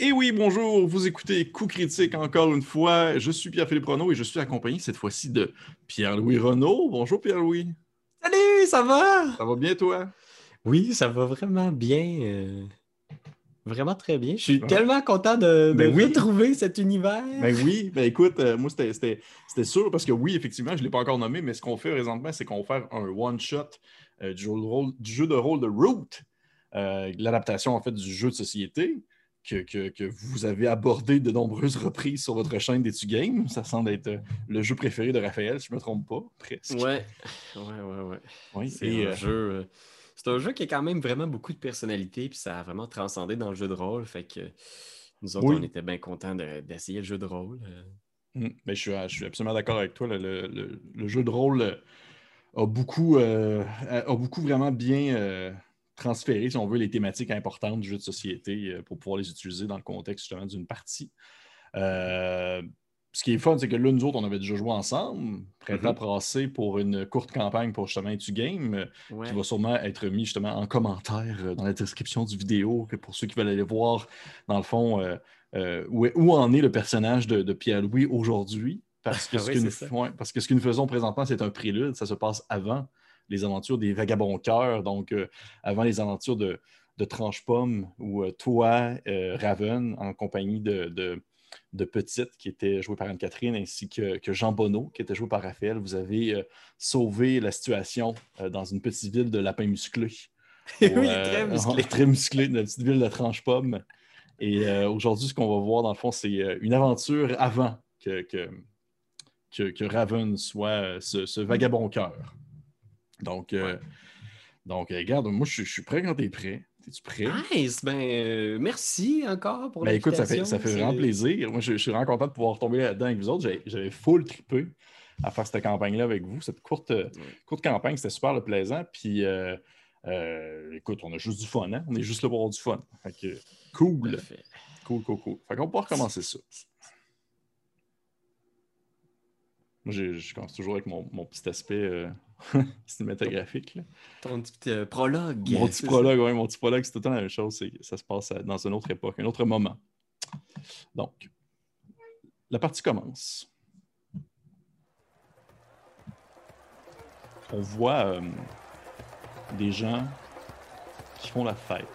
Et oui, bonjour, vous écoutez Coup Critique encore une fois. Je suis Pierre-Philippe Renaud et je suis accompagné cette fois-ci de Pierre-Louis Renaud. Bonjour Pierre-Louis. Salut, ça va? Ça va bien toi? Oui, ça va vraiment bien. euh, Vraiment très bien. Je suis tellement content de, de Ben oui. retrouver cet univers. Ben oui, ben écoute, euh, moi c'était- c'était c'était sûr parce que oui, effectivement, je ne l'ai pas encore nommé, mais ce qu'on fait présentement, c'est qu'on va faire un one-shot euh, du, jeu de rôle, du jeu de rôle de Root, l'adaptation en fait du jeu de société que, que- que vous avez abordé de nombreuses reprises sur votre chaîne d'Etu Game. Ça semble être euh, le jeu préféré de Raphaël, si je ne me trompe pas, presque. Ouais, ouais, ouais, ouais. Oui, C'est un euh, jeu. euh, C'est un jeu qui a quand même vraiment beaucoup de personnalité, puis ça a vraiment transcendé dans le jeu de rôle. Fait que nous autres, Oui. on était bien contents de- d'essayer le jeu de rôle. euh. Mm, mais je, suis, je suis absolument d'accord avec toi. Le, le- le- jeu de rôle a beaucoup, euh, a beaucoup vraiment bien euh, transféré, si on veut, les thématiques importantes du jeu de société euh, pour pouvoir les utiliser dans le contexte justement d'une partie. Euh, ce qui est fun, c'est que là, nous autres, on avait déjà joué ensemble, prêt à passer pour une courte campagne pour justement tu game, euh, Ouais. qui va sûrement être mis justement en commentaire dans la description du vidéo, que pour ceux qui veulent aller voir, dans le fond, euh, où, est- où en est le personnage de, de Pierre-Louis aujourd'hui. Parce, que ce Oui, que c'est nous- ça. ouais, parce que ce que nous faisons présentement, c'est un prélude. Ça se passe avant les aventures des Vagabonds Cœurs, donc euh, avant les aventures de, de Tranche-Pomme, où euh, toi, euh, Raven, en compagnie de, de, de Petite, qui était jouée par Anne-Catherine, ainsi que, que Jean Bonneau, qui était joué par Raphaël, vous avez sauvé la situation dans une petite ville de lapins musclés. oui, très musclé. très musclé, une petite ville de Tranche-Pomme. Et euh, aujourd'hui, ce qu'on va voir, dans le fond, c'est une aventure avant que, que, que, que Raven soit ce, ce vagabond cœur. Donc, euh, donc euh, regarde, moi, je, suis- je suis prêt quand tu es prêt. Es-tu prêt? Nice! Ben, euh, merci encore pour Ben écoute, ça fait, ça fait vraiment plaisir. Moi, je, je suis vraiment content de pouvoir tomber là-dedans avec vous autres. J'avais- full trippé à faire cette campagne-là avec vous. Cette courte, courte campagne, c'était super le plaisant. Puis, euh, euh, écoute, on a juste du fun, hein? On est juste là pour avoir du fun. Fait que, cool. Parfait. Cool, cool, cool. Fait qu'on peut recommencer ça. Moi, je commence toujours avec mon, mon petit aspect cinématographique. là. Ton petit euh, prologue. Mon c'est petit prologue, oui, mon petit prologue, c'est tout le temps la même chose. c'est- Ça se passe à- dans une autre époque, un autre moment. Donc, la partie commence. On voit euh, des gens qui font la fête,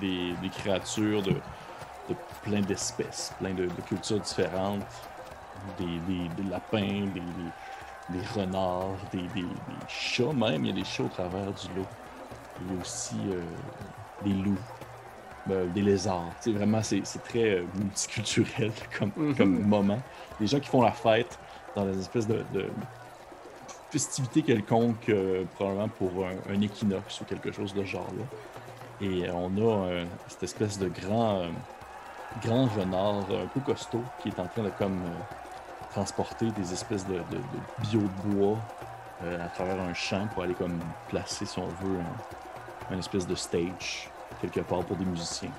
des, des créatures de, de plein d'espèces, plein de, de cultures différentes, des, des- des lapins, des, des- renards, des, des- des chats même. Il y a des chats au travers du lot. Il y a aussi euh, des loups, euh, des lézards. Tu sais, vraiment, c'est très euh, multiculturel comme, Mhm. comme moment. Des gens qui font la fête dans des espèces de, de festivités quelconques, euh, probablement pour un, un équinoxe ou quelque chose de ce genre-là. Et on a cette espèce de grand, grand renard un peu costaud qui est en train de comme transporter des espèces de, de, bio de bois euh, à travers un champ pour aller comme placer, si on veut, un, un espèce de stage quelque part pour des musiciens.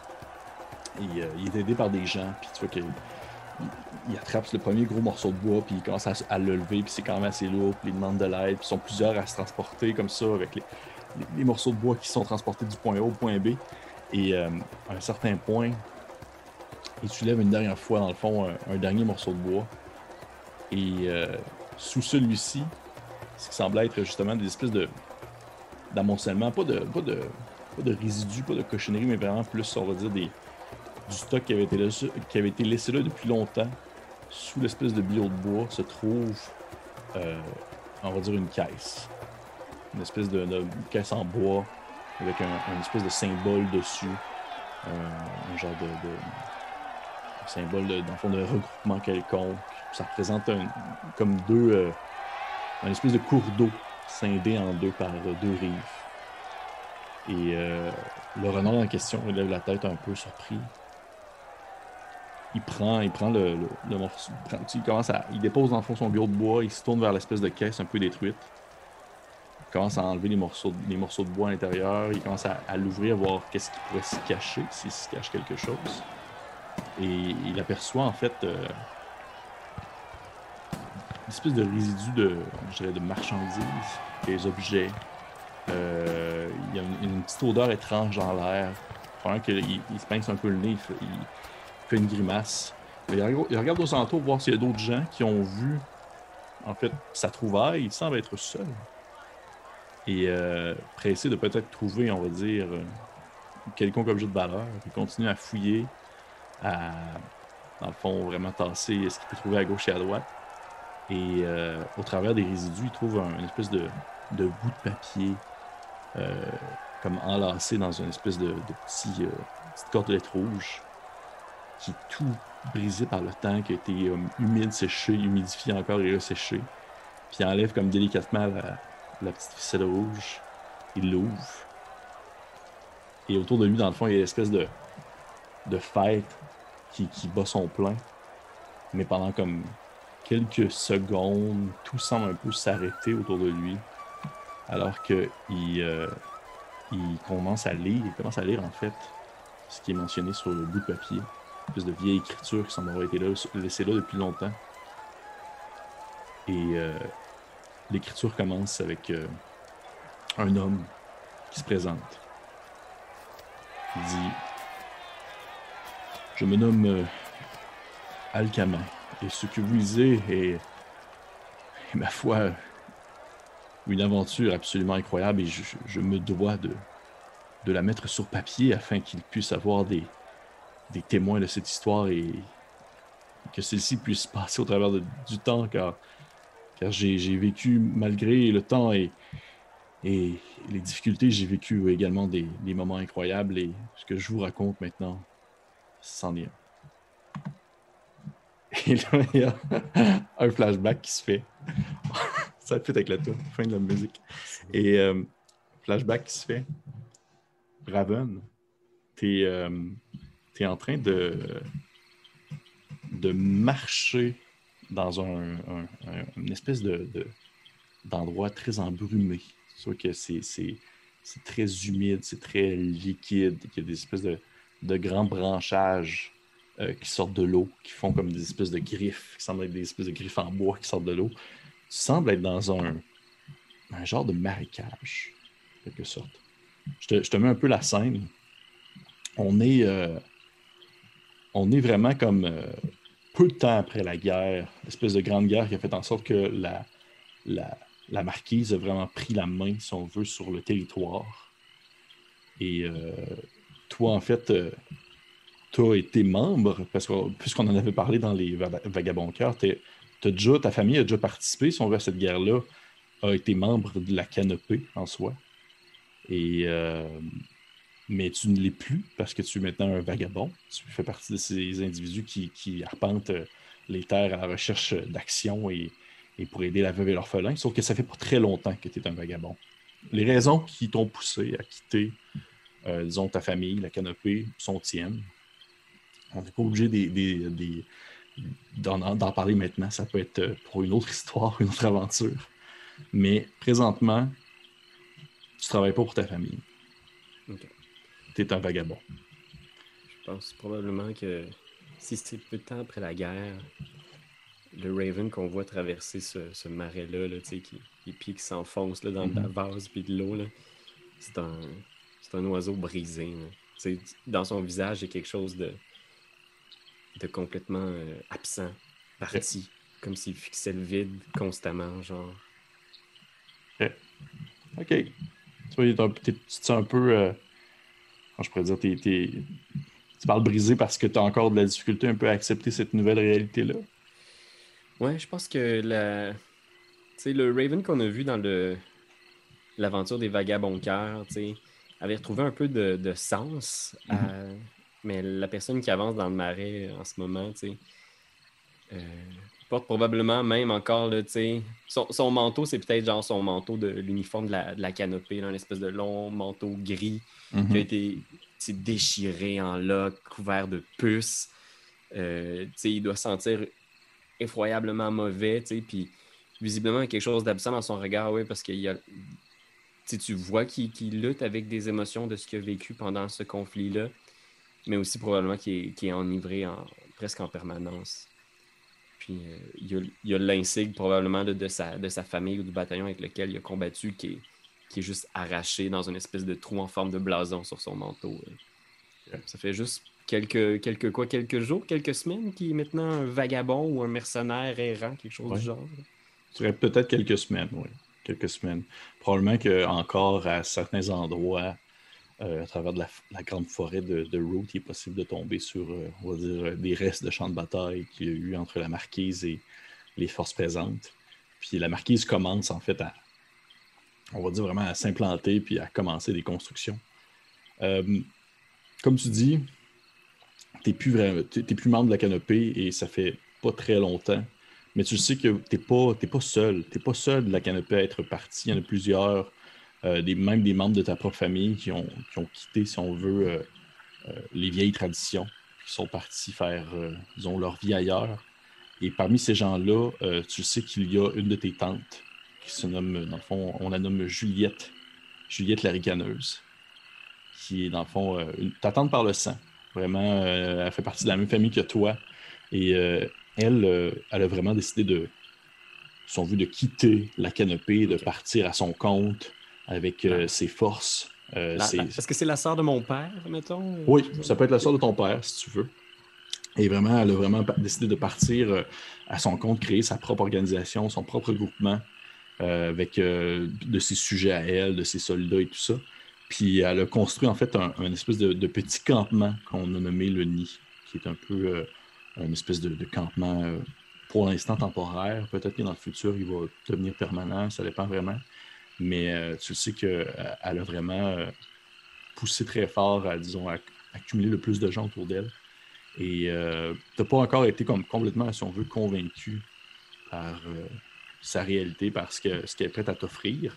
Euh, il est aidé par des gens, puis tu vois qu'il il, il attrape le premier gros morceau de bois, puis il commence à, le lever, puis c'est quand même assez lourd, puis il demande de l'aide, puis ils sont plusieurs à se transporter comme ça avec les, morceaux de bois qui sont transportés du point A au point B. Et euh, à un certain point, il soulève une dernière fois, dans le fond, un dernier morceau de bois. Et euh, sous celui-ci, ce qui semble être justement des espèces de d'amoncellement, pas de, pas, de, pas de résidus, pas de cochonnerie, mais vraiment plus, on va dire, des, du stock qui avait, été laissé, qui avait été laissé là depuis longtemps. Sous l'espèce de bio de bois se trouve, euh, on va dire, une caisse. Une espèce de, caisse en bois avec un, un espèce de symbole dessus. Un, genre de, de symbole, de, dans le fond, de regroupement quelconque. Ça représente un- comme deux, euh, un espèce de cours d'eau scindé en deux par euh, deux rives. Et euh, le renard en question lève la tête un peu surpris. Il prend, il prend le, morceau. il commence à, il dépose dans le fond son bureau de bois, il se tourne vers l'espèce de caisse un peu détruite. Il commence à enlever les morceaux, les morceaux de bois à l'intérieur. Il commence à, à l'ouvrir, voir qu'est-ce qui pourrait s'y cacher, s'il se cache quelque chose. Et il aperçoit en fait euh, espèce de résidu de, de marchandises, des objets. Euh, il y a une, petite odeur étrange dans l'air. Qu'il il se pince un peu le nez, il, fait- une grimace. Il regarde, aux alentours voir s'il y a d'autres gens qui ont vu en fait sa trouvaille. Il semble être seul. Et euh, pressé de peut-être trouver, on va dire, quelconque objet de valeur. Il continue à fouiller, à, dans le fond, vraiment tasser ce qu'il peut trouver à gauche et à droite. Et euh, au travers des résidus, il trouve une espèce de, bout de papier euh, comme enlacé dans une espèce de, petit, euh, petite cordelette rouge qui est tout brisé par le temps, qui a été humide, séché, humidifié encore et resséché. Puis il enlève comme délicatement la, petite ficelle rouge. Il l'ouvre. Et autour de lui, dans le fond, il y a une espèce de, de fête qui bat son plein. Mais pendant comme quelques secondes, tout semble un peu s'arrêter autour de lui. Alors qu'il euh, il commence à lire, il commence à lire en fait ce qui est mentionné sur le bout de papier. Une espèce de vieille écriture qui semble avoir été là, laissée là depuis longtemps. Et euh, l'écriture commence avec euh, un homme qui se présente. Il dit Je me nomme Alcama. Et ce que vous lisez est, ma foi, une aventure absolument incroyable et je, me dois de, de, la mettre sur papier afin qu'il puisse avoir des, des témoins de cette histoire et que celle-ci puisse passer au travers du temps car, car j'ai vécu malgré le temps et, et les difficultés, j'ai vécu également des, des moments incroyables et ce que je vous raconte maintenant, c'en est un. Et là, il y a un flashback qui se fait. Ça fait avec la tour, fin de la musique. Et euh, flashback qui se fait. Raven, euh, en train de, de marcher dans un, une espèce de, d'endroit très embrumé. C'est que c'est, c'est, très humide, c'est très liquide, il y a des espèces de, de grands branchages euh, qui sortent de l'eau, qui font comme des espèces de griffes, qui semblent être des espèces de griffes en bois qui sortent de l'eau. Tu sembles être dans un, genre de marécage, en quelque sorte. Je te, mets un peu la scène. On est, euh, on est vraiment comme euh, peu de temps après la guerre, l'espèce de grande guerre qui a fait en sorte que la, la marquise a vraiment pris la main, si on veut, sur le territoire. Et toi, en fait, tu as été membre, parce que puisqu'on en avait parlé dans les Vagabonds Cœurs, déjà, ta famille a déjà participé, si on veut, à cette guerre-là, a été membre de la canopée en soi. Et, euh, mais tu ne l'es plus parce que tu es maintenant un vagabond. Tu fais partie de ces individus qui, arpentent les terres à la recherche d'action et, pour aider la veuve et l'orphelin. Sauf que ça fait pas très longtemps que tu es un vagabond. Les raisons qui t'ont poussé à quitter, euh, disons, ta famille, la canopée, sont tiennes. On n'est pas obligé d'en parler maintenant. Ça peut être euh, pour une autre histoire, une autre aventure. Mais présentement, tu travailles pas pour ta famille. Tu es un vagabond. Je pense probablement que si c'est peu de temps après la guerre, le Raven qu'on voit traverser ce, marais-là, qui, les pieds qui s'enfoncent dans la mm-hmm. vase puis de l'eau, c'est un, un oiseau brisé. Dans son visage, il y a quelque chose de, de complètement euh, absent, parti, comme s'il fixait le vide constamment, genre. Ok. Tu vois, tu te un peu. Euh, je pourrais dire, tu parles brisé parce que tu as encore de la difficulté un peu à accepter cette nouvelle réalité-là. Ouais, je pense que la. Tu le Raven qu'on a vu dans le l'aventure des vagabonds cœurs, tu avait retrouvé un peu de, sens à, mm-hmm. Mais la personne qui avance dans le marais en ce moment, tu sais, euh, porte probablement même encore, tu sais, son, manteau, c'est peut-être genre son manteau de l'uniforme de la, canopée, une espèce de long manteau gris qui a mhm. été déchiré en loques, couvert de puces. Euh, tu sais, il doit sentir effroyablement mauvais, tu sais, puis visiblement quelque chose d'absent dans son regard, oui, parce qu'il y a tu vois qu'il lutte avec des émotions de ce qu'il a vécu pendant ce conflit-là mais aussi probablement qui est, enivré en, presque en permanence. Puis euh, il y a, l'insigne probablement de, sa, de sa famille ou du bataillon avec lequel il a combattu qui est, qui est juste arraché dans une espèce de trou en forme de blason sur son manteau. Euh. Ça fait juste quelques, quelques, quoi, quelques jours, quelques semaines, qui est maintenant un vagabond ou un mercenaire errant, quelque chose du genre. Ce peut-être quelques semaines, oui. Quelques semaines. Probablement qu'encore à certains endroits, à travers de la, grande forêt de, de Route, il est possible de tomber sur, euh, on va dire, des restes de champs de bataille qu'il y a eu entre la marquise et les forces présentes. Puis la marquise commence en fait à, on va dire vraiment à s'implanter puis à commencer des constructions. Euh, comme tu dis, tu n'es plus, plus membre de la canopée et ça fait pas très longtemps. Mais tu sais que tu n'es pas, pas seul. Tu n'es pas seul de la canopée à être parti. Il y en a plusieurs euh, des, même des membres de ta propre famille qui ont, quitté, si on veut, euh, euh, les vieilles traditions, qui sont partis faire, disons, leur vie ailleurs. Et parmi ces gens-là, tu sais qu'il y a une de tes tantes qui se nomme, dans le fond, on la nomme Juliette, Juliette la ricaneuse, qui est, dans le fond, ta tante par le sang. Vraiment, elle fait partie de la même famille que toi. Et elle, elle a vraiment décidé de, son vue de quitter la canopée, de partir à son compte, avec euh, ses forces. Euh, est-ce que c'est la sœur de mon père, mettons? Oui, ça peut être la sœur de ton père, si tu veux. Et vraiment, elle a vraiment décidé de partir euh, à son compte, créer sa propre organisation, son propre groupement, avec de ses sujets à elle, de ses soldats et tout ça. Puis elle a construit en fait un, espèce de, petit campement qu'on a nommé le Nid, qui est un peu une espèce de, de campement pour l'instant temporaire. Peut-être que dans le futur, il va devenir permanent, ça dépend vraiment. Mais euh, tu sais qu'elle euh, a vraiment euh, poussé très fort à, disons, accumuler le plus de gens autour d'elle. Et tu n'as pas encore été comme complètement, si on veut, convaincu par sa réalité, par ce qu'elle est prête à t'offrir.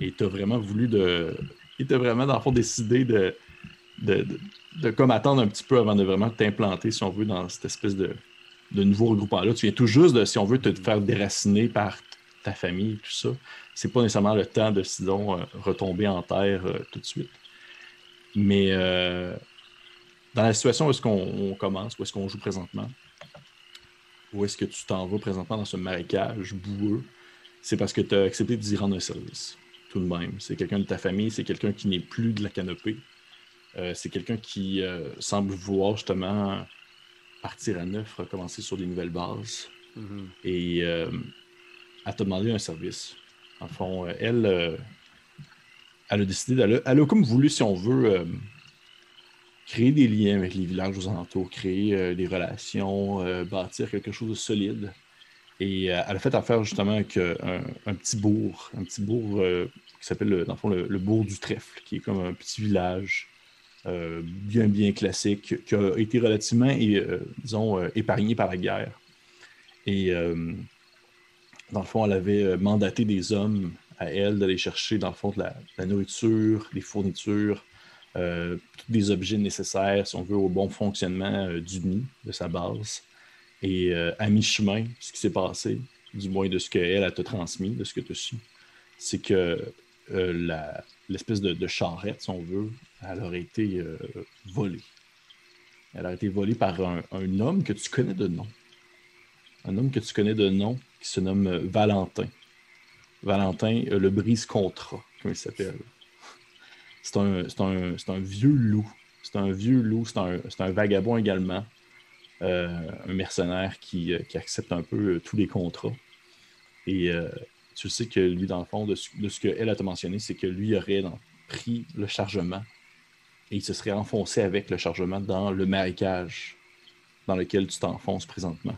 Et tu as vraiment voulu de. Et tu vraiment, dans le fond, décidé de, de, de, comme attendre un petit peu avant de vraiment t'implanter, si on veut, dans cette espèce de, nouveau regroupement-là. Tu viens tout juste de, si on veut, te faire déraciner par ta famille, tout ça c'est pas nécessairement le temps de, sinon, euh, retomber en terre euh, tout de suite. Mais euh, dans la situation où est-ce qu'on commence, où est-ce qu'on joue présentement, où est-ce que tu t'en vas présentement dans ce marécage boueux, c'est parce que tu as accepté d'y rendre un service, tout de même. C'est quelqu'un de ta famille, c'est quelqu'un qui n'est plus de la canopée. c'est quelqu'un qui semble vouloir justement partir à neuf, recommencer sur des nouvelles bases. Mm-hmm. Et à te demander un service. En euh, elle, euh, elle a décidé, elle a, comme voulu, si on veut, euh, créer des liens avec les villages aux alentours, créer des relations, bâtir quelque chose de solide. Et elle a fait affaire justement avec un, petit bourg, un petit bourg qui s'appelle, dans le fond, le, bourg du Trèfle, qui est comme un petit village bien, bien classique, qui a été relativement, disons, épargné par la guerre. Et dans le fond, elle avait euh, mandaté des hommes à elle d'aller chercher, dans le fond, la, nourriture, des fournitures, euh, tous des objets nécessaires, si on veut, au bon fonctionnement euh, du nid, de sa base. Et à mi-chemin, ce qui s'est passé, du moins de ce qu'elle a transmis, de ce que tu as su, c'est que l'espèce de, charrette, si on veut, elle aurait été volée. Elle a été volée par un homme que tu connais de nom. Un homme que tu connais de nom qui se nomme euh, Valentin. Valentin euh, le brise-contrat, comme il s'appelle. C'est un, vieux loup. C'est un vieux loup, c'est un, vagabond également. Euh, un mercenaire qui, accepte un peu tous les contrats. Et tu sais que lui, dans le fond, de ce, qu'elle a mentionné, c'est que lui aurait pris le chargement et il se serait enfoncé avec le chargement dans le marécage dans lequel tu t'enfonces présentement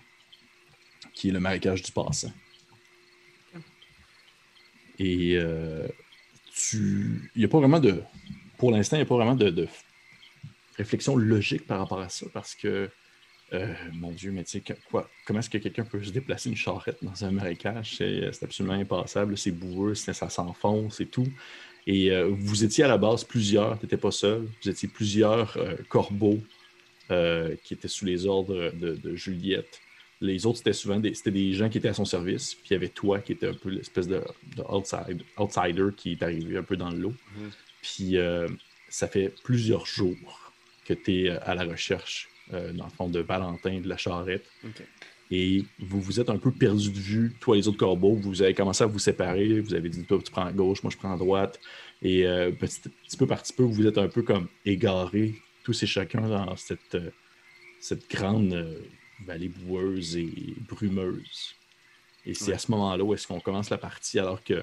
qui est le marécage du passant. Et euh, tu. Il n'y a pas vraiment de. Pour l'instant, il n'y a pas vraiment de, réflexion logique par rapport à ça parce que. Euh, mon Dieu, mais tu sais, quoi, comment est-ce que quelqu'un peut se déplacer une charrette dans un marécage? C'est absolument impassable, c'est boueux, ça s'enfonce et tout. Et euh, vous étiez à la base plusieurs, tu n'étais pas seul, vous étiez plusieurs corbeaux qui étaient sous les ordres de Juliette les autres, c'était souvent des, c'était des gens qui étaient à son service. Puis il y avait toi qui était un peu l'espèce de, outsider qui est arrivé un peu dans l'eau. Mhm. Puis euh, ça fait plusieurs jours que tu es euh, à la recherche, euh, dans le fond, de Valentin de la charrette. Et vous vous êtes un peu perdu de vue, toi et les autres corbeaux. Vous avez commencé à vous séparer. Vous avez dit, toi, tu prends à gauche, moi, je prends à droite. Et petit, peu par petit peu, vous êtes un peu comme égarés tous et chacun dans cette, cette grande vallée boueuse et brumeuse. Et c'est Ouais. à ce moment-là où est-ce qu'on commence la partie alors que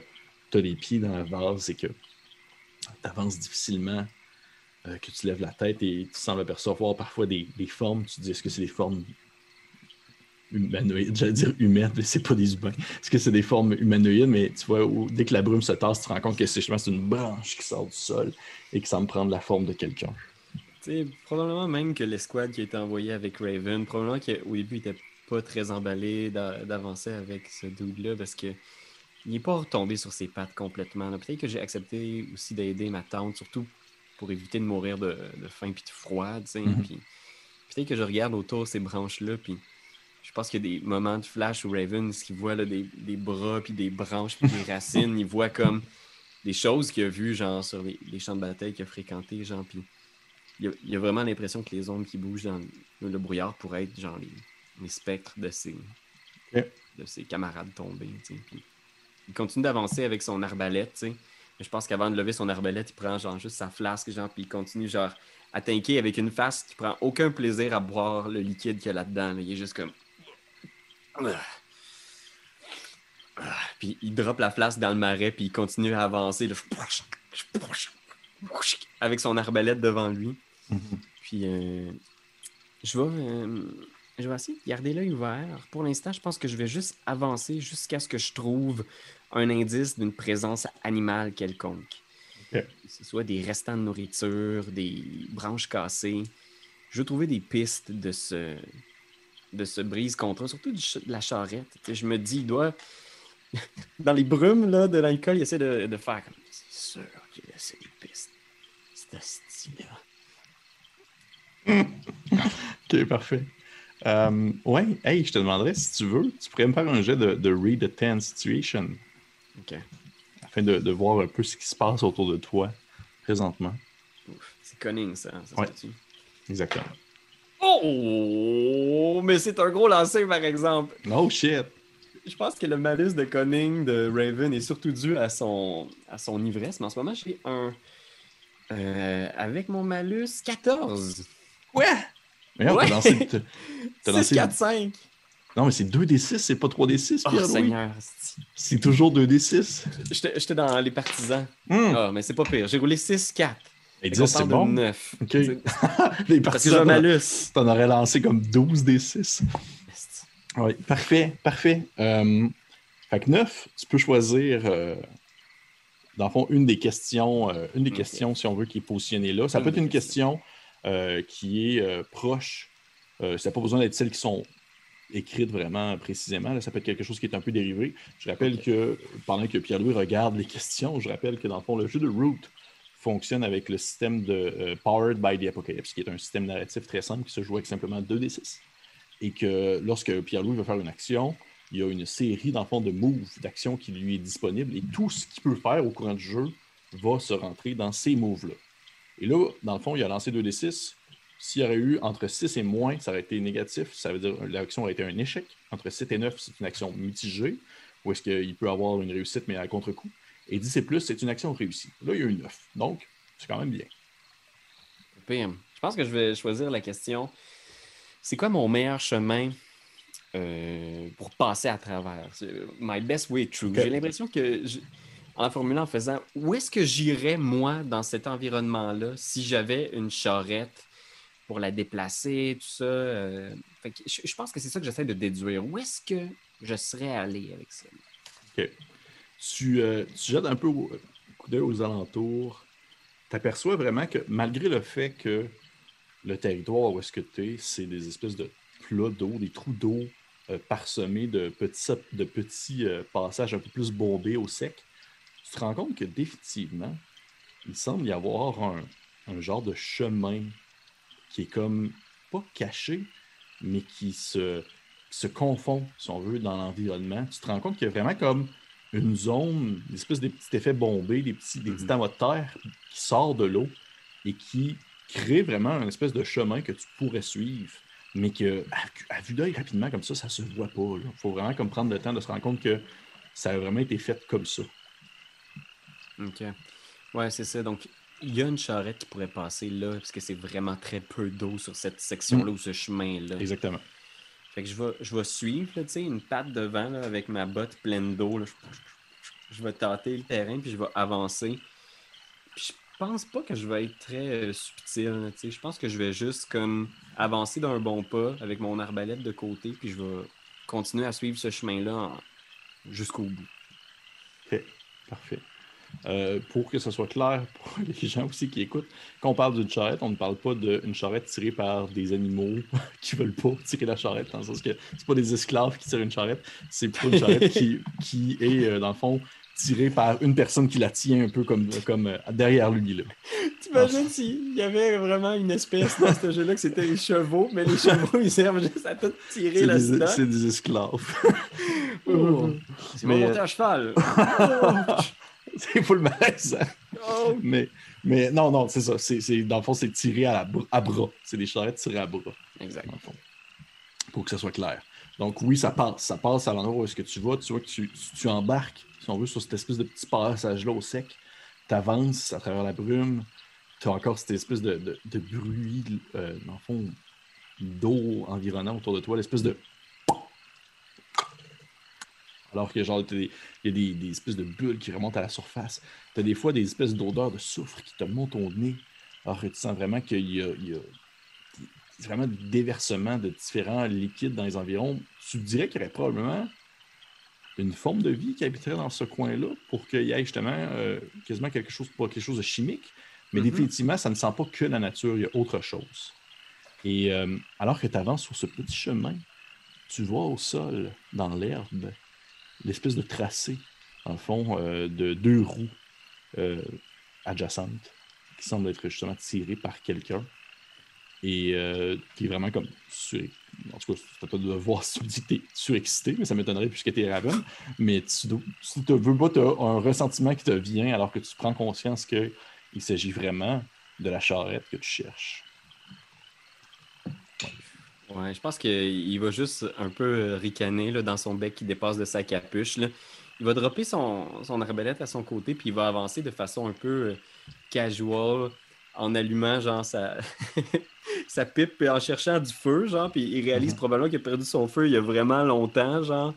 tu as les pieds dans la vase et que tu avances difficilement, euh, que tu lèves la tête et tu sembles apercevoir parfois des, des formes. Tu te dis est-ce que c'est des formes humanoïdes? J'allais dire humaines, mais c'est pas des humains. Est-ce que c'est des formes humanoïdes? Mais tu vois, où- dès que la brume se tasse, tu te rends compte que c'est justement c'est une branche qui sort du sol et qui semble prendre la forme de quelqu'un. Tu sais, probablement même que l'escouade qui a été envoyée avec Raven, probablement qu'au début, il était pas très emballé d'a- d'avancer avec ce dude-là parce que il n'est pas retombé sur ses pattes complètement. Peut-être que j'ai accepté aussi d'aider ma tante, surtout pour éviter de mourir de, de faim puis de froid. Mhm. Puis Peut-être que je regarde autour de ces branches-là, puis je pense qu'il y a des moments de flash où Raven, ce qu'il voit là, des, des bras, puis des branches, puis des racines, il voit comme des choses qu'il a vues, genre sur les, les champs de bataille qu'il a fréquentés, genre, puis il il a vraiment l'impression que les ombres qui bougent dans le, brouillard pourraient être genre les, les spectres de ses, de ses camarades tombés. Puis il continue d'avancer avec son arbalète. je pense qu'avant de lever son arbalète, il prend genre juste sa flasque, genre, puis il continue genre à tanker avec une face qui prend aucun plaisir à boire le liquide qu'il y a là-dedans. là. Il est juste comme. Puis il drop la flasque dans le marais, puis il continue à avancer là, avec son arbalète devant lui. Puis euh, je vais, euh, je vais essayer de garder l'œil ouvert. Pour l'instant, je pense que je vais juste avancer jusqu'à ce que je trouve un indice d'une présence animale quelconque. Que ce soit des restants de nourriture, des branches cassées. Je veux trouver des pistes de ce, de ce brise-contrat, surtout du ch- de la charrette. Je me dis, il doit. Dans les brumes là, de l'alcool, il essaie de, de faire comme. C'est sûr qu'il laissé des pistes. C'est style-là. Ok, parfait. Euh, ouais, hey, je te demanderais si tu veux, tu pourrais me faire un jet de, de Read a Ten Situation OK. afin de, de voir un peu ce qui se passe autour de toi présentement. C'est conning, ça. ça Ouais. Exactement. Oh! Mais c'est un gros lancer, par exemple. Oh shit! Je pense que le malus de conning de Raven est surtout dû à son, à son ivresse. Mais en ce moment, j'ai un. euh, avec mon malus 14. Ouais! Mais non, Ouais. t'as lancé. t'as- t'as 6, lancé- 4, 5. Non, mais c'est 2d6, c'est pas 3d6, Oh, Pierre-Louis. Seigneur. c'est- toujours 2d6. J'étais j'étais dans les partisans. Hmm. Ah, mais c'est pas pire. J'ai roulé 6, 4. Et Fait 10, qu'on c'est bon. 9. Ok. C'est- Les Parce que j'ai un partisans, malus. t'en aurais lancé comme 12d6. Oui, parfait, parfait. Euh, fait que 9, tu peux choisir, euh, dans le fond, une des questions, euh, une des questions, si on veut, qui est positionnée là. Ça peut être une question qui est euh, proche. Euh, ça n'a pas besoin d'être celles qui sont écrites vraiment précisément. là. Ça peut être quelque chose qui est un peu dérivé. Je rappelle que pendant que Pierre-Louis regarde les questions, je rappelle que dans le fond, le jeu de Root fonctionne avec le système de euh, Powered by the Apocalypse, qui est un système narratif très simple qui se joue avec simplement 2d6 et que lorsque Pierre-Louis veut faire une action, il y a une série, dans le fond, de moves, d'actions qui lui est disponible et tout ce qu'il peut faire au courant du jeu va se rentrer dans ces moves-là. Et là, dans le fond, il a lancé 2d6. S'il y aurait eu entre 6 et moins, ça aurait été négatif. Ça veut dire que l'action aurait été un échec. Entre 7 et 9, c'est une action mitigée, ou est-ce qu'il peut avoir une réussite, mais à contre-coup. Et 10 et plus, c'est une action réussie. Là, il y a eu 9. Donc, c'est quand même bien. Pire. Je pense que je vais choisir la question. C'est quoi mon meilleur chemin euh, pour passer à travers? My best way through. J'ai l'impression que, je- en formulant, en faisant, où est-ce que j'irais, moi, dans cet environnement-là, si j'avais une charrette pour la déplacer, tout ça? euh, fait que je, pense que c'est ça que j'essaie de déduire. Où est-ce que je serais allé avec ça? tu, euh, tu jettes un peu au- coup d'œil aux alentours, tu aperçois vraiment que malgré le fait que le territoire où est-ce que tu es, c'est des espèces de plats d'eau, des trous d'eau euh, parsemés de petits, de petits passages un peu plus bombés au sec, tu te rends compte que définitivement, il semble y avoir un, un genre de chemin qui est comme pas caché, mais qui se, qui se confond, si on veut, dans l'environnement. Tu te rends compte qu'il y a vraiment comme une zone, une espèce de petits effets bombés, des petits, des petits Mhm. amas de terre qui sort de l'eau et qui crée vraiment une espèce de chemin que tu pourrais suivre, mais que à, à vue d'œil rapidement comme ça, ça se voit pas. Il faut vraiment comme prendre le temps de se rendre compte que ça a vraiment été fait comme ça. OK. Ouais, c'est ça. Donc, il y a une charrette qui pourrait passer là, parce que c'est vraiment très peu d'eau sur cette section-là Mm. ou ce chemin-là. Exactement. Fait que je vais, je vais suivre, là, tu sais, une patte devant là, avec ma botte pleine d'eau. Je, je vais tâter le terrain, puis je vais avancer. Puis je pense pas que je vais être très euh, subtil. tu sais. Je pense que je vais juste comme avancer d'un bon pas avec mon arbalète de côté, puis je vais continuer à suivre ce chemin-là en- jusqu'au bout. Parfait. Euh, pour que ce soit clair pour les gens aussi qui écoutent, quand on parle d'une charrette, on ne parle pas d'une charrette tirée par des animaux qui veulent pas tirer la charrette, dans le sens que c'est pas des esclaves qui tirent une charrette, c'est plutôt une charrette qui, qui est, euh, dans le fond, tirée par une personne qui la tient un peu comme, comme euh, derrière lui. Là. T'imagines s'il y avait vraiment une espèce dans ce jeu-là que c'était les chevaux, mais les chevaux, ils servent juste à tout tirer C'est la c'est des esclaves. Oh. C'est Mais, mon euh, monter à cheval. c'est full malaise. Oh. Mais, mais non, non, c'est ça. C'est, dans le fond, c'est tiré à, la à bras. C'est des charrettes tirées à bras. Exact. pour que ça soit clair. Donc oui, ça passe. Ça passe à l'endroit où est-ce que tu vas. Tu vois que tu, tu- tu embarques, si on veut, sur cette espèce de petit passage-là au sec. Tu avances à travers la brume. Tu as encore cette espèce de, de- de bruit, euh, dans le fond, d'eau environnant autour de toi, l'espèce de... Alors que genre, des- il y a des, des espèces de bulles qui remontent à la surface. Tu as des fois des espèces d'odeurs de soufre qui te montent au nez. Alors que tu sens vraiment qu'il y a, il y a c'est vraiment du déversement de différents liquides dans les environs. Tu dirais qu'il y aurait probablement une forme de vie qui habiterait dans ce coin-là pour qu'il y ait justement euh, quasiment quelque chose, pas quelque chose de chimique, mais Mhm. définitivement, ça ne sent pas que la nature, il y a autre chose. Et euh, alors que tu avances sur ce petit chemin, tu vois au sol, dans l'herbe, l'espèce de tracé, en fond, euh, de deux roues euh, adjacentes qui semblent être justement tirées par quelqu'un et euh, qui est vraiment comme. En tout cas, à toi de voir si tu tu es surexcité, mais ça m'étonnerait puisque tu es Raven. Mais tu, si tu veux pas, tu as un ressentiment qui te vient alors que tu prends conscience qu'il s'agit vraiment de la charrette que tu cherches. Ouais, je pense qu'il va juste un peu euh, ricaner là, dans son bec qui dépasse de sa capuche. là. Il va dropper son, son arbalète à son côté, puis il va avancer de façon un peu euh, casual, en allumant genre sa, sa pipe, puis en cherchant du feu, genre, puis il réalise Mhm. probablement qu'il a perdu son feu il y a vraiment longtemps, genre.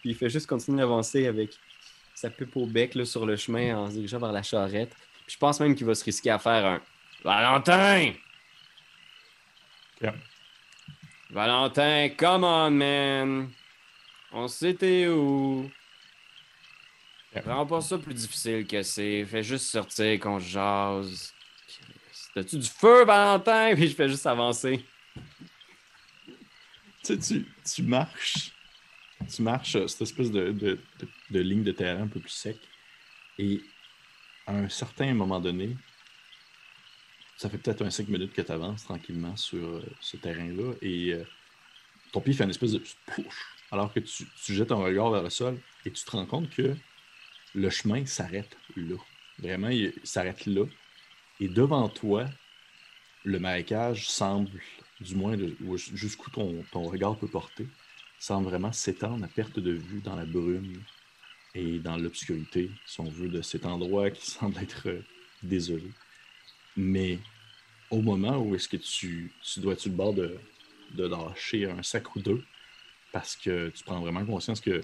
Puis il fait juste continuer d'avancer avec sa pipe au bec là, sur le chemin en se dirigeant vers la charrette. Puis je pense même qu'il va se risquer à faire un Valentin! Valentin, come on, man! On sait t'es où? Rends pas ça plus difficile que c'est. Fais juste sortir qu'on jase. T'as-tu du feu, Valentin? Puis je fais juste avancer. Tu sais, tu, tu marches, tu marches euh, cette espèce de, de- de- de ligne de terrain un peu plus sec, et à un certain moment donné, ça fait peut-être un 5 minutes que tu avances tranquillement sur euh, ce terrain-là, et euh, ton pied fait une espèce de push, alors que tu, jettes un regard vers le sol, et tu te rends compte que le chemin s'arrête là. Vraiment, il s'arrête là. Et devant toi, le marécage semble, du moins jusqu'où ton, ton regard peut porter, semble vraiment s'étendre à perte de vue dans la brume et dans l'obscurité, si on veut, de cet endroit qui semble être euh, désolé. Mais au moment où est-ce que tu, tu dois être le bord de, de lâcher un sac ou deux, parce que tu prends vraiment conscience que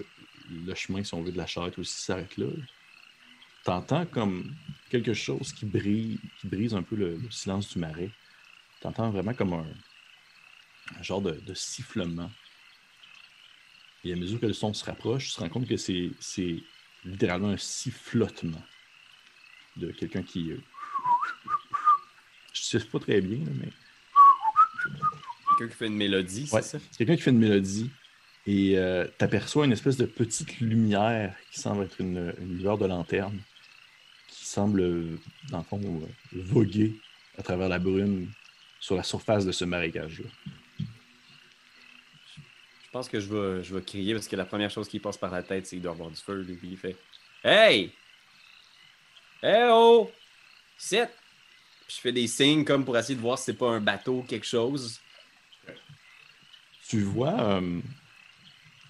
le chemin, si on veut, de la charrette aussi s'arrête là, t'entends comme quelque chose qui qui brise un peu le, le silence du marais. T'entends vraiment comme un, genre de, de sifflement. Et à mesure que le son se rapproche, tu te rends compte que c'est littéralement un sifflotement de quelqu'un qui. Euh, Je sais pas très bien, mais Quelqu'un qui fait une mélodie, c'est Ouais. ça? c'est quelqu'un qui fait une mélodie et tu aperçois une espèce de petite lumière qui semble être une, une lueur de lanterne qui semble, euh, dans le fond, euh, voguer à travers la brume sur la surface de ce marécage-là. Je pense que je vais, je vais crier parce que la première chose qui passe par la tête, c'est qu'il doit avoir du feu. Lui, puis il fait Hey! Hey oh! Sit! Je fais des signes comme pour essayer de voir si c'est pas un bateau ou quelque chose. Tu vois, euh,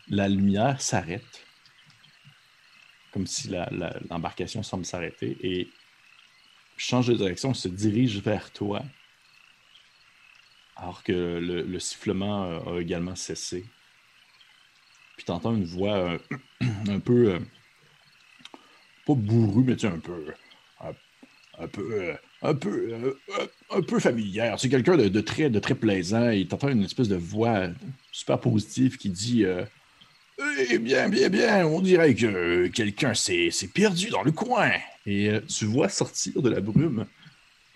la lumière s'arrête, comme si l'embarcation semble s'arrêter, et change de direction, se dirige vers toi. Alors que le, sifflement a également cessé. Puis tu entends une voix un peu. pas bourrue, mais tu sais, un peu. un peu un peu, euh, un peu familière. C'est quelqu'un de, très, de très plaisant. Il t'entend une espèce de voix super positive qui dit euh, Eh bien, bien, bien, on dirait que quelqu'un s'est perdu dans le coin. Et euh, tu vois sortir de la brume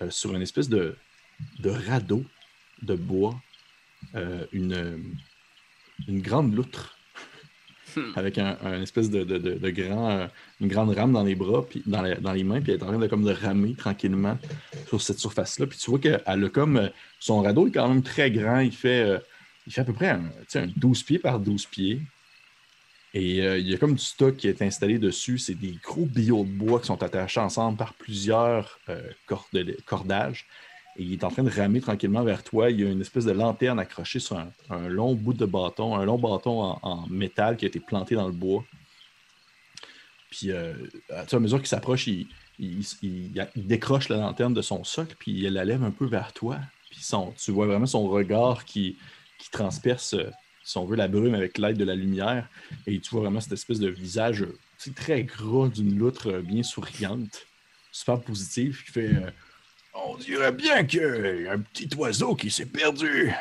sur une espèce de, de radeau de bois une, grande loutre. Avec un, espèce de, grand, euh, une grande rame dans les bras, puis dans, les mains, puis elle est en train de, comme de ramer tranquillement sur cette surface-là. Puis tu vois qu'elle a comme. Euh, son radeau est quand même très grand. Il fait, euh, il fait à peu près un, 12 pieds par 12 pieds. Et il y a comme du stock qui est installé dessus. C'est des gros billots de bois qui sont attachés ensemble par plusieurs cordages et il est en train de ramer tranquillement vers toi. Il y a une espèce de lanterne accrochée sur un, long bout de bâton, un long bâton en, métal qui a été planté dans le bois. Puis, euh, à mesure qu'il s'approche, il, décroche la lanterne de son socle, puis il la lève un peu vers toi. Puis tu vois vraiment son regard qui, transperce, si on veut, la brume avec l'aide de la lumière. Et tu vois vraiment cette espèce de visage très gras d'une loutre bien souriante, super positive, qui fait. Euh, on dirait bien qu'il y a un petit oiseau qui s'est perdu.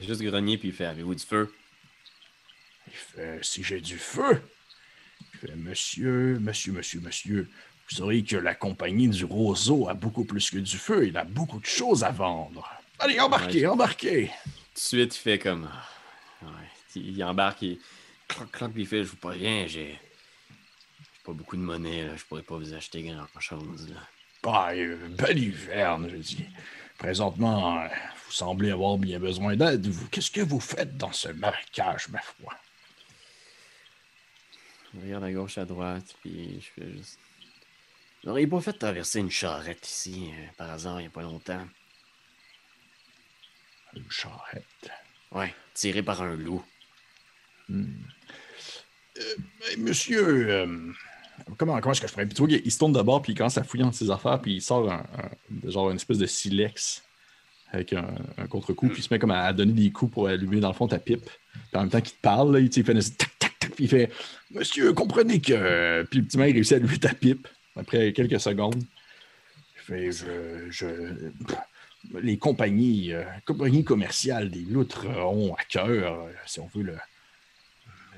Juste grogné, puis il fait Avez-vous du feu? Il fait Si j'ai du feu. Il fait Monsieur, monsieur, monsieur, monsieur, vous sauriez que la compagnie du roseau a beaucoup plus que du feu. Il a beaucoup de choses à vendre. Allez, embarquez, embarquez. Tout de suite, il fait comme. Il embarque, il. Cloc, il fait Je vous préviens, j'ai pas beaucoup de monnaie, là. je pourrais pas vous acheter grand-chose. Bah, euh, belle hiverne, je dis. Présentement, vous semblez avoir bien besoin d'aide. Qu'est-ce que vous faites dans ce marécage, ma foi? Je regarde à gauche, à droite, puis je fais juste. Vous n'auriez pas fait traverser une charrette ici, euh, par hasard, il n'y a pas longtemps. Une charrette? Ouais, tirée par un loup. Hmm. Euh, monsieur, Comment, est-ce que je pourrais. Puis tu vois, il se tourne d'abord, puis il commence à fouiller dans ses affaires, puis il sort un, genre une espèce de silex avec un, contre-coup, puis il se met comme à, donner des coups pour allumer dans le fond ta pipe. Puis en même temps qu'il te parle, là, il, fait tac, tac, tac, puis il fait Monsieur, comprenez que. Puis le petit mec réussit à allumer ta pipe après quelques secondes. Il fait Je. les compagnies, euh, compagnies commerciales des loutres ont à cœur, si on veut,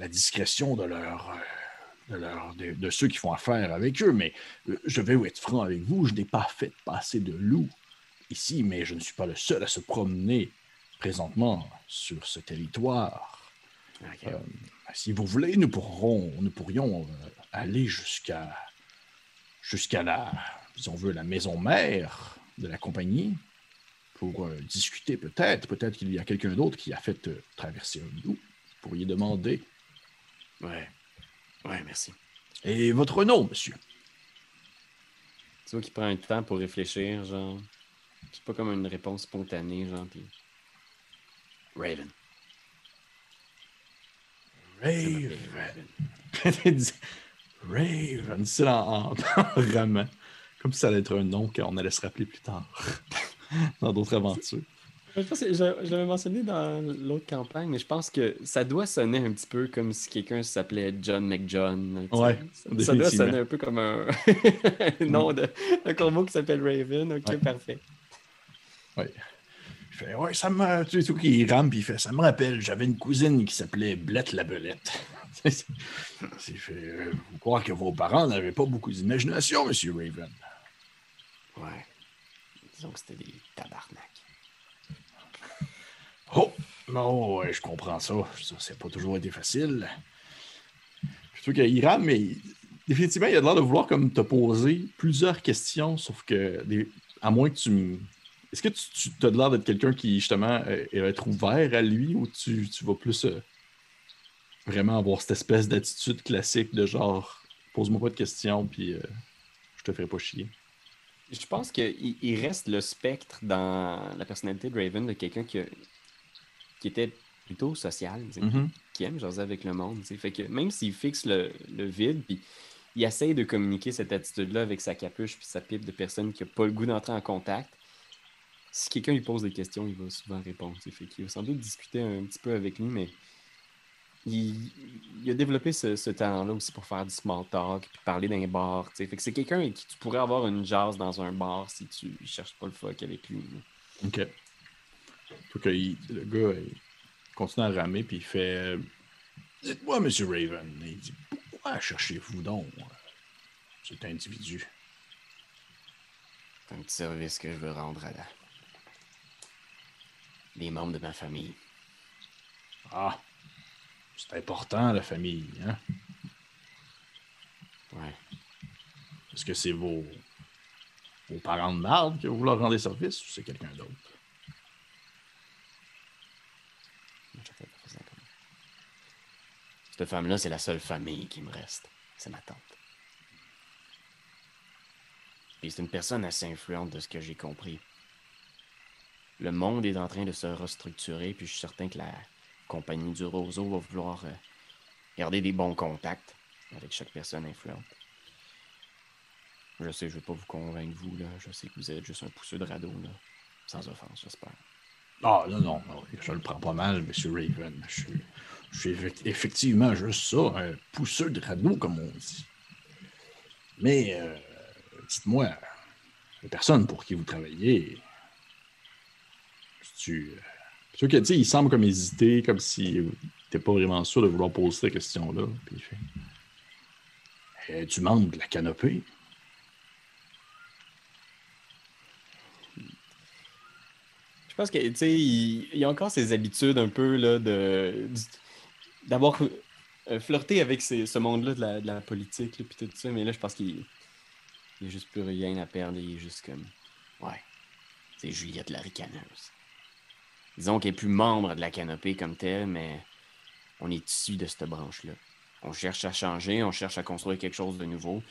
la discrétion de leur. De, ceux qui font affaire avec eux, mais euh, je vais être franc avec vous, je n'ai pas fait passer de loup ici, mais je ne suis pas le seul à se promener présentement sur ce territoire. Euh, si vous voulez, nous, pourrons, nous pourrions euh, aller jusqu'à jusqu'à la, si on veut, la maison mère de la compagnie pour discuter peut-être. Peut-être qu'il y a quelqu'un d'autre qui a fait traverser un loup. Vous pourriez demander. Ouais. Ouais, merci. Et votre nom, monsieur? Tu vois qu'il prend un temps pour réfléchir, genre. C'est pas comme une réponse spontanée, genre. Puis... Raven. Raven. Raven. C'est en, en, Comme si ça allait être un nom qu'on allait se rappeler plus tard. dans d'autres aventures. Je pense que je, l'avais mentionné dans l'autre campagne, mais je pense que ça doit sonner un petit peu comme si quelqu'un s'appelait John McJohn. Ouais, ça, ça, doit sonner un peu comme un nom de un corbeau qui s'appelle Raven. Ok, parfait. Oui. Il fait, ouais, ça me. Tu sais, tout qui rame, puis il fait, ça me rappelle, j'avais une cousine qui s'appelait Blette la Belette. C'est fait, euh, vous croyez que vos parents n'avaient pas beaucoup d'imagination, Monsieur Raven. Ouais. Disons que c'était des tabarnak. Oh, non, je comprends ça. Ça n'a pas toujours été facile. Je trouve qu'il rame, mais définitivement, il a l'air de vouloir comme te poser plusieurs questions, sauf que, à moins que tu Est-ce que tu, as l'air d'être quelqu'un qui, justement, euh, va être ouvert à lui ou tu, vas plus euh, vraiment avoir cette espèce d'attitude classique de genre, pose-moi pas de questions, puis euh, je te ferai pas chier? Je pense qu'il reste le spectre dans la personnalité de Raven de quelqu'un qui qui était plutôt social, mm-hmm. qui aime jaser avec le monde. Fait que même s'il fixe le, vide, puis il essaye de communiquer cette attitude-là avec sa capuche puis sa pipe de personne qui n'a pas le goût d'entrer en contact. Si quelqu'un lui pose des questions, il va souvent répondre. Fait il va sans doute discuter un petit peu avec lui, mais il, a développé ce, talent-là aussi pour faire du small talk puis parler d'un bar. Fait que c'est quelqu'un avec qui tu pourrais avoir une jazz dans un bar si tu cherches pas le fuck avec lui. OK. Le gars, il continue à ramer puis il fait Dites-moi, Monsieur Raven, il dit Pourquoi cherchez-vous donc cet individu? C'est un petit service que je veux rendre à la... les membres de ma famille. Ah, c'est important, la famille, hein? Ouais. Est-ce que c'est vos, vos parents de marde que vous leur rendez service ou c'est quelqu'un d'autre? Cette femme-là, c'est la seule famille qui me reste. C'est ma tante. Puis c'est une personne assez influente de ce que j'ai compris. Le monde est en train de se restructurer, puis je suis certain que la compagnie du Roseau va vouloir euh, garder des bons contacts avec chaque personne influente. Je sais, je ne vais pas vous convaincre, vous, là. Je sais que vous êtes juste un pousseux de radeau, là. Sans offense, j'espère. Ah, non, non, je le prends pas mal, Monsieur Raven. Je suis, effectivement juste ça, un pousseux de radeau, comme on dit. Mais, euh, dites-moi, la personne pour qui vous travaillez, tu euh, sûr que, tu sais, il semble comme hésiter, comme s'il n'était pas vraiment sûr de vouloir poser cette question-là. Puis il fait euh, Tu de la canopée Je pense que, tu sais, il, y a encore ses habitudes un peu, là, de. D'avoir euh, flirté avec ce monde-là de la, politique, puis tout ça, mais là, je pense qu'il n'y a juste plus rien à perdre. Il est juste comme. Ouais, c'est Juliette la ricaneuse. Disons qu'elle n'est plus membre de la canopée comme telle, mais on est issu de cette branche-là. On cherche à changer, on cherche à construire quelque chose de nouveau.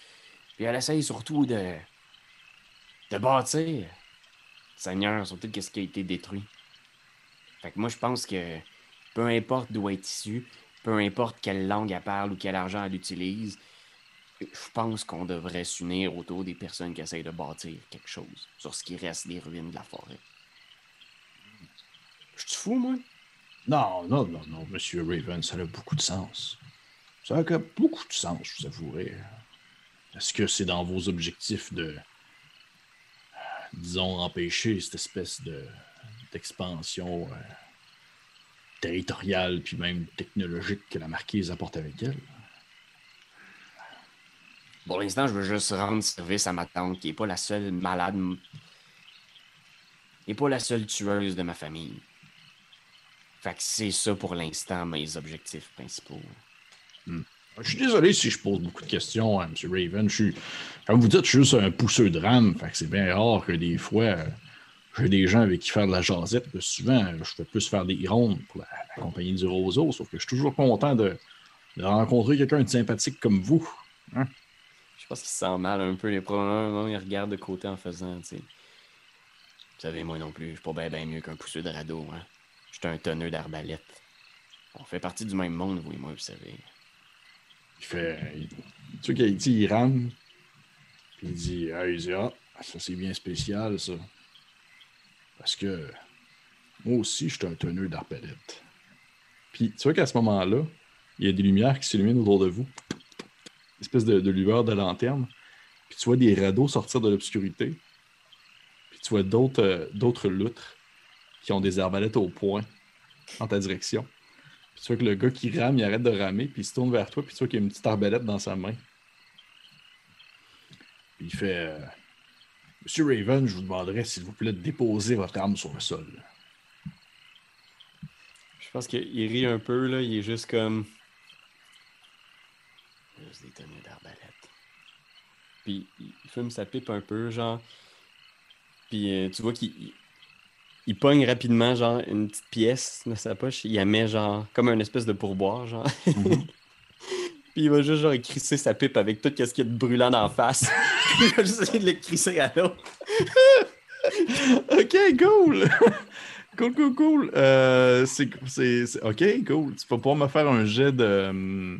Puis elle essaye surtout de, de bâtir, Seigneur, surtout qu'est-ce qui a été détruit. Fait que moi, je pense que peu importe d'où est issue, peu importe quelle langue elle parle ou quel argent elle utilise, je pense qu'on devrait s'unir autour des personnes qui essayent de bâtir quelque chose sur ce qui reste des ruines de la forêt. Je suis fou, moi? Non, non, non, non, Monsieur Raven, ça a beaucoup de sens. Ça a beaucoup de sens, je vous avouerai. Est-ce que c'est dans vos objectifs de, disons, empêcher cette espèce de d'expansion euh, territoriale puis même technologique que la marquise apporte avec elle? Pour l'instant, je veux juste rendre service à ma tante, qui n'est pas la seule malade, et pas la seule tueuse de ma famille. Fait que c'est ça pour l'instant mes objectifs principaux. Hmm. Je suis désolé si je pose beaucoup de questions à M. Raven. Je suis, comme vous dites, je suis juste un pousseux de rame. Fait que c'est bien rare que des fois, j'ai des gens avec qui faire de la jasette. Souvent, je fais plus faire des rondes pour la, compagnie du Roseau, sauf que je suis toujours content de, rencontrer quelqu'un de sympathique comme vous. Hein. Je pense qu'il se sent mal un peu. Les problèmes, il regarde de côté en faisant, tu sais. Vous savez, moi non plus, je suis pas bien mieux qu'un pousseux de radeau. Hein. Je un tonneux d'arbalète. On fait partie du même monde, vous et moi, vous savez. Il fait. Tu sais qu'il il rentre. Puis il dit Ah, il dit, ah ça c'est bien spécial, ça. Parce que moi aussi, je suis un tonneux d'arbalète. Puis tu vois qu'à ce moment-là, il y a des lumières qui s'illuminent autour de vous. Une espèce de, lueur de lanterne. Puis tu vois des radeaux sortir de l'obscurité. Puis tu vois d'autres euh, loutres qui ont des arbalètes au point en ta direction. Puis tu vois que le gars qui rame, il arrête de ramer, puis il se tourne vers toi, puis tu vois qu'il y a une petite arbalète dans sa main. Puis il fait euh, Monsieur Raven, je vous demanderais s'il vous plaît de déposer votre arme sur le sol. Je pense qu'il rit un peu, là. Il est juste comme. Juste des tonnes d'arbalètes. Puis il fume sa pipe un peu, genre. Puis euh, tu vois qu'il il pogne rapidement, genre, une petite pièce de sa poche. Il la met, genre, comme un espèce de pourboire, genre. Mhm. Puis il va juste, genre, crisser sa pipe avec tout ce qu'il y a de brûlant en face. il va juste essayer de le crisser à l'eau. ok, cool! cool, cool, cool. Euh, c'est, OK, cool. Tu vas pouvoir me faire un jet de.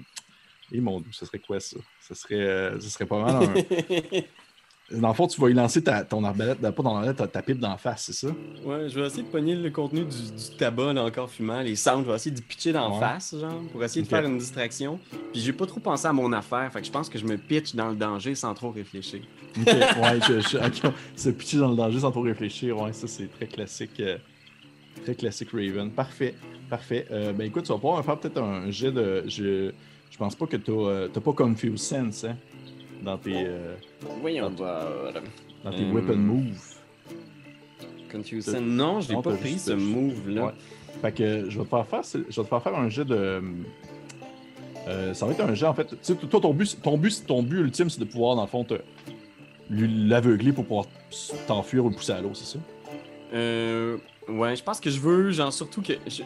Et mon dieu, ce serait quoi ça? Ce serait, euh, ce serait pas mal un... Dans le fond, tu vas y lancer ta, ton arbalète, pas ton arbalète, ta, ta pipe d'en face, c'est ça? Ouais, je vais essayer de pogner le contenu du, du tabac là, encore fumant, les cendres, je vais essayer de pitcher d'en Ouais. face, genre, pour essayer de faire une distraction. Puis j'ai pas trop pensé à mon affaire, fait que je pense que je me pitch dans le danger sans trop réfléchir. Ok, ouais, je, je, se pitcher dans le danger sans trop réfléchir, ouais, ça c'est très classique. euh, très classique Raven. Parfait, parfait. Euh, ben écoute, tu vas pouvoir faire peut-être un jet de. Je, je pense pas que tu n'as pas Confuse Sense, hein, dans tes, euh, Voyons voir. dans tes Euh, weapon moves. Confusion. Non, je l'ai Non, pas pris ce move-là. Ouais. Fait que je vais te faire faire, je vais te faire faire un jet de. euh, ça va être un jet en fait. Tu sais, toi, ton but, ton but, ton but ultime, c'est de pouvoir, dans le fond, te, lui- l'aveugler pour pouvoir t'enfuir ou le pousser à l'eau, c'est ça? Euh, ouais, je pense que je veux, genre, surtout que. Je,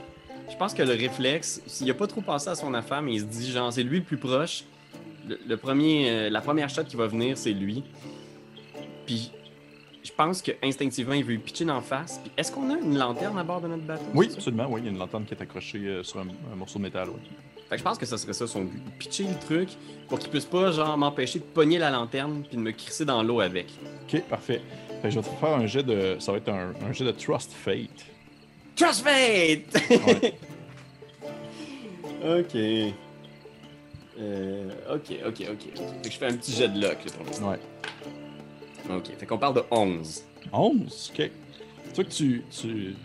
je pense que le réflexe, s'il a pas trop pensé à son affaire, mais il se dit, genre, c'est lui le plus proche. Le, le premier, euh, la première shot qui va venir, c'est lui. Puis, je pense que instinctivement, il veut lui pitcher d'en face. Puis, est-ce qu'on a une lanterne à bord de notre bateau? Oui, absolument. Oui, il y a une lanterne qui est accrochée euh, sur un, un morceau de métal. oui. Fait que je pense que ça serait ça son but. Pitcher le truc pour qu'il puisse pas, genre, m'empêcher de pogner la lanterne puis de me crisser dans l'eau avec. Ok, parfait. Fait que je vais te faire un jet de. Ça va être un, un jet de Trust Fate. Trust Fate! Ouais. ok. Euh, ok, ok, ok. Fait que je fais un petit jet de luck là, pour l'instant. ouais. Ok, fait qu'on parle de 11. 11, ok. Tu vois que tu, tu,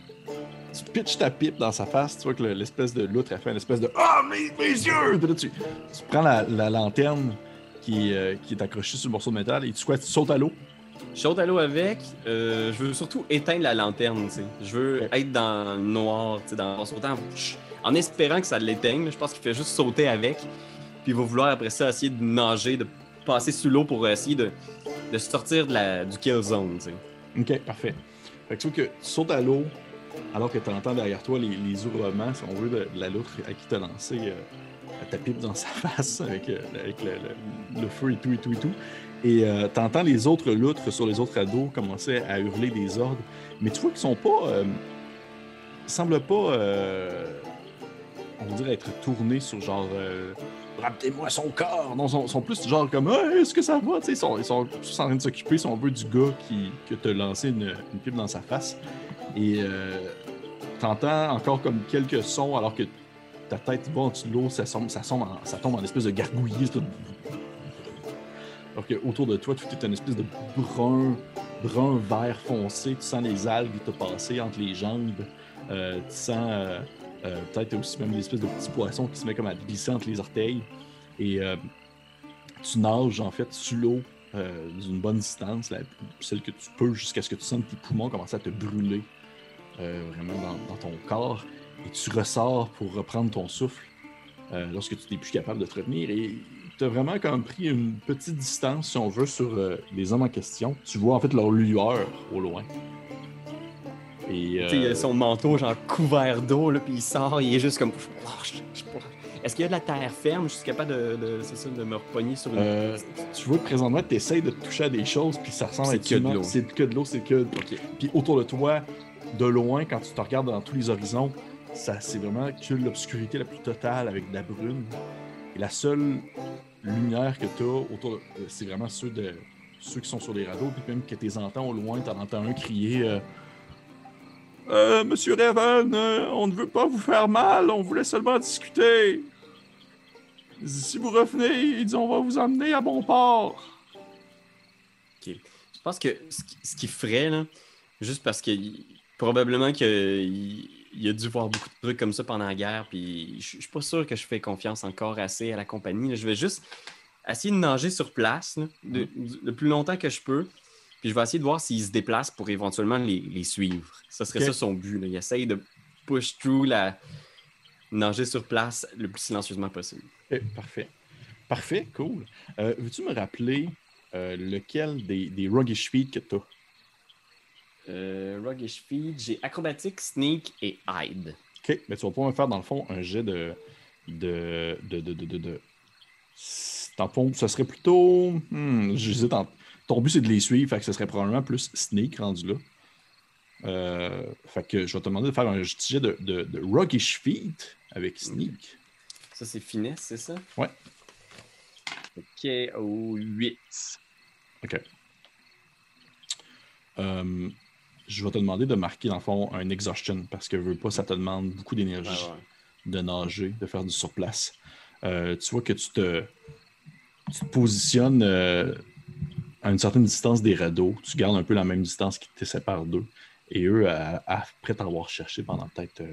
tu pitches ta pipe dans sa face, tu vois que le- l'espèce de loutre a fait une espèce de Ah, mes, mes yeux! Puis là, tu, tu prends la, la lanterne qui, euh, qui est accrochée sur le morceau de métal et tu, quoi, tu sautes à l'eau? Je saute à l'eau avec. euh, je veux surtout éteindre la lanterne, tu sais. Je veux être dans le noir, tu sais, dans, en sautant. En espérant que ça l'éteigne. Je pense qu'il fait juste sauter avec. Puis il va vouloir après ça essayer de nager, de passer sous l'eau pour essayer de, de sortir de la, du kill zone. Ok, parfait. Fait que tu vois que tu sautes à l'eau alors que tu entends derrière toi les, les hurlements, si on veut, de, la loutre à qui t'a lancé euh, ta pipe dans sa face avec, euh, avec le, feu et tout et tout et tout. Et euh, tu entends les autres loutres sur les autres radeaux commencer à hurler des ordres. Mais tu vois qu'ils sont pas. euh, semblent pas. euh, on dirait être tournés sur genre. Rapetez-moi son corps! Non, ils sont, sont plus genre comme Ah, est-ce que ça va? Ils sont, ils sont tous en train de s'occuper, si on veut, du gars qui, que t'a lancé une, une pipe dans sa face. Et euh, t'entends encore comme quelques sons alors que ta tête va en dessous de l'eau, ça, ça, ça tombe en espèce de gargouillis. Alors que autour de toi, tout est une espèce de brun, brun vert foncé. Tu sens les algues te passer entre les jambes. Euh, tu sens euh, euh, peut-être aussi même des espèces de petits poissons qui se mettent comme à glisser entre les orteils. Et euh, tu nages en fait sous l'eau euh, d'une bonne distance, celle que tu peux, jusqu'à ce que tu sentes tes poumons commencer à te brûler euh, vraiment dans, dans ton corps. Et tu ressors pour reprendre ton souffle lorsque tu n'es plus capable de te retenir. Et tu as vraiment comme pris une petite distance, si on veut, sur les hommes en question. Tu vois en fait leur lueur au loin. Sais, il euh, a son manteau, genre couvert d'eau, puis il sort, il est juste comme. Est-ce qu'il y a de la terre ferme? Je suis capable de, de- c'est ça, de me repogner sur une. euh, tu vois que présentement, tu essaies de toucher à des choses, puis ça ressemble C'est à que de l'eau. C'est que de l'eau, c'est que. Ok. Puis autour de toi, de loin, quand tu te regardes dans tous les horizons, ça c'est vraiment que l'obscurité la plus totale avec de la brume. Et la seule lumière que tu as autour, de- euh, c'est vraiment ceux de ceux qui sont sur les radeaux, puis même que tu les entends au loin, tu en entends un crier euh, Euh, Monsieur Raven, euh, on ne veut pas vous faire mal, on voulait seulement discuter. Si vous revenez, il dit on va vous emmener à bon port. Je pense que ce qui- ce qu'il ferait, là, juste parce que probablement qu'il il a dû voir beaucoup de trucs comme ça pendant la guerre, puis je je suis pas sûr que je fais confiance encore assez à la compagnie. là. Je vais juste essayer de nager sur place là, de- du- le plus longtemps que je peux, puis je vais essayer de voir s'il se déplace pour éventuellement les, les suivre. Ça serait ça son but. là. Il essaye de push through la nager sur place le plus silencieusement possible. Parfait. Parfait, cool. Euh, Veux-tu me rappeler euh, lequel des, des Ruggish Feet que tu as? Euh, Ruggish Feed, j'ai acrobatique, sneak et hide. Ok, mais tu vas pouvoir me faire dans le fond un jet de. de. de. de. de. de, de- Dans le fond, ce serait plutôt. Hmm, j'hésite en- Ton but c'est de les suivre, fait que ce serait probablement plus sneak rendu là. Euh, fait que je vais te demander de faire un petit jet de, de, de Ruggish Feet avec sneak. Ça, c'est finesse, c'est ça? Ouais. Ok, au 8. Ok. Euh, je vais te demander de marquer, dans le fond, un exhaustion parce que veux pas, ça te demande beaucoup d'énergie ouais. de nager, de faire du surplace. Euh, tu vois que tu te, tu te positionnes à une certaine distance des radeaux. Tu gardes un peu la même distance qui te sépare d'eux. Et eux, après t'avoir cherché pendant peut-être euh,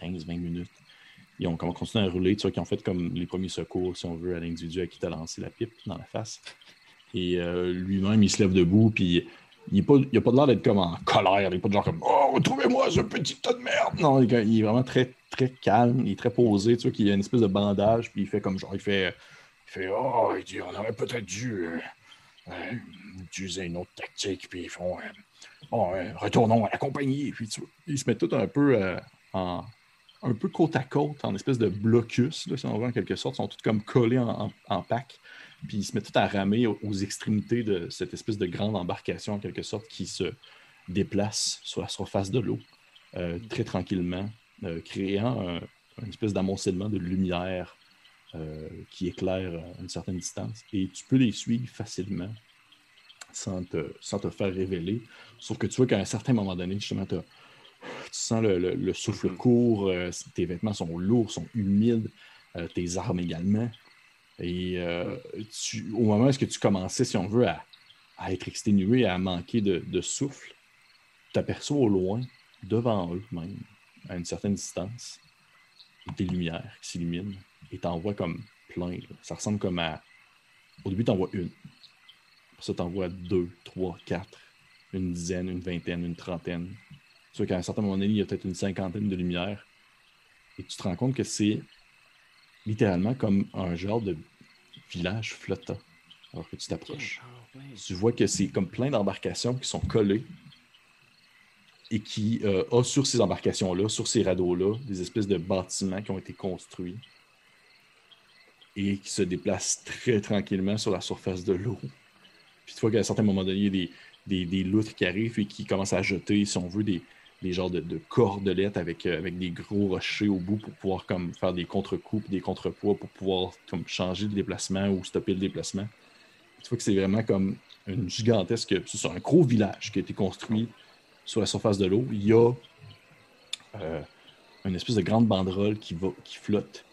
15-20 minutes, ils ont continué à rouler. Tu vois qu'ils ont fait comme les premiers secours, si on veut, à l'individu à qui t'a lancé la pipe dans la face. Et euh, lui-même, il se lève debout, puis il n'a pas, a pas l'air d'être comme en colère. Il n'est pas de genre comme Oh, retrouvez-moi ce petit tas de merde. Non, il est, vraiment très, très calme, il est très posé. Tu vois qu'il a une espèce de bandage, puis il fait comme genre, il fait, il fait Oh, il dit, on aurait peut-être dû euh, euh, utiliser une autre tactique, puis ils font euh, Bon, euh, retournons à la compagnie. Puis ils se mettent tout un peu euh, en. Un peu côte à côte, en espèce de blocus, là, si on veut, en quelque sorte. Ils sont tous comme collés en, pack. Puis ils se mettent tout à ramer aux, extrémités de cette espèce de grande embarcation, en quelque sorte, qui se déplace sur la surface de l'eau, très tranquillement, créant un, une espèce d'amoncellement de lumière euh, qui éclaire à une certaine distance. Et tu peux les suivre facilement sans te, sans te faire révéler. Sauf que tu vois qu'à un certain moment donné, justement, tu sens le, le- le souffle court, euh, tes vêtements sont lourds, sont humides, euh, tes armes également. Et au moment où tu commençais, si on veut, à, à être exténué, à manquer de, de souffle, tu aperçois au loin, devant eux même, à une certaine distance, des lumières qui s'illuminent et t'en vois comme plein. là. Ça ressemble comme à. Au début, t'en vois une. Pour ça, t'en vois deux, trois, quatre, une dizaine, une vingtaine, une trentaine. Tu vois qu'à un certain moment donné, il y a peut-être une cinquantaine de lumières. Et tu te rends compte que c'est littéralement comme un genre de village flottant alors que tu t'approches. Tu vois que c'est comme plein d'embarcations qui sont collées et qui euh, a sur ces embarcations-là, sur ces radeaux-là, des espèces de bâtiments qui ont été construits et qui se déplacent très tranquillement sur la surface de l'eau. Puis tu vois qu'à un certain moment donné, il y a des, des, des loutres qui arrivent et qui commencent à jeter, si on veut, des, des genres de, de cordelettes avec, euh, avec des gros rochers au bout pour pouvoir comme, faire des contre-coups puis des contrepoids pour pouvoir comme, changer le déplacement ou stopper le déplacement. Tu vois que c'est vraiment comme une gigantesque. C'est un gros village qui a été construit sur la surface de l'eau. Il y a euh, une espèce de grande banderole qui, va, qui flotte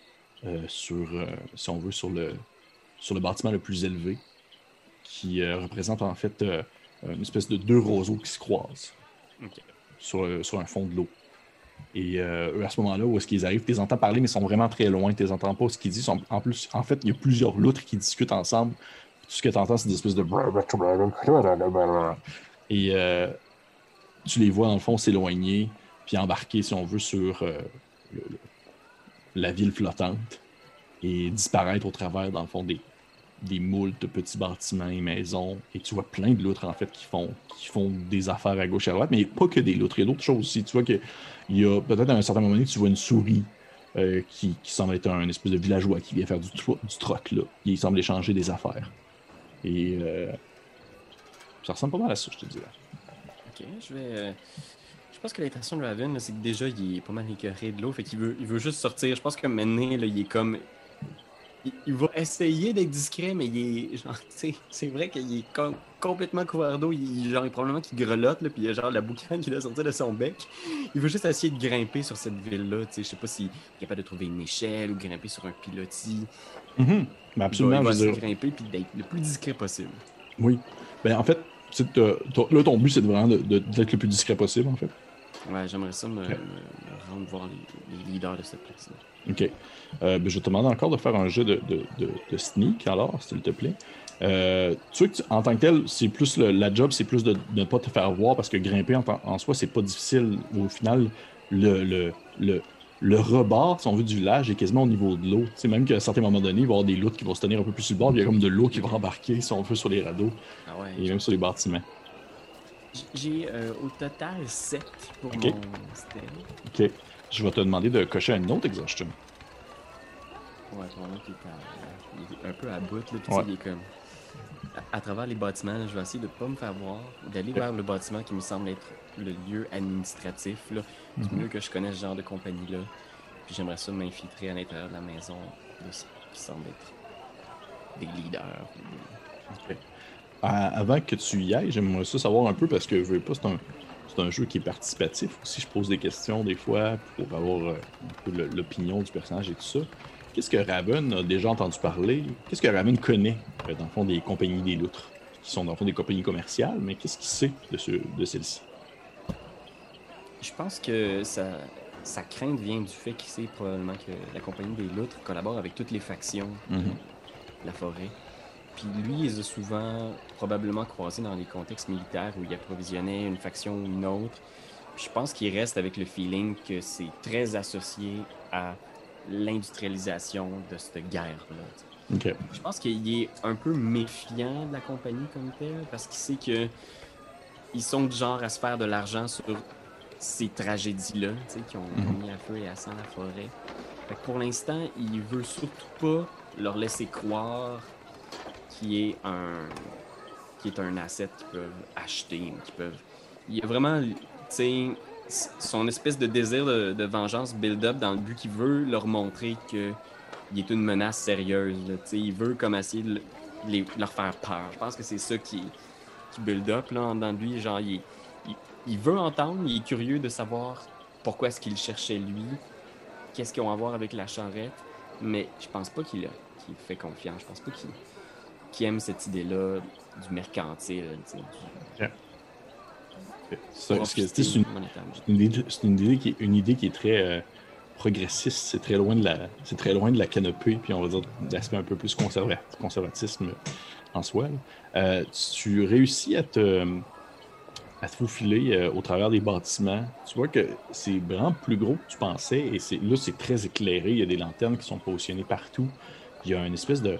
sur, euh, si on veut, sur le, sur le bâtiment le plus élevé, qui euh, représente en fait euh, une espèce de deux roseaux qui se croisent sur, euh, sur un fond de l'eau. Et euh, eux, à ce moment-là, où est-ce qu'ils arrivent, tu les entends parler, mais ils sont vraiment très loin, tu les entends pas ce qu'ils disent. En plus, en fait, il y a plusieurs loutres qui discutent ensemble. Tout ce que tu entends, c'est des espèces de... Et euh, tu les vois, dans le fond, s'éloigner, puis embarquer, si on veut, sur euh, le- la ville flottante et disparaître au travers, dans le fond, des, des moultes de petits bâtiments et maisons. Et tu vois plein de loutres, en fait, qui font, qui font des affaires à gauche et à droite, mais pas que des loutres. Il y a d'autres choses aussi. Tu vois qu'il y a peut-être à un certain moment donné, tu vois une souris euh, qui, qui semble être un espèce de villageois qui vient faire du, tro- du troc, là. Il semble échanger des affaires. Et euh, ça ressemble pas mal à ça, je te dirais. Ok, je vais. Je pense que l'intention de Raven, c'est que déjà, il est pas mal écœuré de l'eau. Fait qu'il veut, il veut juste sortir. Je pense que maintenant, là, il est comme. Il, il va essayer d'être discret, mais il est. Genre, c'est vrai qu'il est com- complètement couvert d'eau. Il, genre, probablement qu'il grelotte, là, puis il y a genre la boucane qui doit sortir de son bec. Il veut juste essayer de grimper sur cette ville-là. Tu sais, je sais pas s'il est capable de trouver une échelle ou grimper sur un pilotis. Mhm. Mais absolument, il va, il je veux grimper puis d'être le plus discret possible. Oui. Ben, en fait, euh, là, ton but, c'est vraiment d'être le plus discret possible, en fait. Ouais, j'aimerais ça me, rendre voir les, les leaders de cette place-là. OK. Euh, ben, je vais te demander encore de faire un jeu de, de- de- de sneak, alors, s'il te plaît. Euh, tu sais que tu- en tant que tel, c'est plus le- la job, c'est plus de, ne pas te faire voir parce que grimper en, en soi, c'est pas difficile. Au final, le, le, le, le rebord, si on veut, du village est quasiment au niveau de l'eau. Tu sais, même qu'à un certain moment donné, il va y avoir des loutres qui vont se tenir un peu plus sur le bord, puis il y a comme de l'eau qui va embarquer, si on veut, sur les radeaux Ah ouais. et même sur les bâtiments. J'ai euh, au total 7 pour mon stèle. OK. Je vais te demander de cocher un autre exhaustion. Ouais, pendant qu'il est, à- il est un peu à bout, là, puis Ouais. il est comme... À, à travers les bâtiments, là, je vais essayer de pas me faire voir, d'aller vers le bâtiment qui me semble être le lieu administratif, là. C'est Mhm. mieux que je connaisse ce genre de compagnie-là. Puis j'aimerais ça m'infiltrer à l'intérieur de la maison de ce qui semble être des leaders. Avant que tu y ailles, j'aimerais ça savoir un peu parce que je veux pas, c'est un, c'est un jeu qui est participatif aussi. Je pose des questions des fois pour avoir euh, un peu l'opinion du personnage et tout ça. Qu'est-ce que Raven a déjà entendu parler? Qu'est-ce que Raven connaît, euh, dans le fond, des compagnies des loutres, qui sont dans le fond des compagnies commerciales, mais qu'est-ce qu'il sait de, ce, de celles-ci? Je pense que sa crainte vient du fait qu'il sait probablement que la compagnie des loutres collabore avec toutes les factions de mhm. la forêt. Puis lui, il a souvent probablement croisé dans des contextes militaires où il approvisionnait une faction ou une autre. je pense qu'il reste avec le feeling que c'est très associé à l'industrialisation de cette guerre-là. Je pense qu'il est un peu méfiant de la compagnie comme tel parce qu'il sait que ils sont du genre à se faire de l'argent sur ces tragédies-là, qui ont, mhm. mis à feu et à sang la forêt. pour l'instant, il veut surtout pas leur laisser croire qu'il est un qui est un asset qu'ils peuvent acheter, qui peuvent. Il y a vraiment, son espèce de désir de, vengeance build-up dans le but qu'il veut leur montrer qu'il est une menace sérieuse. il veut comme essayer de leur faire peur. Je pense que c'est ça qui, qui build-up dans lui. Genre, il, veut entendre, il est curieux de savoir pourquoi est-ce qu'il cherchait lui, qu'est-ce qu'ils ont à voir avec la charrette, mais je pense pas qu'il fait confiance. Je pense pas qu'il aime cette idée-là du mercantile. C'est une, idée qui est, une idée qui est très euh, progressiste. C'est très loin de la, c'est très loin de la canopée, puis on va dire d'aspect un peu plus conservatisme en soi. Euh, tu réussis à te, à te faufiler euh, au travers des bâtiments. Tu vois que c'est vraiment plus gros que tu pensais, et c'est, là c'est très éclairé. Il y a des lanternes qui sont positionnées partout. Il y a une espèce de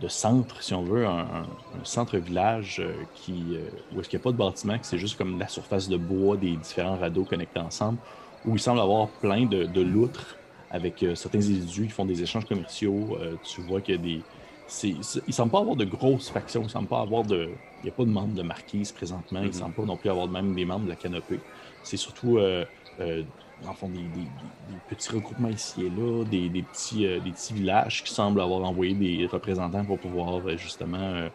de centre, si on veut, un, centre-village euh, qui, euh, où est-ce qu'il n'y a pas de bâtiment, que c'est juste comme la surface de bois des différents radeaux connectés ensemble, où il semble avoir plein de, de loutres avec euh, certains individus qui font des échanges commerciaux. tu vois qu'il y a des. il ne semble pas avoir de grosses factions, il ne semble pas avoir de. Il n'y a pas de membres de marquise présentement, il ne mm-hmm. semble pas non plus avoir même des membres de la canopée. C'est surtout en fond, des, petits regroupements ici et là, des, petits, euh, des petits villages qui semblent avoir envoyé des représentants pour pouvoir euh, justement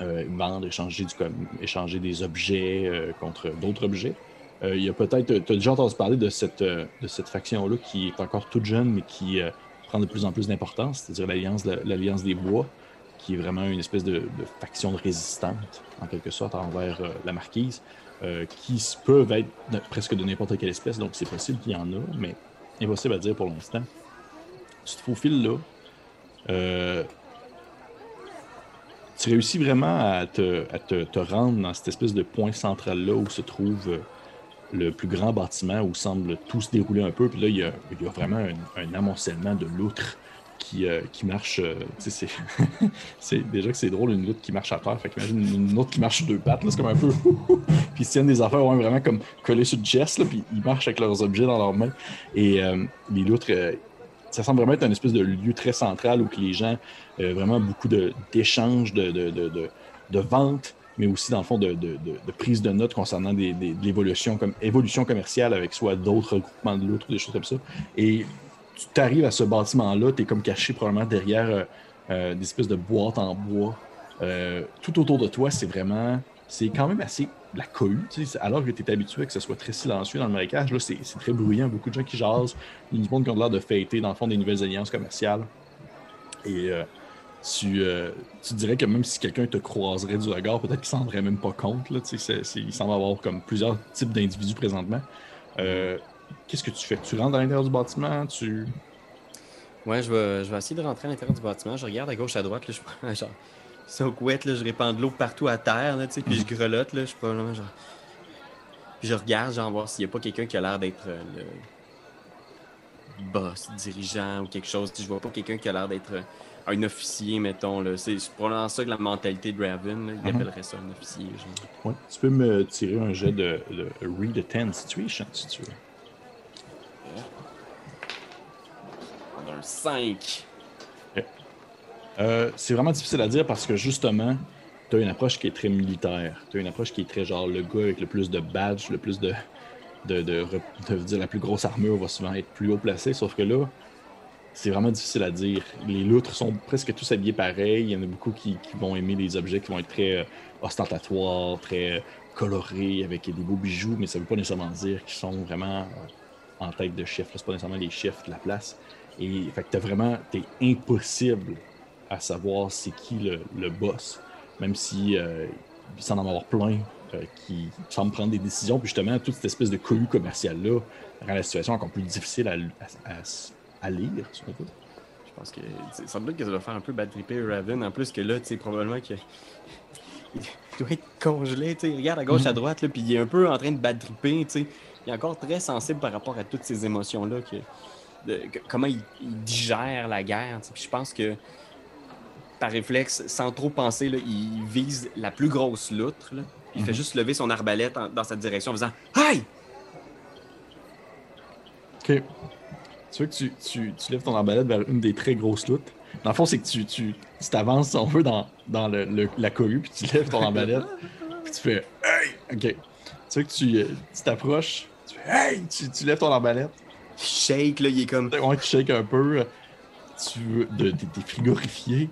euh, vendre, échanger, du, échanger des objets contre d'autres objets. il y a peut-être, tu as déjà entendu parler de cette, de cette faction-là qui est encore toute jeune, mais qui prend de plus en plus d'importance, c'est-à-dire l'Alliance, l'Alliance des Bois, qui est vraiment une espèce de, de faction résistante, en quelque sorte, envers la marquise. Euh, qui peuvent être presque de n'importe quelle espèce, donc c'est possible qu'il y en a, mais impossible à dire pour l'instant. Tu te faufiles là. Euh, tu réussis vraiment à, te, rendre dans cette espèce de point central-là où se trouve euh, le plus grand bâtiment où semble tout se dérouler un peu. Puis là, il y a, vraiment un, un amoncellement de loutres qui, euh, qui marche. Euh, c'est déjà que c'est drôle, une loutre qui marche à terre. Fait qu'imagine une, une qui marche sur deux pattes, c'est comme un peu. puis ils tiennent des affaires vraiment comme collés sur le chest, là, puis ils marchent avec leurs objets dans leurs mains. Et euh, les loutres, ça semble vraiment être un espèce de lieu très central où que les gens, vraiment beaucoup d'échanges, de, de, de, de, ventes mais aussi dans le fond de, de, de, prise de notes concernant des, de l'évolution comme évolution commerciale avec soit d'autres groupements de loutres ou des choses comme ça. Et tu t'arrives à ce bâtiment-là, tu es comme caché probablement derrière euh, euh, des espèces de boîtes en bois. Euh, tout autour de toi, c'est vraiment. C'est quand même assez la cohue. alors que tu es habitué que ce soit très silencieux dans le marécage, là, c'est, très bruyant. Beaucoup de gens qui jasent. Il y a du monde qui ont l'air de fêter, dans le fond, des nouvelles alliances commerciales. Et tu, tu, dirais que même si quelqu'un te croiserait du regard, peut-être qu'il ne s'en rendrait même pas compte. Là, il semble avoir comme plusieurs types d'individus présentement. Qu'est-ce que tu fais? Tu rentres à l'intérieur du bâtiment? Tu. Ouais, je vais, je vais essayer de rentrer à l'intérieur du bâtiment. Je regarde à gauche, à droite. Là, je prends genre. Soak wet, là, je répands de l'eau partout à terre, là, puis je mhm. grelotte. Là, je suis probablement genre. Puis je regarde, genre, voir s'il n'y a pas quelqu'un qui a l'air d'être euh, le boss, dirigeant ou quelque chose. Je vois pas quelqu'un qui a l'air d'être euh, un officier, mettons. Là. C'est probablement ça que la mentalité de Raven, il mhm. appellerait ça un officier. Ouais. Tu peux me tirer un jet de, de Read a Ten Situation si tu veux. 5. Euh, c'est vraiment difficile à dire parce que justement, tu as une approche qui est très militaire. Tu as une approche qui est très genre le gars avec le plus de badges, le plus de. de, de, dire la plus grosse armure va souvent être plus haut placé. Sauf que là, c'est vraiment difficile à dire. Les loutres sont presque tous habillés pareil. Il y en a beaucoup qui, vont aimer les objets qui vont être très euh, ostentatoires, très colorés, avec des beaux bijoux, mais ça ne veut pas nécessairement dire qu'ils sont vraiment euh, en tête de chef. C'est pas nécessairement les chefs de la place. Et fait que t'as vraiment, t'es impossible à savoir c'est qui le, boss, même si euh, il semble en avoir plein qui semblent prendre des décisions. Puis justement, toute cette espèce de cohue commercial-là rend la situation encore plus difficile à, à lire, si on veut. Je pense que ça doute que ça doit faire un peu bad tripper Raven. En plus que là, tu sais, probablement que. Il doit être congelé, tu sais. Regarde à gauche, à mhm. droite, là, puis il est un peu en train de bad tripper, tu sais. Il est encore très sensible par rapport à toutes ces émotions-là. Que, comment il, digère la guerre. Puis je pense que par réflexe, sans trop penser, là, il vise la plus grosse loutre. Il fait mhm. juste lever son arbalète dans cette direction en faisant Aïe! Ok. Tu vois que tu, tu, tu, lèves ton arbalète vers une des très grosses loutres? Dans le fond, c'est que tu, tu, tu t'avances, si on veut, dans, dans le, la cohue, puis tu lèves ton arbalète, puis tu fais Hey! Ok. Tu vois que tu, euh, tu t'approches, tu fais Hey! Tu, tu lèves ton arbalète. Shake, là, il est comme. Ouais, tu shake un peu. Tu de, t'es frigorifié.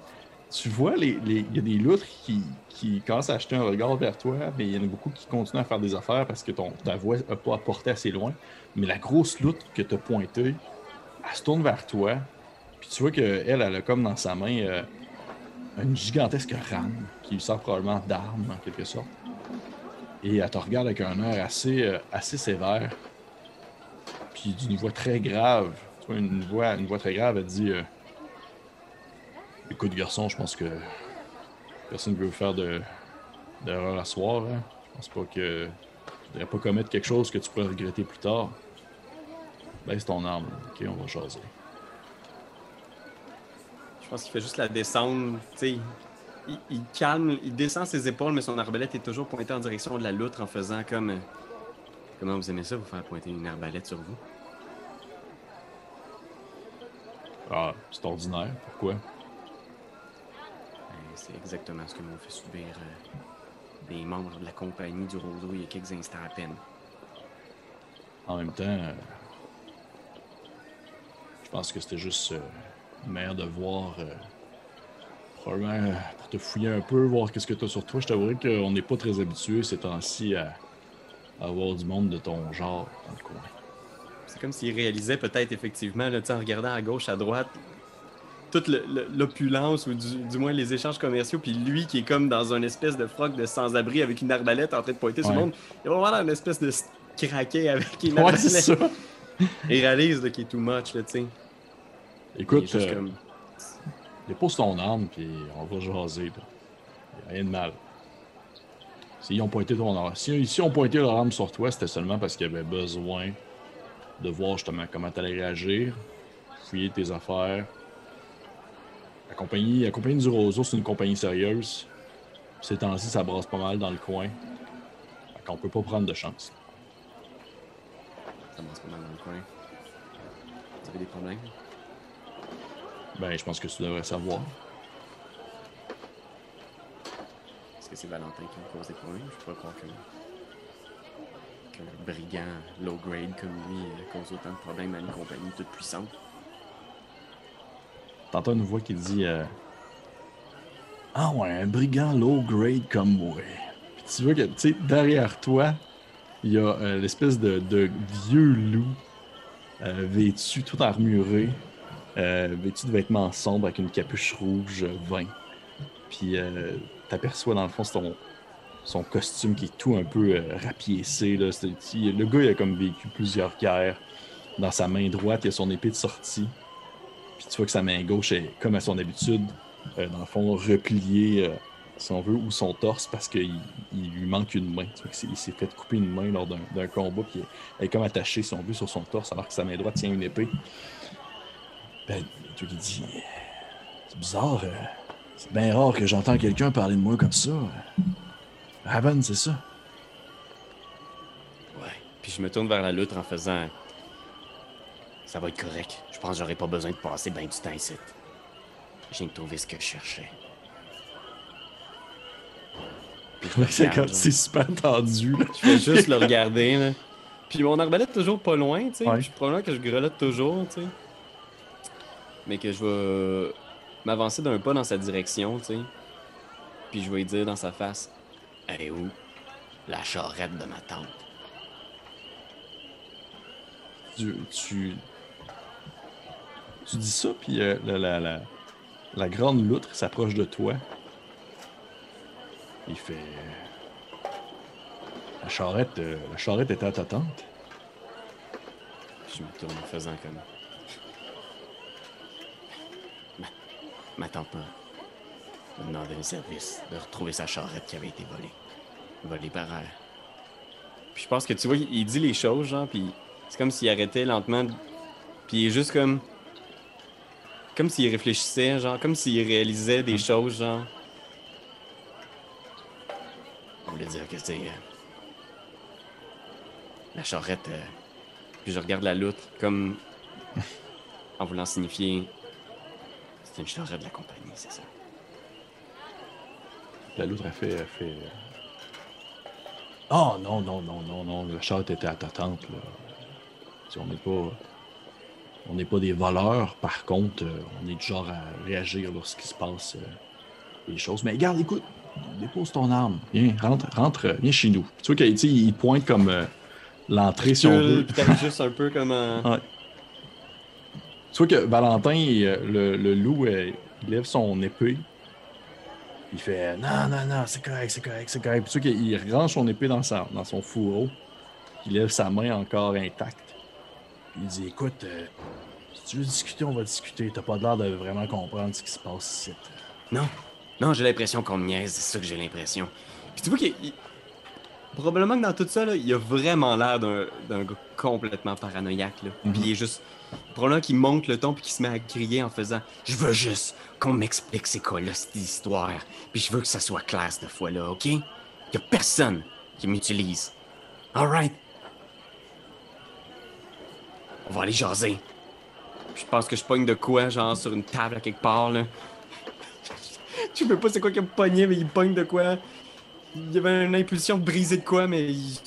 Tu vois, il les, y a des loutres qui, qui commencent à acheter un regard vers toi, mais il y en a beaucoup qui continuent à faire des affaires parce que ton, ta voix n'a pas apporté assez loin. Mais la grosse loutre que tu as pointée, elle se tourne vers toi, puis tu vois qu'elle, elle a comme dans sa main euh, une gigantesque rame qui lui sert probablement d'arme en quelque sorte. Et elle te regarde avec un air assez, euh, assez sévère, puis d'une voix très grave. Une voix, une voix très grave, elle dit euh, Écoute, garçon, je pense que personne ne veut faire d'erreur à soir. Hein. Je pense pas que tu devrais pas commettre quelque chose que tu pourrais regretter plus tard. Baisse ton arme. Ok, on va jaser. Je pense qu'il fait juste la descendre. Tu il, il, calme, il descend ses épaules, mais son arbalète est toujours pointée en direction de la loutre en faisant comme. Comment vous aimez ça, vous faire pointer une arbalète sur vous? Ah, c'est ordinaire. Pourquoi? Ben, c'est exactement ce que m'ont fait subir euh, des membres de la compagnie du Roseau il y a quelques instants à peine. En même temps, euh, je pense que c'était juste euh, une de voir. Euh, probablement pour te fouiller un peu, voir qu'est-ce que tu as sur toi. Je t'avouerais qu'on n'est pas très habitué ces temps-ci à, avoir du monde de ton genre dans le coin. C'est comme s'il réalisait peut-être effectivement, là, en regardant à gauche, à droite, toute l'opulence ou du, moins les échanges commerciaux, puis lui qui est comme dans une espèce de froc de sans-abri avec une arbalète en train de pointer sur le monde. Il y a vraiment une espèce de craquet avec une arbalète. Ouais, c'est ça. Il réalise qu'il est too much, là, tu sais. Écoute, euh, dépose ton arme, puis on va jaser. Là. Y a rien de mal. S'ils ton si, si ont pointé leur arme sur toi, c'était seulement parce qu'ils avaient besoin de voir justement comment tu allais réagir, fouiller tes affaires. La compagnie, la compagnie du Roseau, c'est une compagnie sérieuse. Ces temps-ci, ça brasse pas mal dans le coin. Fait qu'on peut pas prendre de chance. Ça brasse pas mal dans le coin. Vous avez des problèmes? Ben, je pense que tu devrais savoir. Est-ce que c'est Valentin qui a causé problème? Je peux pas croire que qu'un brigand low grade comme lui euh, cause autant de problèmes à une compagnie toute puissante. T'entends une voix qui dit euh, Ah ouais, un brigand low grade comme moi. Puis tu vois que, tu sais, derrière toi, il y a euh, l'espèce de, vieux loup vêtu, tout armuré, vêtu de vêtements sombres avec une capuche rouge vin. Puis t'aperçois dans le fond son, son costume qui est tout un peu euh, rapiécé. Là. Le gars il a comme vécu plusieurs guerres. Dans sa main droite, il a son épée de sortie. Puis tu vois que sa main gauche est, comme à son habitude, euh, dans le fond, repliée, si on veut, ou son torse parce qu'il lui manque une main. Tu vois qu'il s'est fait couper une main lors d'un combat, puis elle est comme attachée, si on veut, sur son torse, alors que sa main droite tient une épée. Ben, tu lui dis C'est bizarre. C'est bien rare que j'entends quelqu'un parler de moi comme ça. Raven, c'est ça. Ouais. Puis je me tourne vers la loutre en faisant Ça va être correct. Je pense que j'aurais pas besoin de passer bien du temps ici. Je de trouver ce que je cherchais. c'est super tendu. Là. Je vais juste le regarder. Là. Puis mon arbalète toujours pas loin, tu sais. Ouais. Probablement que je grelotte toujours, tu sais. mais que je vais m'avancer d'un pas dans sa direction, tu sais. Puis je vais lui dire dans sa face Elle est où? La charrette de ma tante. Tu, tu, tu dis ça, puis euh, la, la, la, la grande loutre s'approche de toi. Il fait. La charrette, euh, la charrette est à ta tante. Je me tourne en faisant comme. Ma tante m'a m'a demandé le service de retrouver sa charrette qui avait été volée. Volée par elle. Puis je pense que tu vois, il dit les choses, genre, puis c'est comme s'il arrêtait lentement. Puis il est juste comme. Comme s'il réfléchissait, genre, comme s'il réalisait des choses, genre. On voulait dire que c'est. euh, la charrette. euh, Puis je regarde la loutre comme. en voulant signifier. C'est une charrette de la compagnie, c'est ça. La loutre a fait. elle fait... euh, Oh non, non, non, non, non. La charrette était à ta tante. Là. Sais, on n'est pas. On n'est pas des voleurs. Par contre, euh, on est du genre à réagir lorsqu'il se passe euh, des choses. Mais regarde, écoute, dépose ton arme. Viens, rentre, rentre, euh, viens chez nous. Tu vois sais, il pointe comme euh, l'entrée, si on veut. Peut-être juste un peu comme un. Ouais. Tu vois que Valentin, euh, le, le loup, euh, il lève son épée. Il fait Non, non, non, c'est correct, c'est correct, c'est correct. Puis tu vois qu'il range son épée dans, sa, dans son fourreau. Il lève sa main encore intacte. Puis il dit Écoute, euh, si tu veux discuter, on va discuter. T'as pas l'air de vraiment comprendre ce qui se passe ici. Non, non, j'ai l'impression qu'on me niaise, c'est ça que j'ai l'impression. Puis tu vois qu'il. il- Probablement que dans tout ça, là, il a vraiment l'air d'un gars complètement paranoïaque. Là. Mhm. Puis il est juste. Probablement qu'il monte le ton puis qu'il se met à crier en faisant Je veux juste qu'on m'explique c'est quoi là, cette histoire. Puis je veux que ça soit clair cette fois-là, ok? Y a personne qui m'utilise. Alright. On va aller jaser. Je pense que je pogne de quoi, genre sur une table à quelque part, là. Je sais pas c'est quoi qu'il a pogné, mais il pogne de quoi. Il y avait une impulsion de briser de quoi, mais il.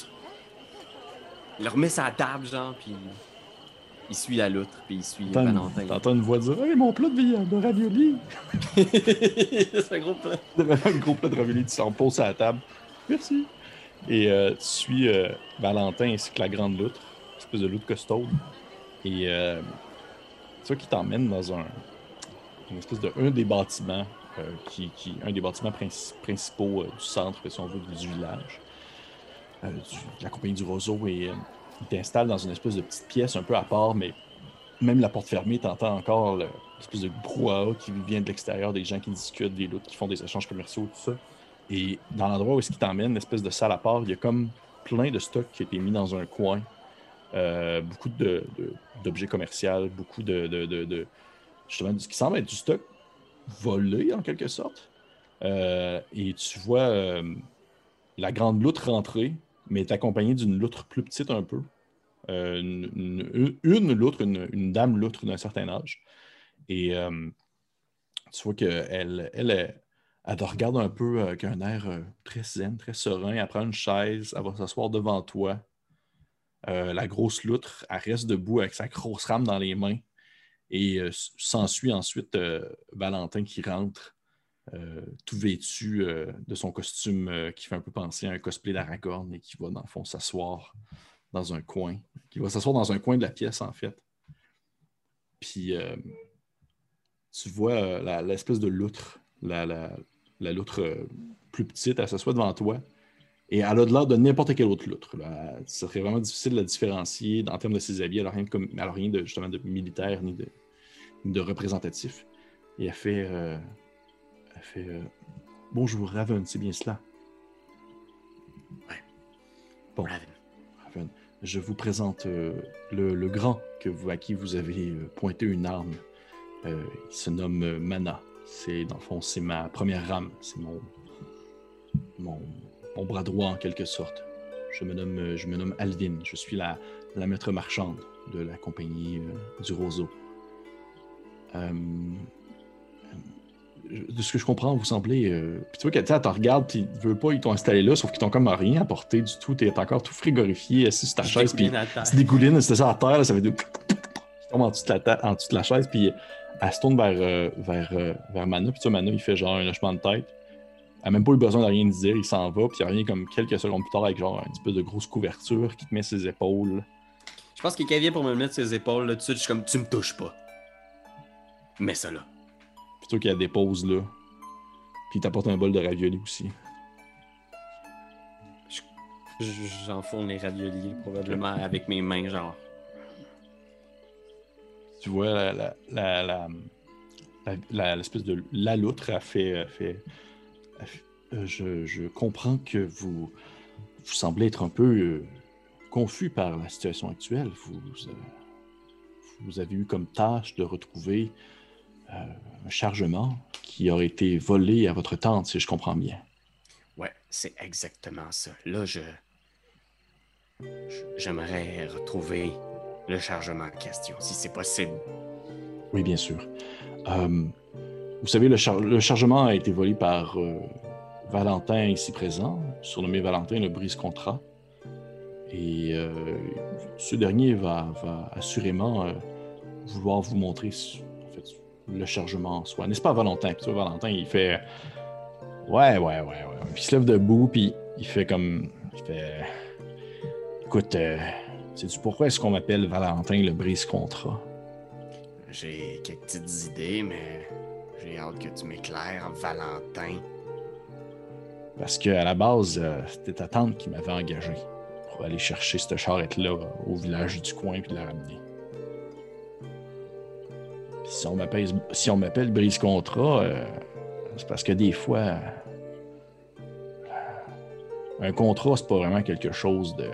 Il le remet la table, genre, puis. Il suit la loutre, puis il suit Valentin. T'entends une voix dire Hey, mon plat de, de ravioli c'est un gros plan. un gros plat de ravioli, tu s'en poses à la table. Merci. Et euh, tu suis euh, Valentin ainsi que la grande loutre, une espèce de loutre costaude. Et euh, tu vois qu'il t'emmène dans un une espèce de un des bâtiments euh, qui, qui un des bâtiments princi- principaux euh, du centre, si on veut, du village, euh, du- de la compagnie du roseau. Et euh, il t'installe dans une espèce de petite pièce un peu à part, mais même la porte fermée, t'entends encore le- l'espèce de brouhaha qui vient de l'extérieur, des gens qui discutent, des loutres qui font des échanges commerciaux, tout ça. Et dans l'endroit où est-ce qu'il t'emmène, une espèce de salle à part, il y a comme plein de stocks qui a été mis dans un coin. Euh, beaucoup de- de- d'objets commerciaux, beaucoup de, de, justement, ce qui semble être du stock volé en quelque sorte. Euh, et tu vois euh, la grande loutre rentrer, mais est accompagnée d'une loutre plus petite un peu. Euh, une, une- loutre, une, dame loutre d'un certain âge. Et euh, tu vois qu'elle elle, elle, te regarde un peu avec un air euh, très zen, très serein. Elle prend une chaise, elle va s'asseoir devant toi. Euh, la grosse loutre, elle reste debout avec sa grosse rame dans les mains. Et euh, s'ensuit ensuite euh, Valentin qui rentre, euh, tout vêtu euh, de son costume euh, qui fait un peu penser à un cosplay d'Aragorn et qui va, dans le fond, s'asseoir dans un coin. Qui va s'asseoir dans un coin de la pièce, en fait. Puis euh, tu vois euh, l'espèce de loutre, la, la, loutre euh, plus petite, elle s'assoit devant toi. Et elle a de l'air de n'importe quelle autre loutre. Là. Ce serait vraiment difficile de la différencier en termes de ses habits. Elle n'a rien, de, rien justement de militaire ni de, représentatif. Et elle fait. euh, elle fait Bonjour, Raven, c'est bien cela. Bon. Raven. Je vous présente euh, le, grand que vous, à qui vous avez euh, pointé une arme. Euh, il se nomme Mana. C'est, dans le fond, c'est ma première rame. C'est mon, mon, bras droit, en quelque sorte. Je me nomme, je me nomme Alvin. Je suis la, la maître marchande de la compagnie du Roseau. De ce que je comprends, vous semblez. euh, Puis tu vois tu elle te regarde, puis ils veulent pas, ils t'ont installé là, sauf qu'ils t'ont comme rien apporté du tout. T'es encore tout frigorifié, assis sur ta chaise, puis tu dégouline, c'était ça à terre, là, ça fait de. qui tombe en dessous de la, ta- en dessous de la chaise, puis elle se tourne vers, euh, vers, euh, vers Mana, puis tu vois, Mana, il fait genre un lâchement de tête. Elle a même pas eu besoin de rien dire, il s'en va, puis il revient comme quelques secondes plus tard avec genre un petit peu de grosse couverture qui te met ses épaules. Je pense qu'il vient pour me mettre ses épaules là, tout de suite, je suis comme tu me touches pas. Mets ça là. Plutôt qu'il la dépose là. Puis il t'apporte un bol de ravioli aussi. Je- J'enfourne les raviolis probablement avec mes mains, genre. Tu vois la, la, la, la- l'espèce de la loutre a fait, a fait, a fait- euh, je, je comprends que vous, vous semblez être un peu euh, confus par la situation actuelle. Vous, euh, vous avez eu comme tâche de retrouver un chargement qui aurait été volé à votre tante, si je comprends bien. Ouais, c'est exactement ça. Là, je. J'aimerais retrouver le chargement en question, si c'est possible. Oui, bien sûr. Euh, vous savez, le, char- le chargement a été volé par euh, Valentin ici présent, surnommé Valentin le brise-contrat. Et euh, ce dernier va, va assurément vouloir vous montrer le chargement en soi. N'est-ce pas, Valentin? Puis tu vois, Valentin, il fait Ouais, ouais, ouais, ouais. Puis il se lève debout, puis il fait comme. Il fait Écoute, euh, sais-tu pourquoi est-ce qu'on m'appelle Valentin le brise-contrat? J'ai quelques petites idées, mais j'ai hâte que tu m'éclaires, Valentin. Parce qu'à la base, euh, c'était ta tante qui m'avait engagé pour aller chercher cette charrette-là au village du coin puis de la ramener. Si on m'appelle, si Brise Contrat, euh, c'est parce que des fois, euh, un contrat, c'est pas vraiment quelque chose de.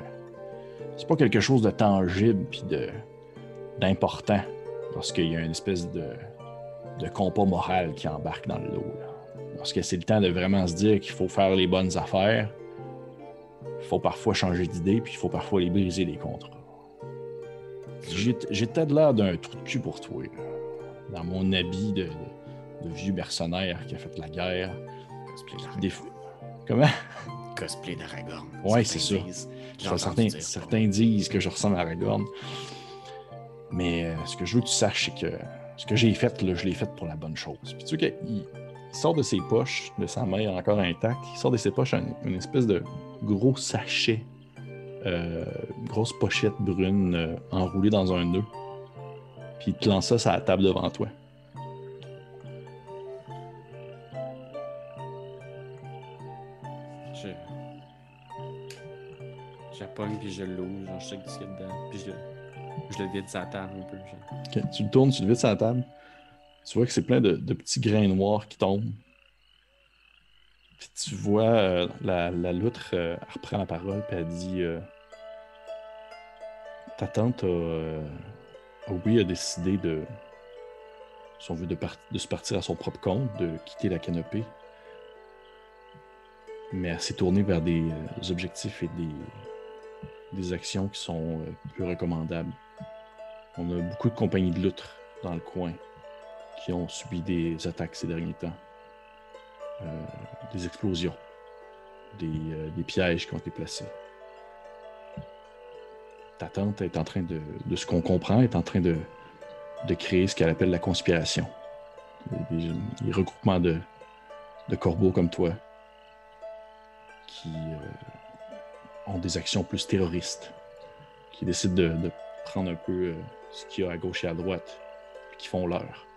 C'est pas quelque chose de tangible puis de d'important lorsqu'il y a une espèce de, de compas moral qui embarque dans le lot. Lorsque c'est le temps de vraiment se dire qu'il faut faire les bonnes affaires, il faut parfois changer d'idée, puis il faut parfois les briser les contrats. J'ai j'ai peut-être l'air d'un trou de cul pour toi. Dans mon habit de, de- de vieux mercenaire qui a fait la guerre. Cosplay Des Comment? Cosplay d'Aragorn. Ouais, c'est ça. certains, dire ça. certains disent que je ressemble à Aragorn. Mais euh, ce que je veux que tu saches, c'est que ce que j'ai fait, là, je l'ai fait pour la bonne chose. Puis tu vois qu'il il sort de ses poches, de sa main encore intacte, il sort de ses poches un- une espèce de gros sachet, euh, une grosse pochette brune euh, enroulée dans un nœud. Puis il te lance ça sur la table devant toi. Je. Je la pogne puis je l'ouvre, genre je sais ce qu'il y a dedans. Puis je, je le vide sa table un peu. Genre. Tu le tournes, tu le vides sur la table. Tu vois que c'est plein de, de petits grains noirs qui tombent. Puis tu vois euh, la, la loutre, euh, elle reprend la parole, puis elle dit euh, Ta tante a, euh, a, oui, a décidé de, si on de, se partir à son propre compte, de quitter la canopée. Mais elle s'est tournée vers des euh, objectifs et des, actions qui sont euh, plus recommandables. On a beaucoup de compagnies de loutres dans le coin qui ont subi des attaques ces derniers temps. Euh, des explosions, des pièges qui ont été placés. Ta tante est en train de, ce qu'on comprend, est en train de, créer ce qu'elle appelle la conspiration. Des, des- regroupements de, corbeaux comme toi qui euh, ont des actions plus terroristes, qui décident de, prendre un peu euh, ce qu'il y a à gauche et à droite, qui font leur.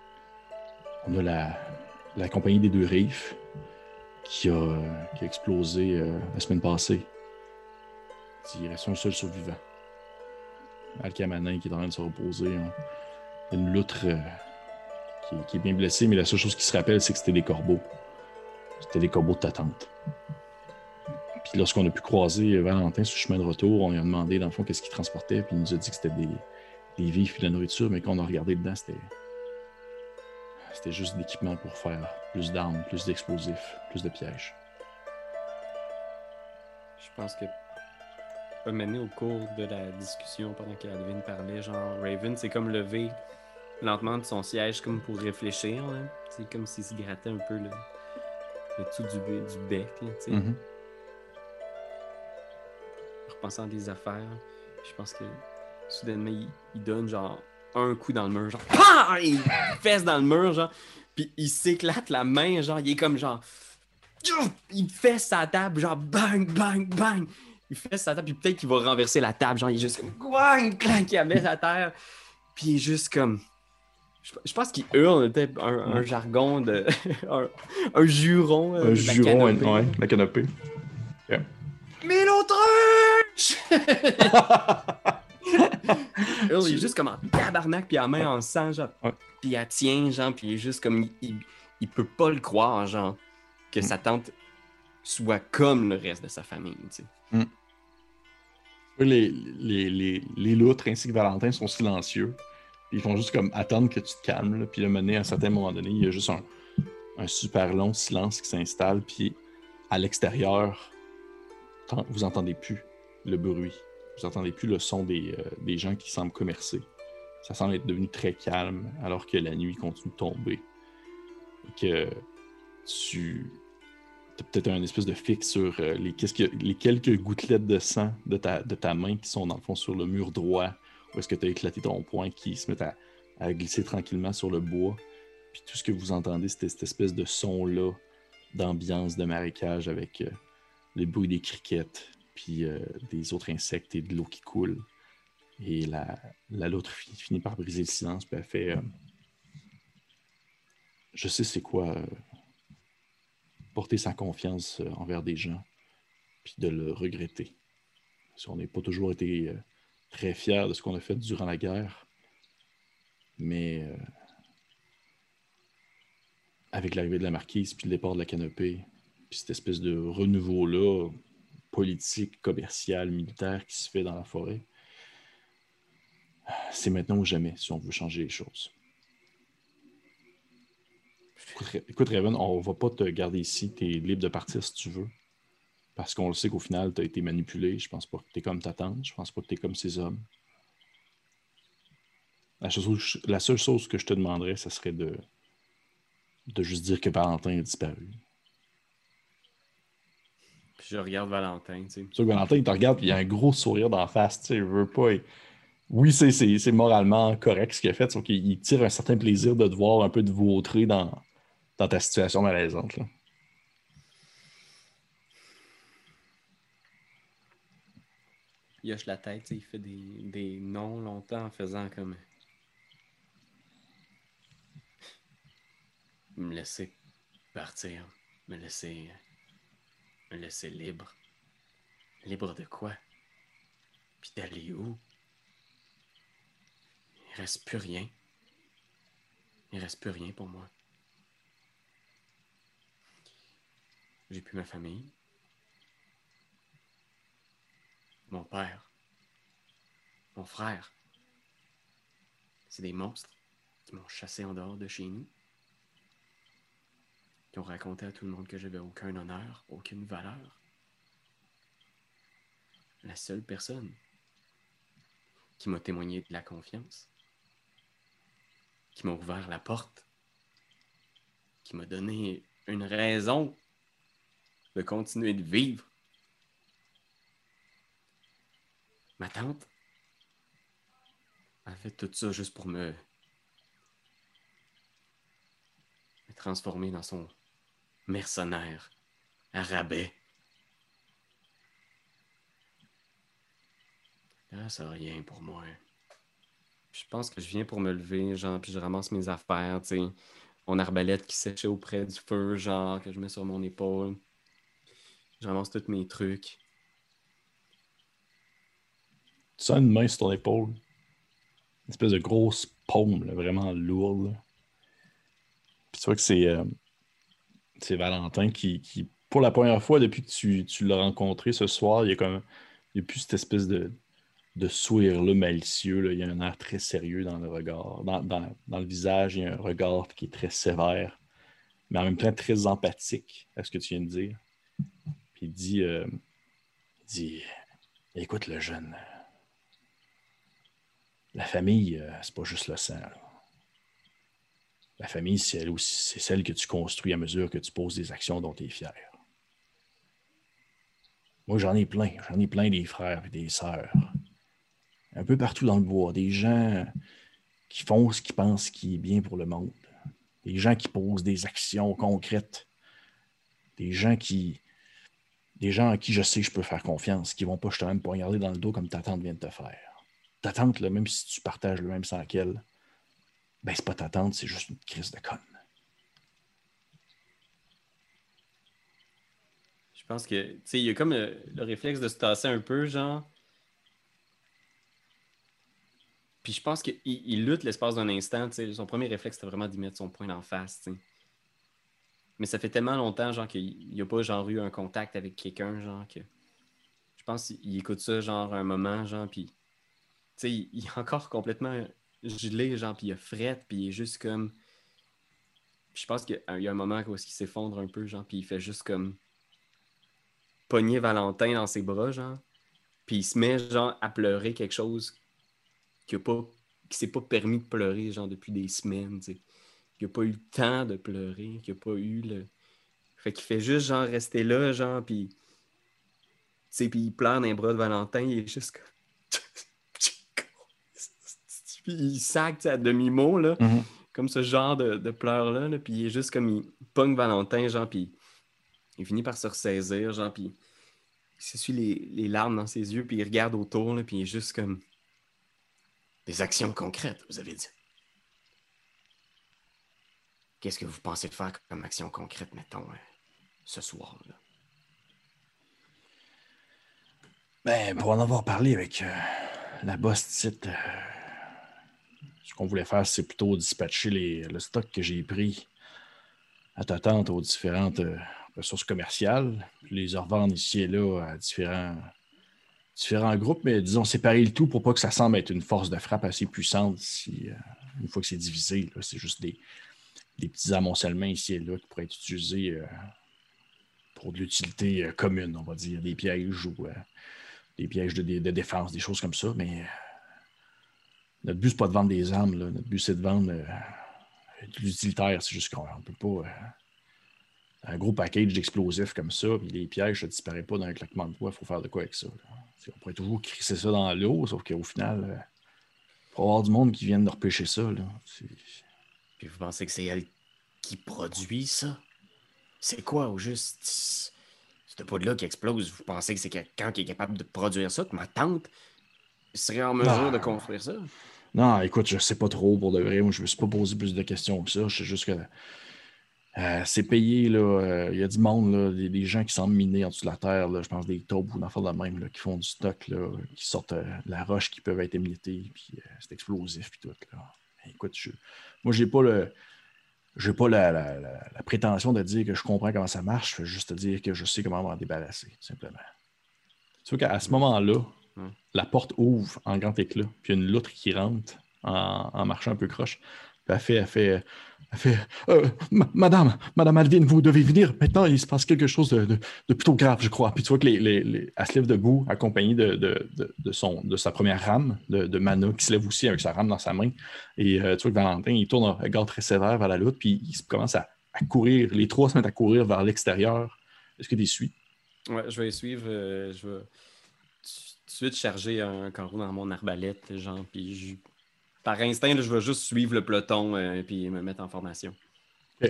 On a la, compagnie des deux rives qui a, qui a explosé euh, la semaine passée. Il reste un seul survivant. Alcamanin qui est en train de se reposer. hein. Une loutre euh, qui, est bien blessée, mais la seule chose qui se rappelle, c'est que c'était des corbeaux. C'était des corbeaux de ta. Puis lorsqu'on a pu croiser Valentin sur le chemin de retour, on lui a demandé dans le fond qu'est-ce qu'il transportait, puis il nous a dit que c'était des, des vifs et de la nourriture, mais quand on a regardé dedans, c'était. C'était juste de l'équipement pour faire plus d'armes, plus d'explosifs, plus de pièges. Je pense que pas mener au cours de la discussion pendant que Alvin parlait, genre Raven s'est comme levé lentement de son siège comme pour réfléchir. C'est comme s'il se grattait un peu le, le dessous du, du bec, là, tu sais, Mhm. repensant à des affaires. Je pense que soudainement il, il donne genre un coup dans le mur, genre, PAH! Il fesse dans le mur, genre, puis il s'éclate la main, genre, il est comme genre, il fesse sa table, genre, bang, bang, bang. Il fesse sa table, puis peut-être qu'il va renverser la table, genre, il est juste comme, bang, clank, il la met à terre, puis il est juste comme, je, pense qu'il hurle, peut-être un, jargon de. un, juron. Euh, un juron, la ouais, la canopée. Yeah. Mélotruche! il est juste comme en tabarnak, puis la main en sang, genre. Puis il tient, genre, puis il est juste comme. Il, il, peut pas le croire, genre, que sa tante soit comme le reste de sa famille, tu sais. Mm. Les, les, les, les loutres ainsi que Valentin sont silencieux. Ils font juste comme attendre que tu te calmes. Puis à un certain moment donné, il y a juste un, super long silence qui s'installe. Puis à l'extérieur, vous entendez plus le bruit. Vous entendez plus le son des, euh, gens qui semblent commercer. Ça semble être devenu très calme alors que la nuit continue de tomber. Que tu peut-être un espèce de fixe sur euh, les, les, quelques gouttelettes de sang de ta, de ta main qui sont dans le fond sur le mur droit où est-ce que tu as éclaté ton poing qui se met à, glisser tranquillement sur le bois. Puis tout ce que vous entendez, c'est cette espèce de son-là d'ambiance de marécage avec euh, le bruit des criquettes, puis euh, des autres insectes et de l'eau qui coule. Et la, la l'autre finit, par briser le silence, puis elle fait euh, Je sais c'est quoi porter sa confiance envers des gens, puis de le regretter. Si on n'est pas toujours été très fier de ce qu'on a fait durant la guerre. Mais euh, avec l'arrivée de la marquise, puis le départ de la canopée, puis cette espèce de renouveau-là, politique, commercial, militaire qui se fait dans la forêt, c'est maintenant ou jamais si on veut changer les choses. Écoute, Raven, on va pas te garder ici. Tu es libre de partir si tu veux. Parce qu'on le sait qu'au final, tu as été manipulé. Je pense pas que tu es comme ta tante. Je pense pas que tu es comme ces hommes. La, seule chose que je te demanderais, ce serait de, de juste dire que Valentin a disparu. Puis je regarde Valentin, tu sais. que Valentin, il te regarde, puis il a un gros sourire dans la face, tu sais, il veut pas. Oui, c'est moralement correct ce qu'il a fait, sauf qu'il tire un certain plaisir de te voir un peu de vautrer dans, dans ta situation malaisante. Là. il hoche la tête, il fait des, des noms longtemps en faisant comme. Me laisser partir, me laisser. me laisser libre. Libre de quoi? Puis d'aller où? Il reste plus rien. Il reste plus rien pour moi. J'ai plus ma famille. mon père, mon frère. C'est des monstres qui m'ont chassé en dehors de chez nous, qui ont raconté à tout le monde que j'avais aucun honneur, aucune valeur. La seule personne qui m'a témoigné de la confiance, qui m'a ouvert la porte, qui m'a donné une raison de continuer de vivre, Ma tante a fait tout ça juste pour me, me transformer dans son mercenaire à rabais. Là, ça rien pour moi. Je pense que je viens pour me lever, genre, puis je ramasse mes affaires, tu sais. Mon arbalète qui séchait auprès du feu, genre, que je mets sur mon épaule. Je tous mes trucs. Tu sens une main sur ton épaule. Une espèce de grosse paume, vraiment lourde. Tu vois que c'est, euh, c'est Valentin qui, qui, pour la première fois depuis que tu, tu l'as rencontré ce soir, il y a comme il y a plus cette espèce de, de sourire-là malicieux. Là. Il y a un air très sérieux dans le regard. Dans, dans, dans, le visage, il y a un regard qui est très sévère, mais en même temps très empathique à ce que tu viens de dire. Il dit, euh, dit Écoute le jeune, la famille, euh, c'est pas juste le sang. La famille, c'est c'est celle que tu construis à mesure que tu poses des actions dont tu es fier. Moi, j'en ai plein. J'en ai plein des frères et des sœurs. Un peu partout dans le bois. Des gens qui font ce qu'ils pensent qui est bien pour le monde. Des gens qui posent des actions concrètes. Des gens qui. Des gens à qui je sais que je peux faire confiance, qui ne vont pas justement me poignarder dans le dos comme ta tante vient de te faire. Ta tante, même si tu partages le même sang qu'elle, ben c'est pas ta tante, c'est juste une crise de conne. Je pense que, tu sais, il y a comme le, réflexe de se tasser un peu, genre. Puis je pense qu'il il lutte l'espace d'un instant, tu sais. Son premier réflexe, c'était vraiment d'y mettre son poing en face, tu. Mais ça fait tellement longtemps, genre, qu'il n'y a pas, genre, eu un contact avec quelqu'un, genre, que. Je pense qu'il écoute ça, genre, un moment, genre, puis. Tu sais, il, est encore complètement gelé, genre, puis il a fret, puis il est juste comme. Je pense qu'il y a un moment où il s'effondre un peu, genre, puis il fait juste comme pogner Valentin dans ses bras, genre. Puis il se met, genre, à pleurer quelque chose qui pas qui s'est pas permis de pleurer, genre, depuis des semaines, tu sais. Qui a pas eu le temps de pleurer, qui a pas eu le... Fait qu'il fait juste, genre, rester là, genre, puis... Tu sais, puis il pleure dans les bras de Valentin, il est juste comme... puis il sac à demi-mot, là. Mm-hmm. Comme ce genre de, de pleurs-là, là, puis il est juste comme... Il pogne Valentin, genre, puis il finit par se ressaisir, genre, puis il s'essuie les, les, larmes dans ses yeux, puis il regarde autour, là, puis il est juste comme. Des actions concrètes, vous avez dit. Qu'est-ce que vous pensez de faire comme action concrète, mettons, euh, ce soir? Là? Ben, pour en avoir parlé avec euh, la boss titre, euh, ce qu'on voulait faire, c'est plutôt dispatcher les, le stock que j'ai pris à ta tante aux différentes ressources commerciales, les revendre ici et là à différents, différents groupes, mais disons séparer le tout pour pas que ça semble être une force de frappe assez puissante si, une fois que c'est divisé. C'est juste des, petits amoncellements ici et là qui pourraient être utilisés euh, pour de l'utilité euh, commune, on va dire, des pièges ou des pièges de, défense, des choses comme ça. Mais notre but, c'est pas de vendre des armes. Notre but, c'est de vendre de l'utilitaire. C'est juste qu'on ne peut pas un gros package d'explosifs comme ça, puis les pièges, ça ne disparaît pas dans un claquement de doigts, il faut faire de quoi avec ça. On pourrait toujours crisser ça dans l'eau, sauf qu'au final, il faut avoir du monde qui vienne de repêcher ça. Puis vous pensez que c'est elle qui produit ça? C'est quoi au juste? C'est pas de là qui explose? Vous pensez que c'est quelqu'un qui est capable de produire ça, que ma tante serait en mesure de construire ça? Non, écoute, je sais pas trop pour de vrai. Moi, je me suis pas posé plus de questions que ça. Je sais juste que euh, c'est payé, là. Euh, il y a du monde, là, des, gens qui sont minés en dessous de la terre, là, je pense des taupes ou d'enfants de même, là, qui font du stock, là, qui sortent euh, la roche qui peuvent être émiettés, puis c'est explosif, puis tout. Là. Écoute, je, moi, j'ai pas le. J'ai pas la, la, prétention de dire que je comprends comment ça marche, je veux juste te dire que je sais comment m'en débarrasser, simplement. Tu vois qu'à ce moment-là, la porte ouvre en grand éclat, puis il y a une loutre qui rentre en, en marchant un peu croche. Elle fait, elle fait elle fait euh, Madame, Madame Alvin, vous devez venir. Maintenant, il se passe quelque chose de, plutôt grave, je crois. Puis tu vois que les, les, elle se lève debout, accompagnée de, son, de sa première rame, de, Mana, qui se lève aussi avec sa rame dans sa main. Et euh, tu vois que Valentin, il tourne un regard très sévère vers la lutte, puis il commence à, courir. Les trois se mettent à courir vers l'extérieur. Est-ce que tu suis? Ouais, je vais suivre. Euh, je vais tout de suite charger un carreau dans mon arbalète, genre, puis je par instinct, je vais juste suivre le peloton et euh, me mettre en formation. Tu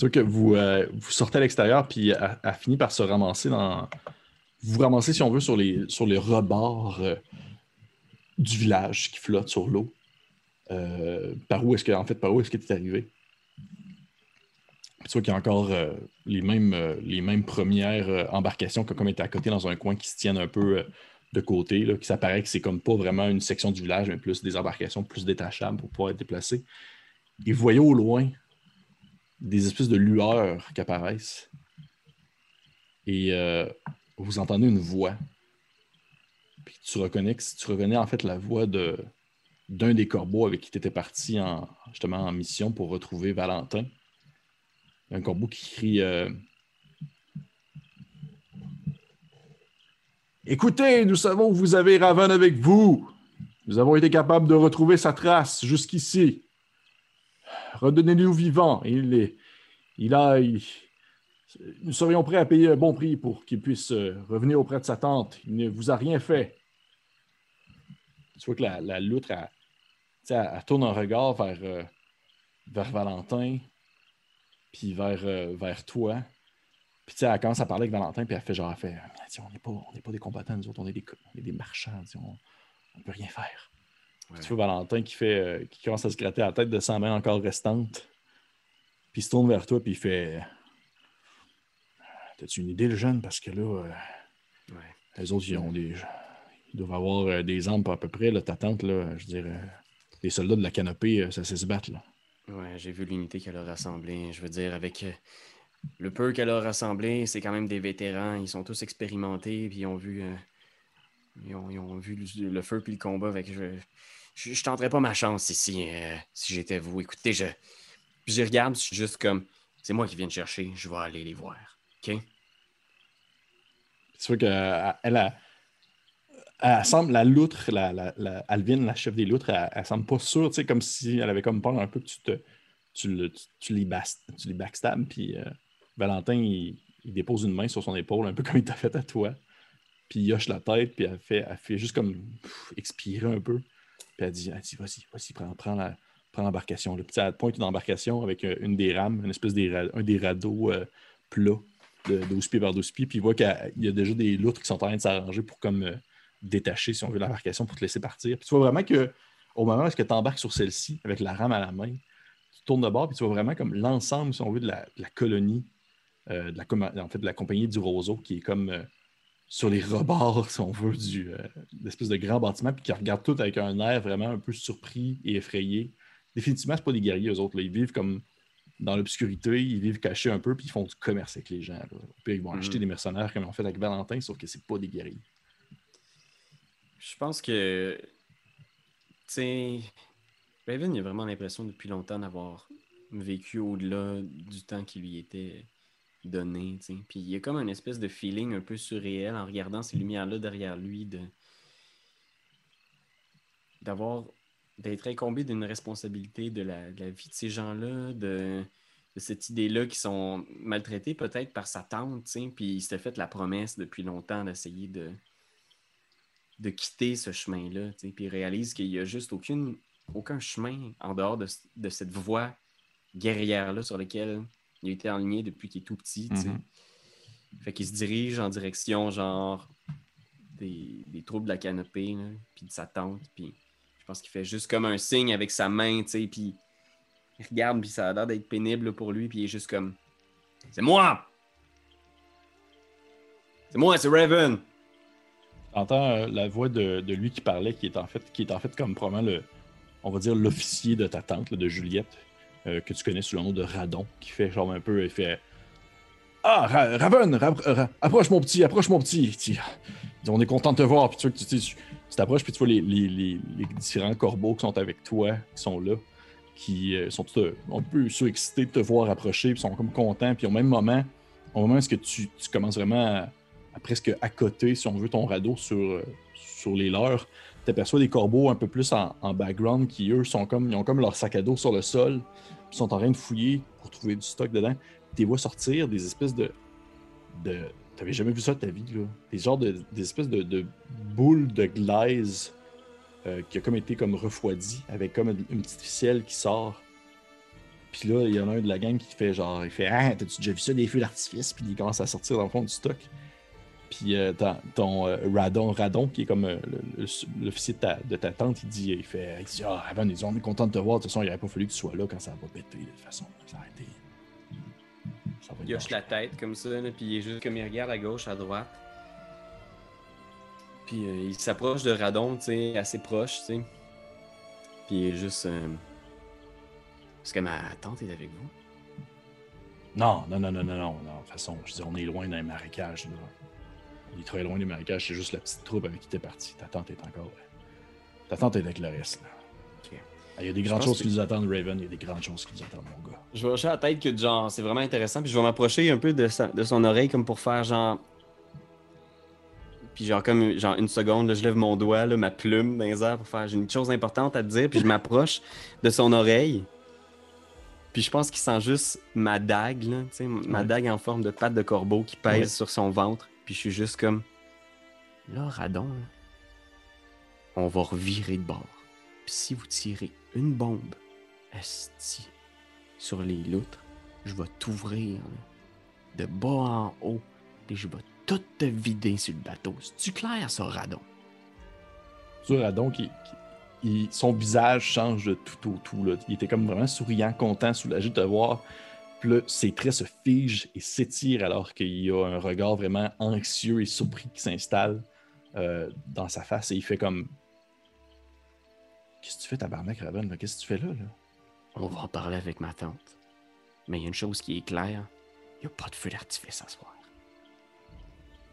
vois que vous, euh, vous sortez à l'extérieur, puis a fini par se ramasser dans. Vous ramassez, si on veut, sur les, sur les rebords euh, du village qui flotte sur l'eau. par où est-ce que, en fait, par où est-ce que tu es arrivé? tu vois qu'il y a encore les, mêmes, les mêmes premières embarcations qui ont comme été à côté dans un coin qui se tiennent un peu de côté, là, qui s'apparaît que c'est comme pas vraiment une section du village, mais plus des embarcations plus détachables pour pouvoir être déplacées. Et vous voyez au loin des espèces de lueurs qui apparaissent. Et euh, vous entendez une voix. Puis tu reconnais que tu reconnais en fait la voix de d'un des corbeaux avec qui tu étais parti en, justement en mission pour retrouver Valentin. Un corbeau qui crie euh, Écoutez, nous savons que vous avez Raven avec vous. Nous avons été capables de retrouver sa trace jusqu'ici. Redonnez-lui vivant. Il est, il a, nous serions prêts à payer un bon prix pour qu'il puisse euh, revenir auprès de sa tante. Il ne vous a rien fait. Tu vois que la, loutre, elle, elle tourne un regard vers, euh, vers Valentin, puis vers, euh, vers toi. Puis tu sais, elle commence à parler avec Valentin, puis elle fait genre, elle fait, Mais, sais, on n'est pas, on pas des combattants, nous autres, on est des, on est des marchands, on ne peut rien faire. Puis. Tu vois Valentin qui, fait, euh, qui commence à se gratter la tête de sa main encore restante. Puis il se tourne vers toi, puis il fait T'as-tu une idée, le jeune? Parce que là, euh, Ouais. les autres, ils, ont des, ils doivent avoir euh, des armes à peu près. Là, ta tante, là, je veux dire, euh, les soldats de la canopée, ça sait se battre. Là. Ouais, j'ai vu l'unité qu'elle a rassemblée. Je veux dire, avec le peu qu'elle a rassemblé, c'est quand même des vétérans. Ils sont tous expérimentés, puis ils ont vu, euh, ils ont, vu le, feu puis le combat. Fait que je, je, je tenterais pas ma chance ici euh, si j'étais vous. Écoutez, je, je regarde, je suis juste comme, c'est moi qui viens de chercher. Je vais aller les voir. Ok? C'est sûr qu'elle elle, a- elle semble, la loutre, la, la, la- Alvin, la chef des loutres, elle, elle semble pas sûre, comme si elle avait comme peur un peu que tu te tu, le- tu- les, bas- tu les backstab, puis euh, Valentin, il, dépose une main sur son épaule, un peu comme il t'a fait à toi, puis il hoche la tête, puis elle fait, elle fait juste comme expirer un peu, puis elle dit, dit vas-y, vas-y, prends, la- l'embarcation. Puis pointe une avec euh, une des rames, une espèce des, un des radeaux euh, plats de 12 pieds par 12 pieds, puis il voit qu'il y a- déjà des loutres qui sont en train de s'arranger pour comme euh, détacher, si on veut, l'embarcation pour te laisser partir. Puis tu vois vraiment que au moment où tu embarques sur celle-ci avec la rame à la main, tu tournes de bord, puis tu vois vraiment comme l'ensemble, si on veut, de la, colonie, de la, en fait, de la compagnie du Roseau, qui est comme euh, sur les rebords, si on veut, du, euh, d'espèce de grand bâtiment, puis qui regarde tout avec un air vraiment un peu surpris et effrayé. Définitivement, c'est pas des guerriers, eux autres. là. Ils vivent comme dans l'obscurité, ils vivent cachés un peu, puis ils font du commerce avec les gens. là. Puis ils vont Mhm. acheter des mercenaires comme ils ont fait avec Valentin, sauf que c'est pas des guerriers. Je pense que, tu sais, Raven, il a vraiment l'impression depuis longtemps d'avoir vécu au-delà du temps qui lui était donné. Puis il y a comme un espèce de feeling un peu surréel en regardant ces lumières-là derrière lui, de d'avoir d'être incombé d'une responsabilité de la, vie de ces gens-là, de, cette idée-là qui sont maltraités peut-être par sa tante. Puis il s'était fait la promesse depuis longtemps d'essayer de de quitter ce chemin-là, puis il réalise qu'il n'y a juste aucun chemin en dehors de, de cette voie guerrière-là sur laquelle il a été enligné depuis qu'il est tout petit. Mhm. Fait qu'il se dirige en direction, genre, des, des troubles de la canopée, là, puis de sa tante, puis je pense qu'il fait juste comme un signe avec sa main, tu sais, puis il regarde, puis ça a l'air d'être pénible là, pour lui, puis il est juste comme « C'est moi! C'est moi, c'est Raven! » T'entends euh, la voix de, de lui qui parlait, qui est en fait, qui est en fait comme probablement le, on va dire l'officier de ta tante, là, de Juliette, euh, que tu connais sous le nom de Radon, qui fait genre un peu, il fait Ah, Ra- Raven, Ra- Ra- approche mon petit, approche mon petit. On est content de te voir. Puis tu tu tu- t'approches, puis tu vois les, les- les- les différents corbeaux qui sont avec toi, qui sont là, qui euh, sont tous, euh, un peu surexcités de te voir approcher, puis sont comme contents. Puis au même moment, au moment où tu, tu commences vraiment à, presque à côté, si on veut, ton radeau sur, sur les leurs, tu aperçois des corbeaux un peu plus en, background qui, eux, sont comme, ils ont comme leur sac à dos sur le sol, puis sont en train de fouiller pour trouver du stock dedans. Tu vois sortir des espèces de. de T'avais jamais vu ça de ta vie, là. Des genres de. des espèces de, boules de glaise euh, qui a comme été comme refroidi, avec comme une, une petite ficelle qui sort. Puis là, il y en a un de la gang qui fait genre, il fait Ah, t'as-tu déjà vu ça, des feux d'artifice? Puis il commence à sortir dans le fond du stock. Puis euh, ton, euh, Radon, Radon, qui est comme euh, l'officier de ta, de ta tante, il dit, il fait, il dit, ah, Raven, ils dit, on est content de te voir. De toute façon, il n'aurait pas fallu que tu sois là quand ça va péter. De toute façon, ça a été. Ça va être Il hoche la tête comme ça, là, puis il est juste comme il regarde à gauche, à droite. Puis euh, il s'approche de Radon, tu sais, assez proche, tu sais. Puis il est juste. Est-ce que ma tante est avec vous? Non, non, non, non, non, non, non. De toute façon, je dis, on est loin d'un marécage. Là. On est très loin des marécages. C'est juste la petite troupe avec qui t'es parti. Ta tante est encore. Ta tante est avec le reste. Là. Ah, Il y a des grandes choses que- qui nous attendent, Raven. Il y a des grandes choses qui nous attendent, mon gars. Je vais hocher la tête que genre, c'est vraiment intéressant, puis je vais m'approcher un peu de, sa- de son oreille comme pour faire genre. Puis genre comme genre une seconde, là, je lève mon doigt, là, ma plume dans les airs pour faire j'ai une chose importante à te dire, puis je m'approche de son oreille. Puis je pense qu'il sent juste ma dague, là, tu sais, ma Ouais. dague en forme de patte de corbeau qui pèse Ouais. sur son ventre. Puis je suis juste comme là, Radon, on va revirer de bord. Puis si vous tirez une bombe, esti, sur les loutres, je vais t'ouvrir de bas en haut, et je vais tout te vider sur le bateau. C'est-tu clair, ça, Radon? Vois, Radon, qui, son visage change de tout au tout. Là. Il était comme vraiment souriant, content, soulagé de te voir. Puis là, ses traits se figent et s'étirent alors qu'il y a un regard vraiment anxieux et surpris qui s'installe euh, dans sa face et il fait comme Qu'est-ce que tu fais, tabarnak, Raven? Qu'est-ce que tu fais là? là? On va en parler avec ma tante. Mais il y a une chose qui est claire, il n'y a pas de feu d'artifice à soir.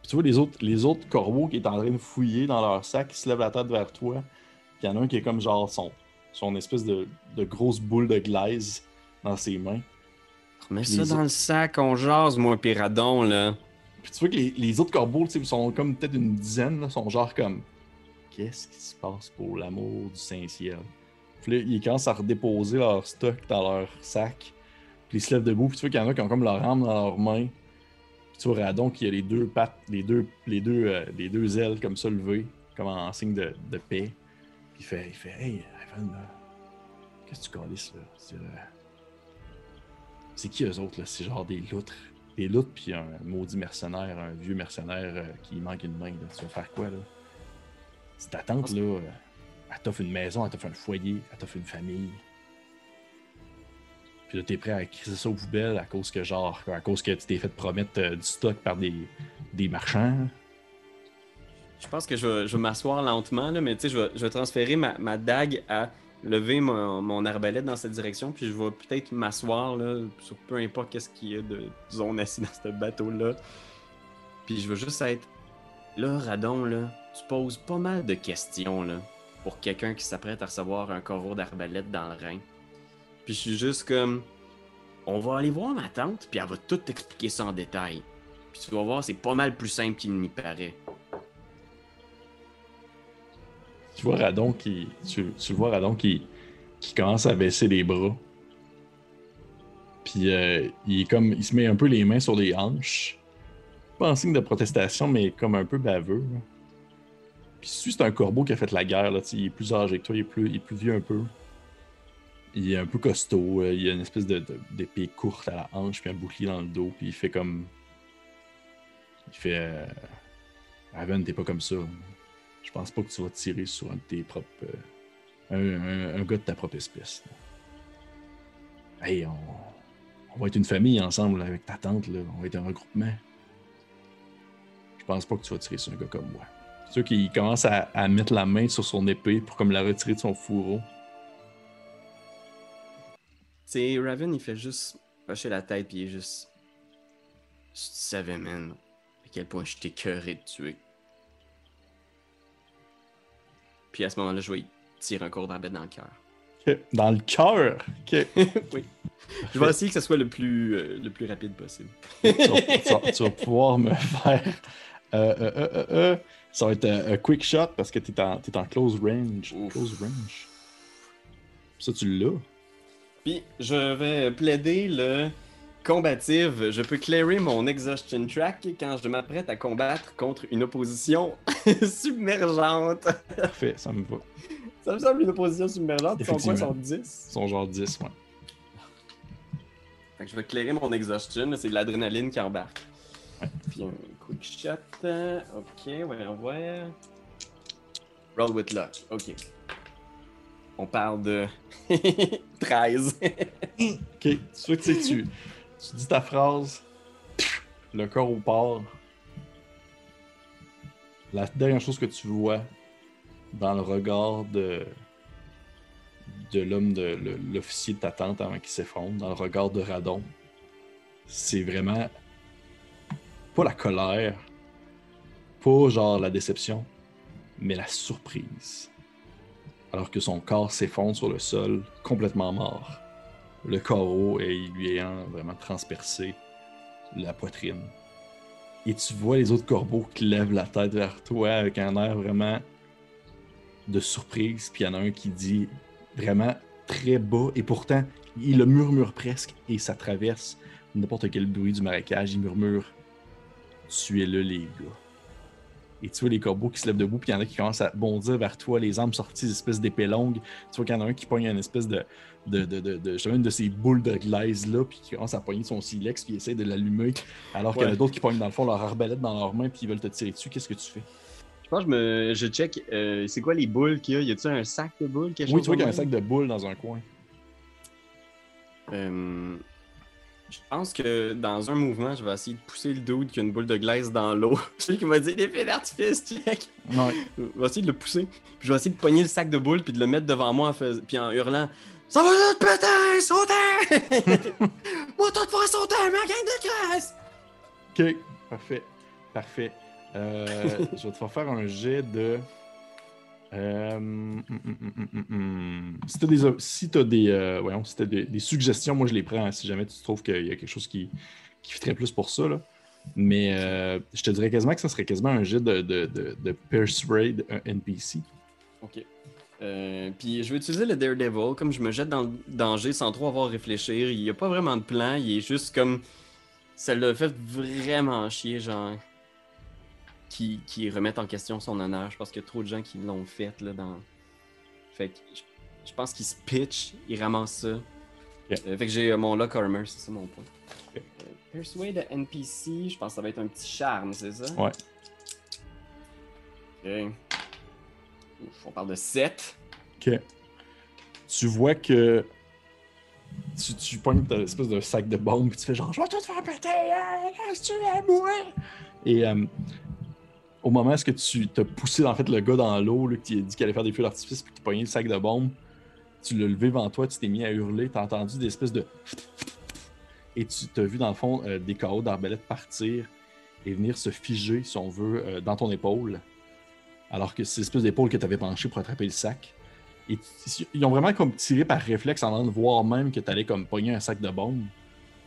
Puis tu vois les autres, les autres corbeaux qui est en train de fouiller dans leur sac, qui se lèvent la tête vers toi. Puis il y en a un qui est comme genre son, son espèce de, de grosse boule de glaise dans ses mains. Remets Puis ça les dans le sac, on jase, moi, pis Radon, là. Puis tu vois que les, les autres corbeaux, tu sais, ils sont comme peut-être une dizaine, là, sont genre comme Qu'est-ce qui se passe pour l'amour du Saint-Ciel? Puis là, ils commencent à redéposer leur stock dans leur sac. Puis ils se lèvent debout, puis tu vois qu'il y en a qui ont comme leur arme dans leurs mains. Puis tu vois Radon qui a les deux pattes, les deux, les deux, euh, les deux ailes comme ça levées, comme en signe de, de paix. Puis il fait, il fait Hey, Ivan, là, qu'est-ce que tu calisses là? C'est, qui eux autres là? C'est genre des loutres. Des loutres, puis un maudit mercenaire, un vieux mercenaire euh, qui manque une main. Là. Tu vas faire quoi là? C'est ta tante là, elle t'offre une maison, elle t'offre un foyer, elle t'offre une famille. Puis là, t'es prêt à crisser ça aux poubelles à cause que, genre, à cause que tu t'es fait promettre euh, du stock par des, marchands. Je pense que je vais, m'asseoir lentement, là, mais tu sais, je vais, je vais transférer ma, ma dague à lever mon, arbalète dans cette direction, puis je vais peut-être m'asseoir sur peu importe qu'est-ce qu'il y a de zone assis dans ce bateau-là. Puis je veux juste être. Là, Radon, là, tu poses pas mal de questions, là, pour quelqu'un qui s'apprête à recevoir un coraux d'arbalète dans le rein. Puis je suis juste comme. On va aller voir ma tante, puis elle va tout t'expliquer ça en détail. Puis tu vas voir, c'est pas mal plus simple qu'il n'y paraît. Tu vois Radon qui. Tu, vois Radon qui, qui commence à baisser les bras. Puis euh, il est comme. Il se met un peu les mains sur les hanches. Pas en signe de protestation, mais comme un peu baveux. là. Puis si c'est un corbeau qui a fait la guerre, là, il est plus âgé que toi, il est plus, il est plus vieux un peu. Il est un peu costaud, euh, il a une espèce de- d'épée courte à la hanche, puis un bouclier dans le dos, puis il fait comme. Il fait. Euh... Raven, t'es pas comme ça. Je pense pas que tu vas tirer sur un de tes propres. euh, un, gars de ta propre espèce. Hey, on, on va être une famille ensemble avec ta tante, là. on va être un regroupement. Je pense pas que tu vas tirer sur un gars comme moi. C'est sûr qu'il commence à, à mettre la main sur son épée pour comme la retirer de son fourreau. C'est Raven, il fait juste hocher la tête, puis il est juste. Tu savais, man, à quel point je t'ai de tuer. Puis à ce moment-là, je vais tirer un cours d'arbalète dans le cœur. Dans le cœur? Ok. oui. Je vais essayer que ce soit le plus, euh, le plus rapide possible. tu, vas, tu vas- tu vas pouvoir me faire. Euh, euh, ça va être un quick shot parce que t'es en, t'es en close range. Ouf. Close range. Ça, tu l'as. Puis je vais plaider le combative. Je peux clairer mon exhaustion track quand je m'apprête à combattre contre une opposition submergente. Parfait, ça me va. Ça me semble une opposition submergente. Ils sont quoi, ils sont Effectivement. 10? Ils sont genre 10, ouais. Fait que je vais clairer mon exhaustion, c'est de l'adrénaline qui embarque. Ouais. Puis un quick shot. euh, Ok, voyons voir. Roll with luck. Ok. On parle de 13. Ok, tu vois que tu, tu, dis ta phrase, le corps au port. La dernière chose que tu vois dans le regard de, l'homme, de l'officier de ta tante avant qu'il s'effondre, dans le regard de Radon, c'est vraiment pas la colère, pas genre la déception, mais la surprise. Alors que son corps s'effondre sur le sol, complètement mort le carreau et lui ayant vraiment transpercé la poitrine. Et tu vois les autres corbeaux qui lèvent la tête vers toi avec un air vraiment de surprise. Puis il y en a un qui dit vraiment très bas et pourtant il le murmure presque et ça traverse n'importe quel bruit du marécage. Il murmure Tuez-le, les gars. Et tu vois les corbeaux qui se lèvent debout, puis il y en a qui commencent à bondir vers toi, les armes sorties, des espèces d'épées longues. Tu vois qu'il y en a un qui pogne une espèce de, de, de, de, de, une de ces boules de glaise là, puis qui commence à pogner son silex, puis essaie de l'allumer, alors qu'il y en a d'autres qui pognent dans le fond leur arbalète dans leurs mains, puis ils veulent te tirer dessus. Qu'est-ce que tu fais? Je pense que je, me, je check, euh, c'est quoi les boules qu'il y a? Y a-tu un sac de boules? Quelque Oui, chose tu vois qu'il y a un sac de boules dans un coin. Euh, je pense que dans un mouvement, je vais essayer de pousser le dude qui a une boule de glace dans l'eau. Celui qui m'a dit l'effet d'artifice, check. Ouais. Je vais essayer de le pousser. Puis je vais essayer de pogner le sac de boules puis de le mettre devant moi en fais- puis en hurlant Ça va tout péter, sauter! Moi, tout faire sauter, ma gang de graisse! Ok, parfait. Parfait. Euh, je vais te faire faire un jet de. Euh, hum, hum, hum. Si t'as des, si t'as des, euh, voyons, si t'as des, des suggestions, moi je les prends hein, si jamais tu trouves qu'il y a quelque chose qui, qui fitterait plus pour ça. Là. Mais euh, je te dirais quasiment que ça serait quasiment un jet de, de, de, de Persuade NPC. Ok. Puis je vais utiliser le Daredevil, comme je me jette dans le danger sans trop avoir à réfléchir. Il n'y a pas vraiment de plan, il est juste comme. Ça l'a fait vraiment chier, genre. Qui, qui remettent en question son honneur. Je pense qu'il y a trop de gens qui l'ont fait, là, dans. Fait que je, je pense qu'il se pitch, il ramasse ça. Euh, fait que j'ai euh, mon Lock Armor, c'est ça mon point. Euh, Persuade NPC, je pense que ça va être un petit charme, c'est ça? Ouais. Ok. Ouf, on parle de 7. Ok. Tu vois que. Tu, tu pognes ta espèce de sac de bombe, puis tu fais genre, je vais tout faire péter, hein, reste-tu à moi? Et euh, au moment où tu t'as poussé en fait le gars dans l'eau, qui a dit qu'il allait faire des feux d'artifice, puis qui pognait le sac de bombe, tu l'as levé devant toi, tu t'es mis à hurler, t'as entendu des espèces de. Et tu t'as vu dans le fond euh, des carreaux d'arbalète partir et venir se figer, si on veut, euh, dans ton épaule. Alors que c'est l'espèce d'épaule que tu avais penché pour attraper le sac. Et ils ont vraiment comme tiré par réflexe en train de voir même que tu allais comme pogner un sac de bombe.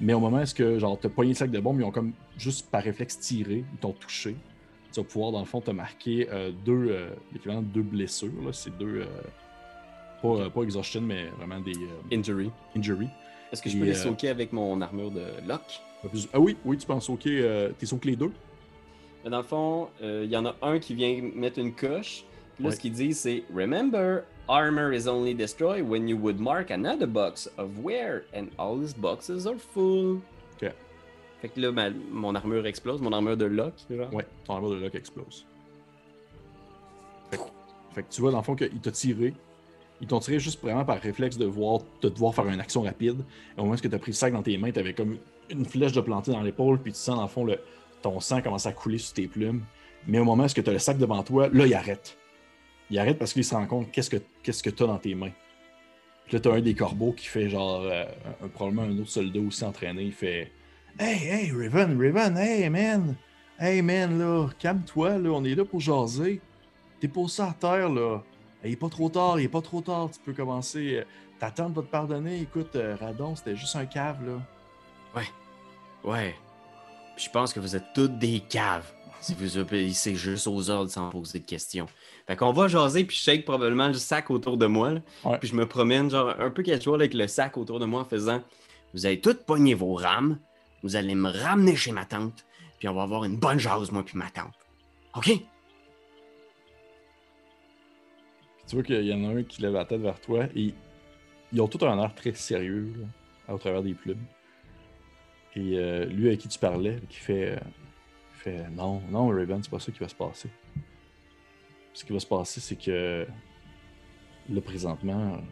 Mais au moment où est-ce que genre t'as pogné le sac de bombe, ils ont comme juste par réflexe tiré, ils t'ont touché. Tu vas pouvoir dans le fond te marquer euh, deux, euh, l'équivalent de deux blessures. là. C'est deux, euh, pas, euh, pas exhaustion, mais vraiment des Injury. injury. Est-ce que je peux les soaker avec mon armure de lock? Ah oui, oui, tu ok, euh, t'es sauté les deux. Mais Dans le fond, il y en a un qui vient mettre une coche. Puis là, Ouais. ce qu'il dit, c'est Remember, armor is only destroyed when you would mark another box of wear, and all these boxes are full. Ok. Fait que là, mon armure explose, mon armure de lock. Genre. Ouais, ton armure de lock explose. Fait que, tu vois, dans le fond, qu'ils t'ont tiré. Ils t'ont tiré juste vraiment par réflexe de voir, de devoir faire une action rapide. Et au moment où tu as pris le sac dans tes mains, tu avais comme une flèche de planter dans l'épaule, puis tu sens, dans le fond, le, ton sang commence à couler sur tes plumes. Mais au moment où tu as le sac devant toi, là, il arrête. Il arrête parce qu'il se rend compte qu'est-ce que qu'est-ce que tu as dans tes mains. Puis là, tu as un des corbeaux qui fait genre, euh, un- probablement un autre soldat aussi entraîné, il fait Hey, hey, Raven, Raven, hey, man! Hey, man, là, calme-toi, là, on est là pour jaser. T'es posé à terre, là. Il est pas trop tard, il est pas trop tard, tu peux commencer. Ta tante va te pardonner. Écoute, euh, Radon, c'était juste un cave, là. Ouais. Puis je pense que vous êtes toutes des caves. Si vous obéissez juste aux ordres sans poser de questions. Fait qu'on va jaser, puis je shake probablement le sac autour de moi. là. Ouais. Puis je me promène, genre, un peu casual avec le sac autour de moi en faisant Vous allez toutes pogner vos rames, vous allez me ramener chez ma tante, puis on va avoir une bonne jase, moi, puis ma tante. OK? Tu vois qu'il y en a un qui lève la tête vers toi et ils ont tout un air très sérieux là, au travers des plumes. Et euh, lui avec qui tu parlais, qui fait, euh, fait Non, non, Raven, c'est pas ça qui va se passer. Ce qui va se passer, c'est que là, présentement,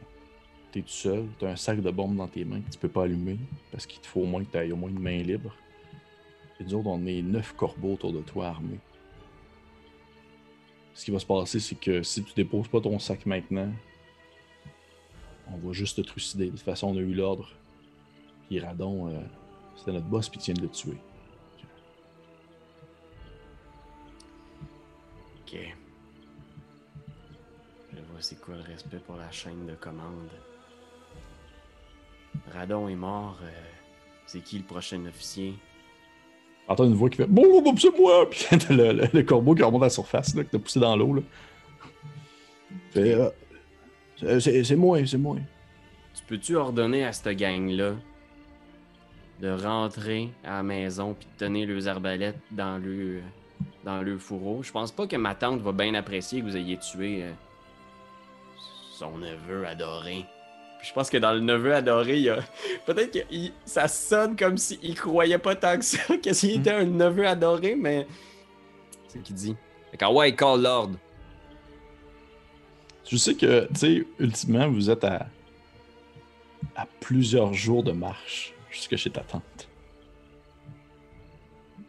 t'es tout seul, t'as un sac de bombes dans tes mains que tu peux pas allumer parce qu'il te faut au moins que t'aies au moins une main libre. Et nous autres, on est neuf corbeaux autour de toi armés. Ce qui va se passer, c'est que si tu déposes pas ton sac maintenant, on va juste te trucider. De toute façon, on a eu l'ordre. Puis Radon, euh, c'était notre boss, puis il vient de le tuer. OK. Je vois c'est quoi le respect pour la chaîne de commande. Radon est mort. euh, c'est qui le prochain officier? T'entends une voix qui fait Bon, bon, bon, c'est moi! Puis le, le- le corbeau qui remonte à la surface, là, que t'as poussé dans l'eau. Là. Euh, c'est moi, c'est moi. Tu peux-tu ordonner à cette gang-là de rentrer à la maison puis de tenir leurs arbalètes dans le, dans le fourreau? Je pense pas que ma tante va bien apprécier que vous ayez tué euh, son neveu adoré. Puis je pense que dans le neveu adoré, il y a... peut-être que il- ça sonne comme s'il croyait pas tant que ça, que s'il était un neveu adoré, mais c'est ce qu'il dit. Fait que, ah ouais, call Lord. Je sais que, tu sais, ultimement, vous êtes à, à plusieurs jours de marche jusque chez ta tante.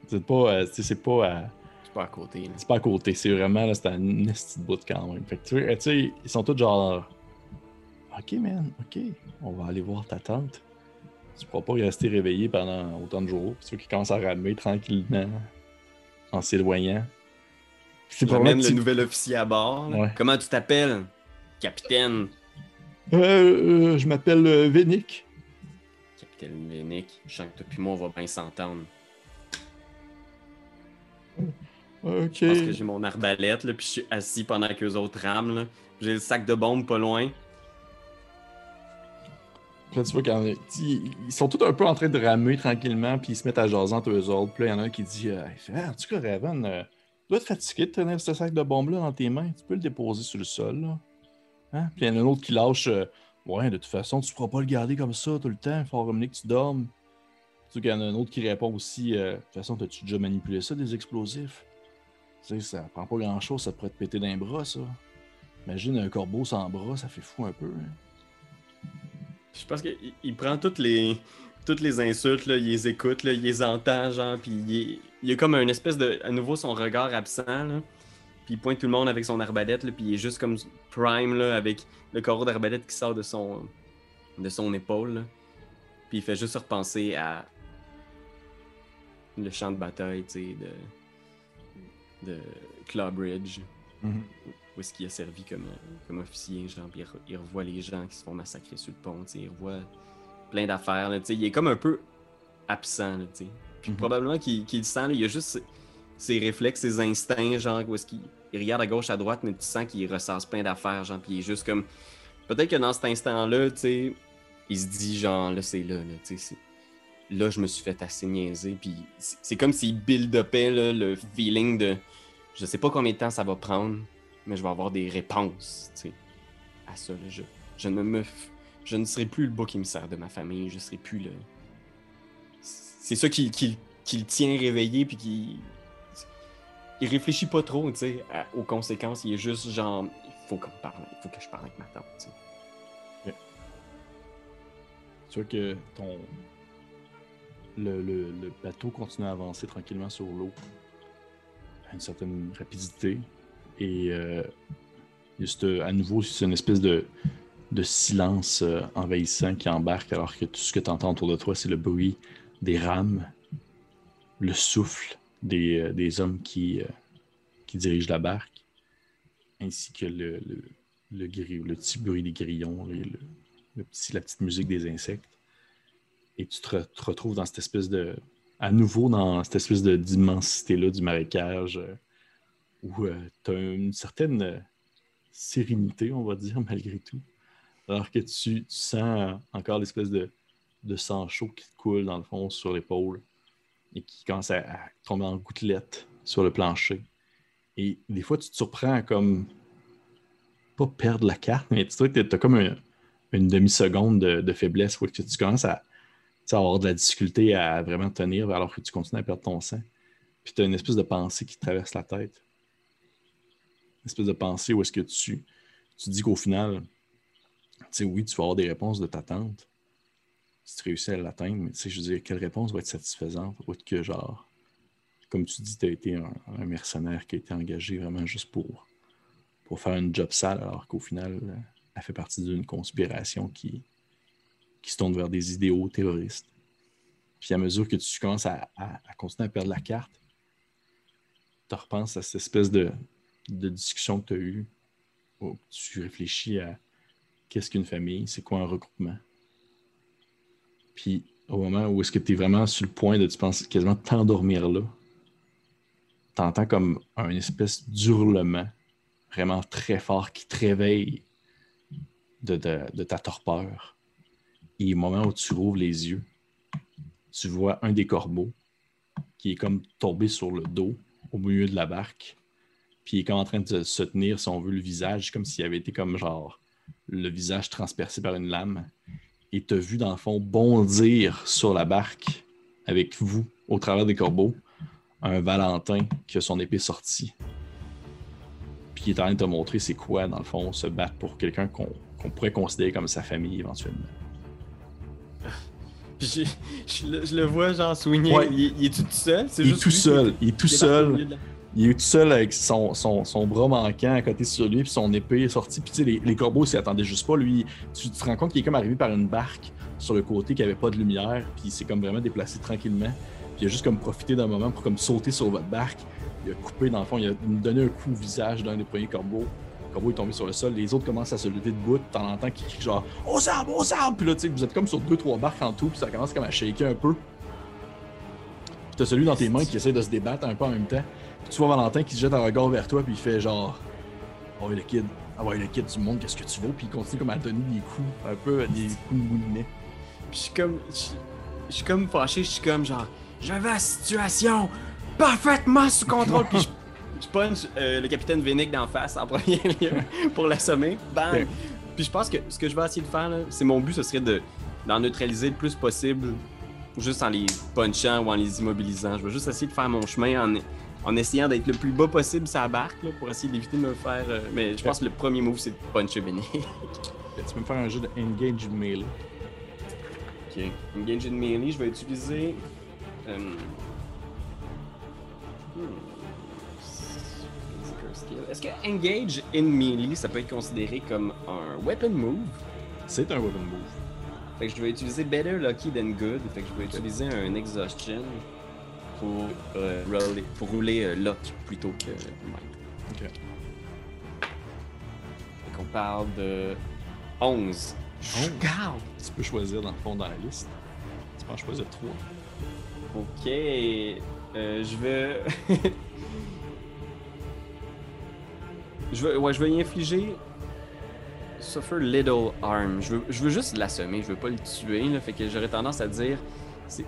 C'est pas, euh, tu sais, c'est pas, à- C'est pas à côté. là. c'est pas à côté, c'est vraiment, là, c'est à une petite bout quand même. Fait que, tu sais, tu sais, ils sont tous genre, ok, man, ok, on va aller voir ta tante. Tu pourras pas rester réveillé pendant autant de jours. C'est sûr qu'ils commencent à ramer tranquillement, en s'éloignant. C'est J'amène probablement le nouvel officier à bord. Ouais. Comment tu t'appelles? Capitaine? Euh, euh, je m'appelle euh, Vénic. Capitaine Vénic. Je sens que toi puis moi, on va bien s'entendre. Ok. Pense que j'ai mon arbalète, là, puis je suis assis pendant que les autres rament. J'ai le sac de bombes pas loin. Là, tu vois quand ils ils sont tous un peu en train de ramer tranquillement, puis ils se mettent à jaser entre eux autres. Puis là, il y en a un qui dit euh, Ah, En tout cas, Raven, euh, tu dois être fatigué de tenir ce sac de bombes-là dans tes mains. Tu peux le déposer sur le sol. Là. Hein? Puis il y en a un autre qui lâche euh, Ouais, de toute façon, tu ne pourras pas le garder comme ça tout le temps. Il faut ramener que tu dormes. Tu qu'il y en a un autre qui répond aussi euh, De toute façon, as-tu déjà manipulé ça, des explosifs? Tu sais, ça prend pas grand-chose, ça pourrait te péter d'un bras, ça. Imagine un corbeau sans bras, ça fait fou un peu. hein. Je pense qu'il il prend toutes les, toutes les insultes, là, il les écoute, là, il les entend, genre, puis il, il a comme un espèce de. À nouveau, son regard absent, là. Puis il pointe tout le monde avec son arbalète, là, puis il est juste comme Prime, là, avec le carreau d'arbalète qui sort de son, de son épaule. Puis il fait juste repenser à le champ de bataille, tu sais, de, de Clawbridge, Mhm. Où est-ce qu'il a servi comme, euh, comme officier, genre, puis il, re- il revoit les gens qui se font massacrer sur le pont, il revoit plein d'affaires, il est comme un peu absent, là. Puis Mhm. probablement qu'il le sent, là, il a juste ses, ses réflexes, ses instincts, genre, où est-ce qu'il il regarde à gauche, à droite, mais tu sens qu'il ressasse plein d'affaires, genre, puis il est juste comme... Peut-être que dans cet instant-là, tu sais, il se dit, genre, là, c'est là, là, tu sais, là, je me suis fait assez niaiser, puis c'est comme s'il build-upait, le feeling de... Je sais pas combien de temps ça va prendre, mais je vais avoir des réponses, à ça, là. Je, je ne me... Je ne serai plus le bouc émissaire de ma famille, je serai plus le... C'est ça qui, qui, qui le tient réveillé, puis qui... Il réfléchit pas trop, tu aux conséquences. Il est juste genre, il faut qu'on parle, il faut que je parle avec ma tante, tu vois que ton. Le- le bateau continue à avancer tranquillement sur l'eau à une certaine rapidité. Et euh, a cette- à nouveau, c'est une espèce de, silence euh, envahissant qui embarque alors que tout ce que tu entends autour de toi, c'est le bruit des rames, le souffle des, euh, hommes qui, euh, qui dirigent la barque, ainsi que le, le, le, gri- le petit bruit des grillons et le, le petit, la petite musique des insectes. Et tu te, re- te retrouves dans cette espèce de. À nouveau, dans cette espèce d'immensité-là du marécage, euh, où tu as une certaine euh, sérénité, on va dire, malgré tout. Alors que tu, tu sens euh, encore l'espèce de, de sang chaud qui te coule, dans le fond, sur l'épaule et qui commence à, tomber en gouttelettes sur le plancher. Et des fois, tu te surprends à comme. Pas perdre la carte, mais tu as comme un- une demi-seconde de, faiblesse où tu, tu commences à, tu sais, à avoir de la difficulté à vraiment tenir alors que tu continues à perdre ton sang. Puis tu as une espèce de pensée qui te traverse la tête. Espèce de pensée où est-ce que tu, tu dis qu'au final, tu sais, oui, tu vas avoir des réponses de ta tante si tu réussis à l'atteindre, mais tu sais, je veux dire, quelle réponse va être satisfaisante? Autre que genre, comme tu dis, tu as été un, mercenaire qui a été engagé vraiment juste pour, pour faire une job sale, alors qu'au final, elle fait partie d'une conspiration qui, qui se tourne vers des idéaux terroristes. Puis à mesure que tu commences à, à- à continuer à perdre la carte, tu repenses à cette espèce de, de discussion que tu as eue, où tu réfléchis à qu'est-ce qu'une famille, c'est quoi un regroupement? Puis au moment où est-ce que tu es vraiment sur le point de tu penses quasiment t'endormir là, tu entends comme un espèce d'hurlement vraiment très fort qui te réveille de, de- de ta torpeur. Et au moment où tu rouvres les yeux, tu vois un des corbeaux qui est comme tombé sur le dos au milieu de la barque. Puis il est comme en train de se tenir, si on veut, le visage, comme s'il avait été comme genre le visage transpercé par une lame. Et t'as vu, dans le fond, bondir sur la barque avec vous, au travers des corbeaux, un Valentin qui a son épée sortie. Puis qui est en train de te montrer c'est quoi, dans le fond, se battre pour quelqu'un qu'on pourrait considérer comme sa famille éventuellement. Je, je le- je le vois, genre, swinguer. Ouais. Il, il est tout seul? Il est tout seul, il est tout est seul. De Il est tout seul avec son, son, son bras manquant à côté sur lui, puis son épée est sortie. Puis tu sais, les, les corbeaux s'y attendaient juste pas. Lui, tu te rends compte qu'il est comme arrivé par une barque sur le côté qui avait pas de lumière, puis il s'est comme vraiment déplacé tranquillement. Puis il a juste comme profité d'un moment pour comme sauter sur votre barque. Il a coupé dans le fond, il a donné un coup au visage d'un des premiers corbeaux. Le corbeau est tombé sur le sol. Les autres commencent à se lever debout. T'en entends qui crient genre Aux arbres, aux arbres! Puis là, tu sais, vous êtes comme sur deux, trois barques en tout, puis ça commence comme à shaker un peu. Puis t'as celui dans tes mains qui essaie de se débattre un peu en même temps. Tu vois Valentin qui se jette un regard vers toi, puis il fait genre Ah ouais, le kid, ah ouais, le kid, me montres qu'est-ce que tu vaux, puis il continue comme à donner des coups, un peu des coups de moulinet. Puis je suis comme. Je, je suis comme fâché, je suis comme genre. J'avais la situation parfaitement sous contrôle. Puis je, je punch euh, le capitaine Vénic d'en face en premier lieu pour l'assommer. Bang! Puis je pense que ce que je vais essayer de faire, là, c'est mon but, ce serait de d'en neutraliser le plus possible, juste en les punchant ou en les immobilisant. Je vais juste essayer de faire mon chemin en, en essayant d'être le plus bas possible la barque là, pour essayer d'éviter de me faire. euh, mais je pense que le premier move, c'est de puncher. Fait, Tu peux me faire un jeu de engage melee. Ok. Engage in melee, je vais utiliser. euh, hmm. Est-ce que engage in melee, ça peut être considéré comme un weapon move? C'est un weapon move. Fait que je vais utiliser better lucky than good. Fait que je vais utiliser un exhaustion pour, euh, rouler, pour rouler euh, plutôt que might. Ok. Fait qu'on parle de 11. Onze? Garde! Tu peux choisir dans le fond dans la liste. Tu peux en choisir trois. Ok, euh, je vais. je vais, ouais, je vais y infliger. Suffer little harm. Je veux, je veux juste l'assommer, je veux pas le tuer, là, fait que j'aurais tendance à dire. c'est-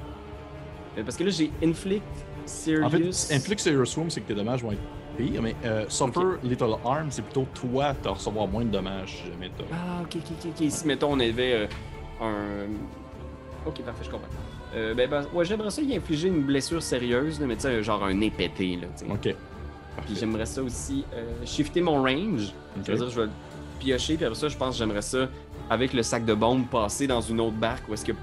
Parce que là, j'ai inflict serious. En fait, Inflict Serious Wound, c'est que tes dommages vont être pires, mais euh, Suffer Little Harm, c'est plutôt toi de recevoir moins de dommages si jamais t'as. Ah, ok, ok, ok, ok. Si, mettons, on avait euh, un. Ok, parfait, je comprends. Euh, ben, ben, ouais, j'aimerais ça y infliger une blessure sérieuse, mais tu sais, genre un nez pété, là, tu. Ok. Puis j'aimerais ça aussi euh, shifter mon range. Ok. C'est-à-dire, je vais le piocher, puis après ça, je pense que j'aimerais ça, avec le sac de bombes, passer dans une autre barque où est-ce a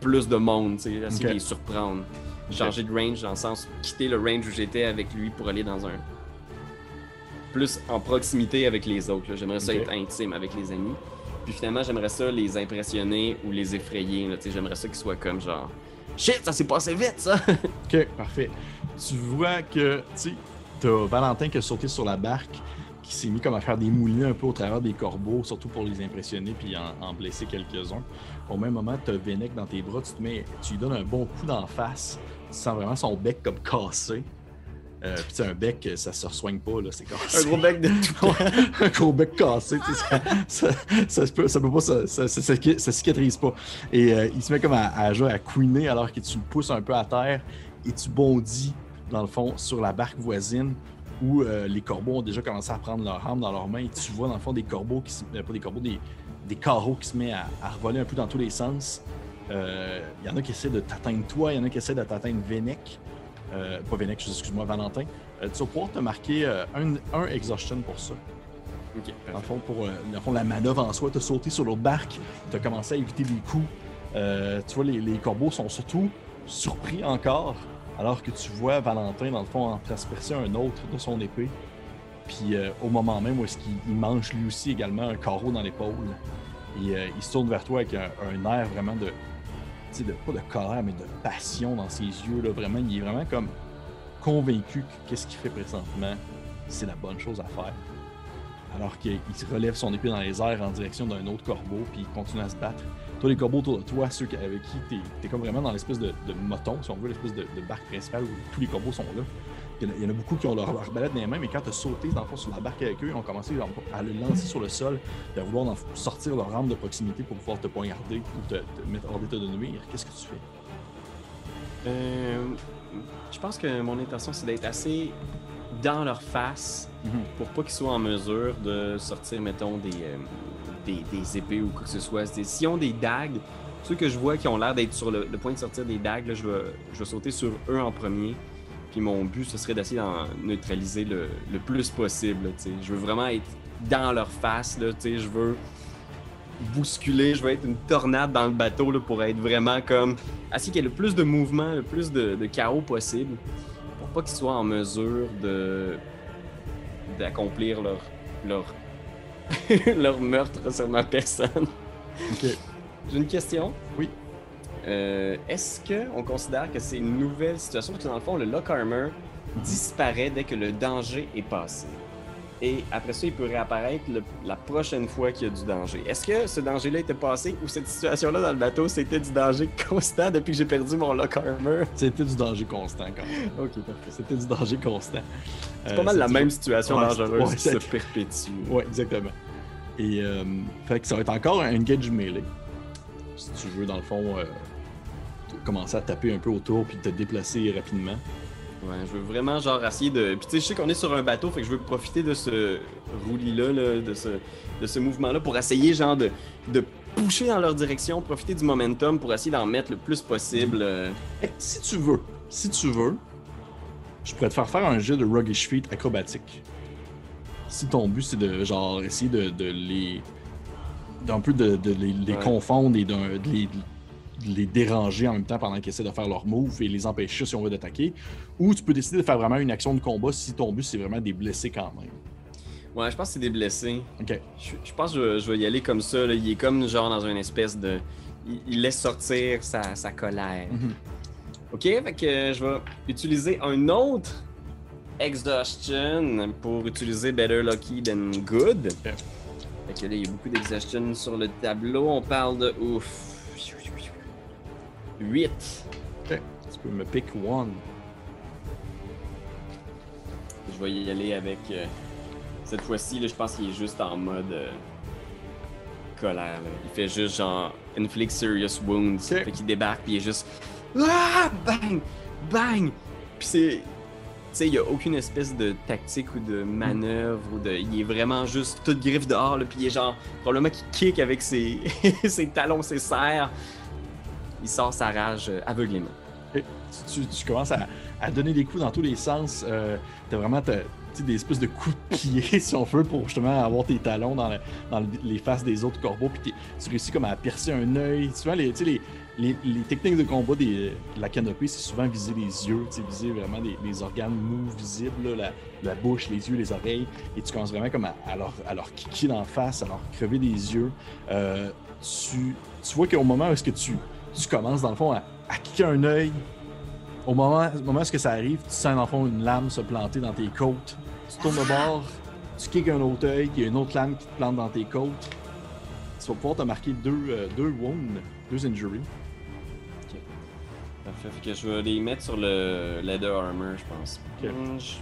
plus de monde, tu sais, essayer Ok. de les surprendre. Changer de range, dans le sens, quitter le range où j'étais avec lui pour aller dans un. Plus en proximité avec les autres. J'aimerais ça être intime avec les amis. Puis finalement, j'aimerais ça les impressionner ou les effrayer. J'aimerais ça qu'ils soient comme genre. Shit, ça s'est passé vite, ça! Ok, parfait. Tu vois que, tu sais, t'as Valentin qui a sauté sur la barque, qui s'est mis comme à faire des moulinets un peu au travers des corbeaux, surtout pour les impressionner puis en, en blesser quelques-uns. Au même moment, t'as Vennec dans tes bras, tu te mets, tu lui donnes un bon coup d'en face, tu sens vraiment son bec comme cassé. Euh, puis c'est un bec, ça se soigne pas, là, c'est cassé. Un gros bec de tout. un gros bec cassé, tu ça, ça, peut, ça peut pas, ça, ça, cicatrise pas. Et euh, il se met comme à, à jouer à couiner alors que tu le pousses un peu à terre et tu bondis, dans le fond, sur la barque voisine où euh, les corbeaux ont déjà commencé à prendre leur arme dans leurs mains et tu vois, dans le fond, des corbeaux qui se, euh, pas des corbeaux, des, des carreaux qui se mettent à, à revoler un peu dans tous les sens. Euh, Il y en a qui essaient de t'atteindre toi, il y en a qui essaient de t'atteindre. Euh, pas Vennec, excuse-moi, Valentin. Euh, tu vas pouvoir te marquer euh, un, un exhaustion pour ça. Dans le fond, pour euh, dans le fond, la manœuvre en soi, tu as sauté sur l'autre barque, tu as commencé à éviter des coups. Euh, tu vois, les, les corbeaux sont surtout surpris encore, alors que tu vois Valentin, dans le fond, en transpercer un autre de son épée. Puis euh, au moment même où est-ce qu'il il mange lui aussi également un carreau dans l'épaule, et euh, il se tourne vers toi avec un, air vraiment de, de, pas de colère, mais de passion dans ses yeux. Là, vraiment, il est vraiment comme convaincu que qu'est-ce qu'il fait présentement, c'est la bonne chose à faire alors qu'il relève son épée dans les airs en direction d'un autre corbeau, puis il continue à se battre. Toi, les corbeaux autour de toi, ceux avec qui t'es es comme vraiment dans l'espèce de, de moton, si on veut, l'espèce de, de barque principale où tous les corbeaux sont là. Il y, en a, il y en a beaucoup qui ont leur arbalète dans les mains, mais quand tu as sauté dans le fond sur la barque avec eux, ils ont commencé genre, à le lancer sur le sol, et à vouloir en sortir leur arme de proximité pour pouvoir te poignarder ou te, te mettre hors d'état de nuire. Qu'est-ce que tu fais? Euh, je pense que mon intention, c'est d'être assez dans leur face Mhm. pour pas qu'ils soient en mesure de sortir, mettons, des, euh, des, épées ou quoi que ce soit. S'ils ont des dagues, ceux que je vois qui ont l'air d'être sur le, point de sortir des dagues, je, vais, je vais sauter sur eux en premier. Puis mon but, ce serait d'essayer d'en neutraliser le, plus possible. Je veux vraiment être dans leur face. Je veux bousculer, je veux être une tornade dans le bateau pour être vraiment comme. Essayer qu'il y ait le plus de mouvement, le plus de, de chaos possible. Pour pas qu'ils soient en mesure de d'accomplir leur, leur, leur meurtre sur ma personne. Ok. J'ai une question. Oui. Euh, Est-ce qu'on considère que c'est une nouvelle situation? Parce que dans le fond, le Lock Armor disparaît dès que le danger est passé. Et après ça, il peut réapparaître le- la prochaine fois qu'il y a du danger. Est-ce que ce danger-là était passé ou cette situation-là dans le bateau, c'était du danger constant depuis que j'ai perdu mon Lock Armor? C'était du danger constant quand même. Ok, parfait. C'était du danger constant. C'est pas mal la même situation Ouais, dangereuse ouais, qui se perpétue. Ouais, exactement. Et euh, fait que ça va être encore un engage melee. Si tu veux, dans le fond, euh, commencer à taper un peu autour puis te déplacer rapidement. Ouais, je veux vraiment genre essayer de. Puis tu sais, je sais qu'on est sur un bateau, fait que je veux profiter de ce roulis-là, là, de ce, de ce mouvement-là pour essayer genre de, de pousser dans leur direction, profiter du momentum pour essayer d'en mettre le plus possible. euh. Hey, si tu veux, si tu veux, je pourrais te faire faire un jeu de Ruggish Feet acrobatique. Si ton but c'est de genre essayer de, de les. d'un peu de, de les, les Ouais. confondre et d'un- de les, de les déranger en même temps pendant qu'ils essaient de faire leur move et les empêcher si on veut d'attaquer. Ou tu peux décider de faire vraiment une action de combat si ton but c'est vraiment de les blesser quand même. Ouais, je pense que c'est des blessés. Ok. Je, je pense que je, vais- je vais y aller comme ça. là. Il est comme genre dans une espèce de. Il, il laisse sortir sa, sa colère. Mhm. Ok, fait que je vais utiliser un autre exhaustion pour utiliser Better Lucky Than Good. Fait que là, il y a beaucoup d'exhaustion sur le tableau. On parle de ouf. 8. Tu peux me pick one. Je vais y aller avec. euh, cette fois-ci, là, je pense qu'il est juste en mode euh, colère. là. Il fait juste genre inflict serious wounds. Ok. Fait qu'il débarque puis il est juste ah bang bang. Puis c'est tu sais, il y a aucune espèce de tactique ou de manœuvre ou de il est vraiment juste toute griffe dehors là, puis il est genre probablement qu'il kick avec ses ses talons, ses serres. Il sort sa rage euh, aveuglément. Tu, commences à, donner des coups dans tous les sens. Euh, t'as vraiment des espèces de coups de pied, si on veut, pour justement avoir tes talons dans, le- dans le- les faces des autres corbeaux. Puis tu réussis comme à percer un œil. Souvent, les, les, les, les techniques de combat de la canopée, c'est souvent viser les yeux, viser vraiment des, des organes mous visibles, la, bouche, les yeux, les oreilles. Et tu commences vraiment comme à, à leur, à leur kicker la face, à leur crever des yeux. Euh, tu, tu vois qu'au moment où est-ce que tu, tu commences, dans le fond, à, à kicker un œil, au moment, au moment où est-ce que ça arrive, tu sens dans le fond une lame se planter dans tes côtes. Tu tournes de bord, tu kicks un autre œil, il y a une autre lame qui te plante dans tes côtes. Tu vas pouvoir te marquer deux, euh, deux wounds, deux injuries. Parfait. Fait que je vais les mettre sur le leather armor, je pense. Ok. Je-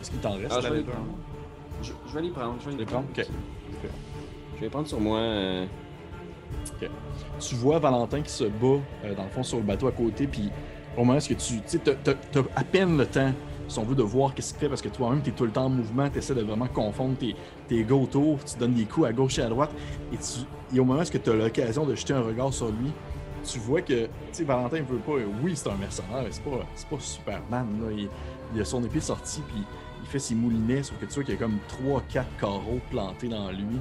Est-ce qu'il t'en reste Ah, je là, vais les les deux? prendre. Je, je vais les prendre. Je vais les, Les prendre? Ok. Je vais prendre sur moi. euh, Tu vois Valentin qui se bat, euh, dans le fond, sur le bateau à côté, puis au moment où tu. Tu sais, t'as- à peine le temps, si on veut, de voir qu'est-ce qu'il fait, parce que toi-même, t'es tout le temps en mouvement, t'essaies de vraiment confondre tes, tes gars autour, tu donnes des coups à gauche et à droite, et, tu, au moment où tu as l'occasion de jeter un regard sur lui, tu vois que, tu sais, Valentin veut pas. Oui, c'est un mercenaire, mais c'est pas, pas Superman, là. Il, il a son épée sortie, puis il fait ses moulinets, sauf que tu vois qu'il y a comme 3-4 carreaux plantés dans lui,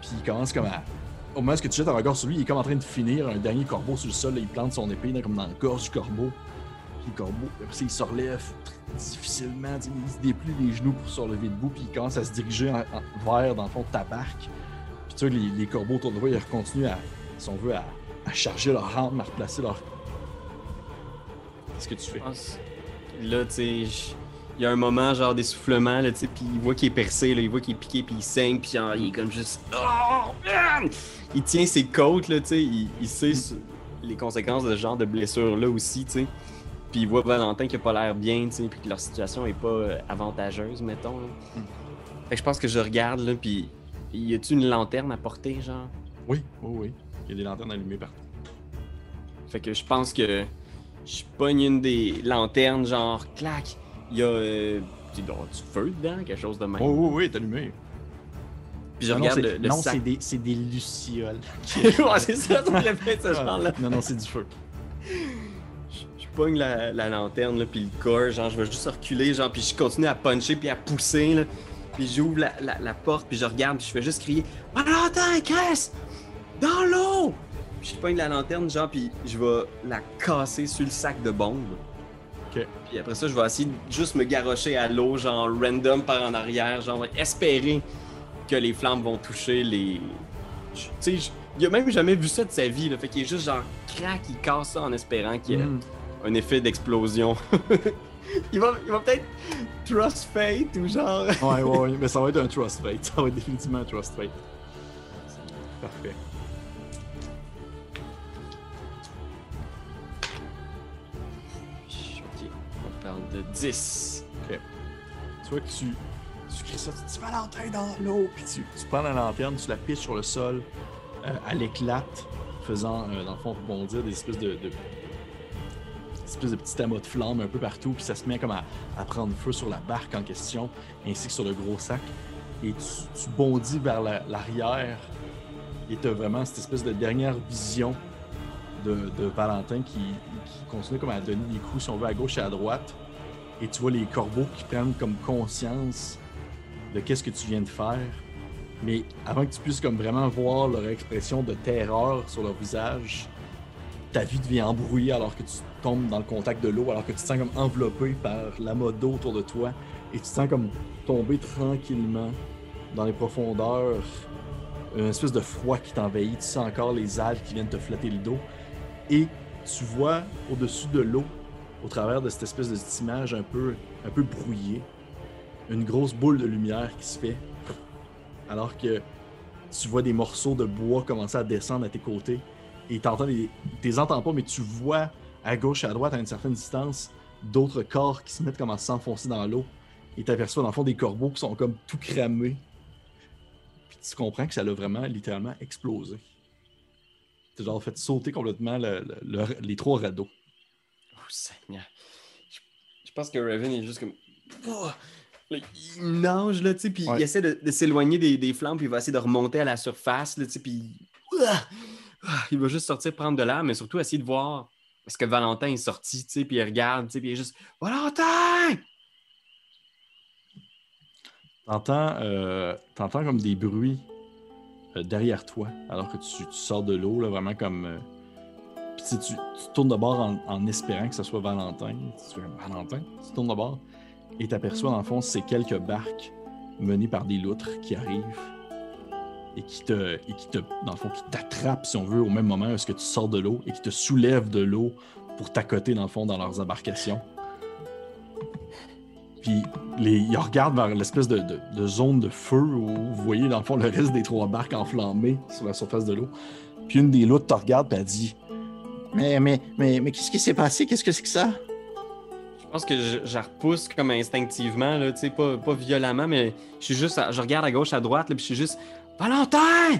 puis il commence comme à. Au moment où tu jettes un regard sur lui, il est comme en train de finir un dernier corbeau sur le sol, là, il plante son épée comme dans la gorge du corbeau. Puis le corbeau, après ça, il se relève difficilement, il se déplie les genoux pour se relever debout, puis il commence à se diriger vers, dans le fond, de ta barque. Puis tu vois, les, les corbeaux autour de toi, ils continuent à, si on veut, à, charger leur arme, à replacer leur. Qu'est-ce que tu fais? Là, tu sais, il y a un moment genre d'essoufflement, là, tu sais, puis il voit qu'il est percé, là, il voit qu'il est piqué, puis il saigne, puis genre, il est comme juste. Oh! Il tient ses côtes, là, tu sais, il, il sait ce- les conséquences de ce genre de blessure-là aussi, tu sais. Puis il voit Valentin qui a pas l'air bien, tu sais, puis que leur situation est pas euh, avantageuse, mettons. là. Mm. Fait que je pense que je regarde, là, puis y a-tu une lanterne à porter, genre? Oui, oui, oui. Il y a des lanternes allumées partout. Fait que je pense que je pogne une des lanternes, genre, clac. Il y a euh, du feu dedans, quelque chose de même. Oh, oui, oui, t'es allumé. Puis je Non, regarde c'est- le, le non, c'est des, c'est des lucioles. ouais, c'est ça, ça pu être ce genre-là. Non, non, c'est du feu. Je, je pogne la, la lanterne, là, puis le corps, genre, je vais juste reculer, genre, puis je continue à puncher, puis à pousser, là. Puis j'ouvre la, la, la porte, puis je regarde, puis je fais juste crier « Valentin, Chris! Dans l'eau! » Puis je pogne la lanterne, genre, puis je vais la casser sur le sac de bombes. Puis après ça, je vais essayer de juste me garrocher à l'eau, genre, random par en arrière, genre, espérer que les flammes vont toucher les... Tu sais, il a même jamais vu ça de sa vie, là. Fait qu'il est juste genre, crac, il casse ça en espérant qu'il y ait Mm. un effet d'explosion. il va, il va peut-être trust fate ou genre. Ouais, ouais, ouais, mais ça va être un trust fate. Ça va être définitivement un trust fate. Parfait. De 10. Tu vois que tu, tu ça, tu dis Valentin dans l'eau, puis tu, tu prends la lanterne, tu la pitches sur le sol, euh, elle éclate, faisant, euh, dans le fond, rebondir des espèces de, de- des espèces de petits amas de flammes un peu partout, puis ça se met comme à, à prendre feu sur la barque en question, ainsi que sur le gros sac. Et tu, bondis vers la- l'arrière, et tu as vraiment cette espèce de dernière vision de, de Valentin qui, qui continue comme à donner des coups, si on veut, à gauche et à droite et tu vois les corbeaux qui prennent comme conscience de qu'est-ce que tu viens de faire. Mais avant que tu puisses comme vraiment voir leur expression de terreur sur leur visage, ta vie devient embrouillée alors que tu tombes dans le contact de l'eau, alors que tu te sens comme enveloppé par l'amas d'eau autour de toi et tu te sens comme tomber tranquillement dans les profondeurs. Une espèce de froid qui t'envahit, tu sens encore les algues qui viennent te flatter le dos et tu vois au-dessus de l'eau au travers de cette espèce de image un peu, un peu brouillée, une grosse boule de lumière qui se fait, alors que tu vois des morceaux de bois commencer à descendre à tes côtés, et t'entends des... t'es entends pas, mais tu vois à gauche et à droite, à une certaine distance, d'autres corps qui se mettent comme à s'enfoncer dans l'eau, et t'aperçois dans le fond des corbeaux qui sont comme tout cramés. Puis tu comprends que ça l'a vraiment, littéralement, explosé. T'as genre fait sauter complètement le- le- le- les trois radeaux. Oh Seigneur. Je, je pense que Raven est juste comme. Oh! Là, il nage, là, tu sais, puis Ouais. il essaie de, de s'éloigner des, des flammes, puis il va essayer de remonter à la surface, là, tu sais, puis. Ah! Ah! Il va juste sortir prendre de l'air, mais surtout essayer de voir est-ce que Valentin est sorti, tu sais, puis il regarde, tu sais, puis il est juste Valentin! T'entends, euh, t'entends comme des bruits euh, derrière toi, alors que tu, tu sors de l'eau, là, vraiment comme. euh, Puis tu, tournes de bord en, espérant que ce soit Valentin. Tu fais Valentin, tu tournes de bord et t'aperçois, dans le fond, c'est quelques barques menées par des loutres qui arrivent et qui te, et qui te dans le fond, qui t'attrapent, si on veut, au même moment où que tu sors de l'eau et qui te soulèvent de l'eau pour t'accoter, dans le fond, dans leurs embarcations. Puis les, ils regardent vers l'espèce de, de- de zone de feu où vous voyez dans le fond le reste des trois barques enflammées sur la surface de l'eau. Puis une des loutres te regarde et elle dit Mais, mais, mais, mais qu'est-ce qui s'est passé? Qu'est-ce que c'est que ça? Je pense que je, je la repousse comme instinctivement, là, tu sais, pas, pas violemment, mais je suis juste, à- je regarde à gauche, à droite, là, puis je suis juste Valentin!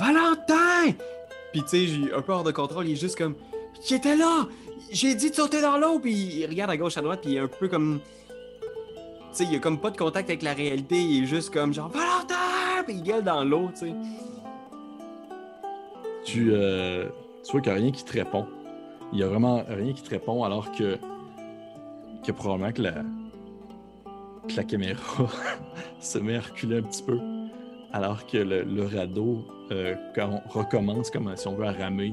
Valentin! Puis tu sais, j'ai un peu hors de contrôle, il est juste comme Qui était là? J'ai dit de sauter dans l'eau, puis il regarde à gauche, à droite, puis il est un peu comme. Tu sais, il a comme pas de contact avec la réalité, il est juste comme genre Valentin! Puis il gueule dans l'eau, tu sais. tu, euh, tu vois qu'il n'y a rien qui te répond. Il n'y a vraiment rien qui te répond alors que, que probablement que la, que la caméra se met à reculer un petit peu. Alors que le, radeau euh, recommence comme si on veut à ramer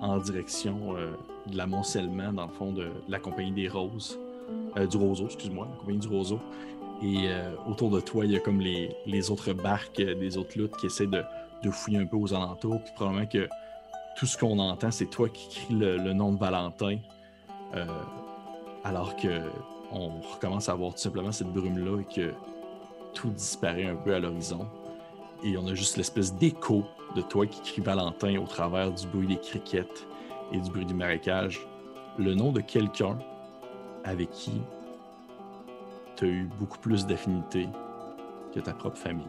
en direction euh, de l'amoncellement dans le fond de la compagnie des roses. Euh, du roseau, excuse-moi, la compagnie du roseau. Et autour de toi, il y a comme les, les autres barques des autres luttes qui essaient de, de fouiller un peu aux alentours. Puis probablement que tout ce qu'on entend, c'est toi qui crie le, nom de Valentin. euh, alors que on recommence à avoir tout simplement cette brume-là et que tout disparaît un peu à l'horizon. Et on a juste l'espèce d'écho de toi qui crie Valentin au travers du bruit des criquettes et du bruit du marécage. Le nom de quelqu'un avec qui tu as eu beaucoup plus d'affinité que ta propre famille.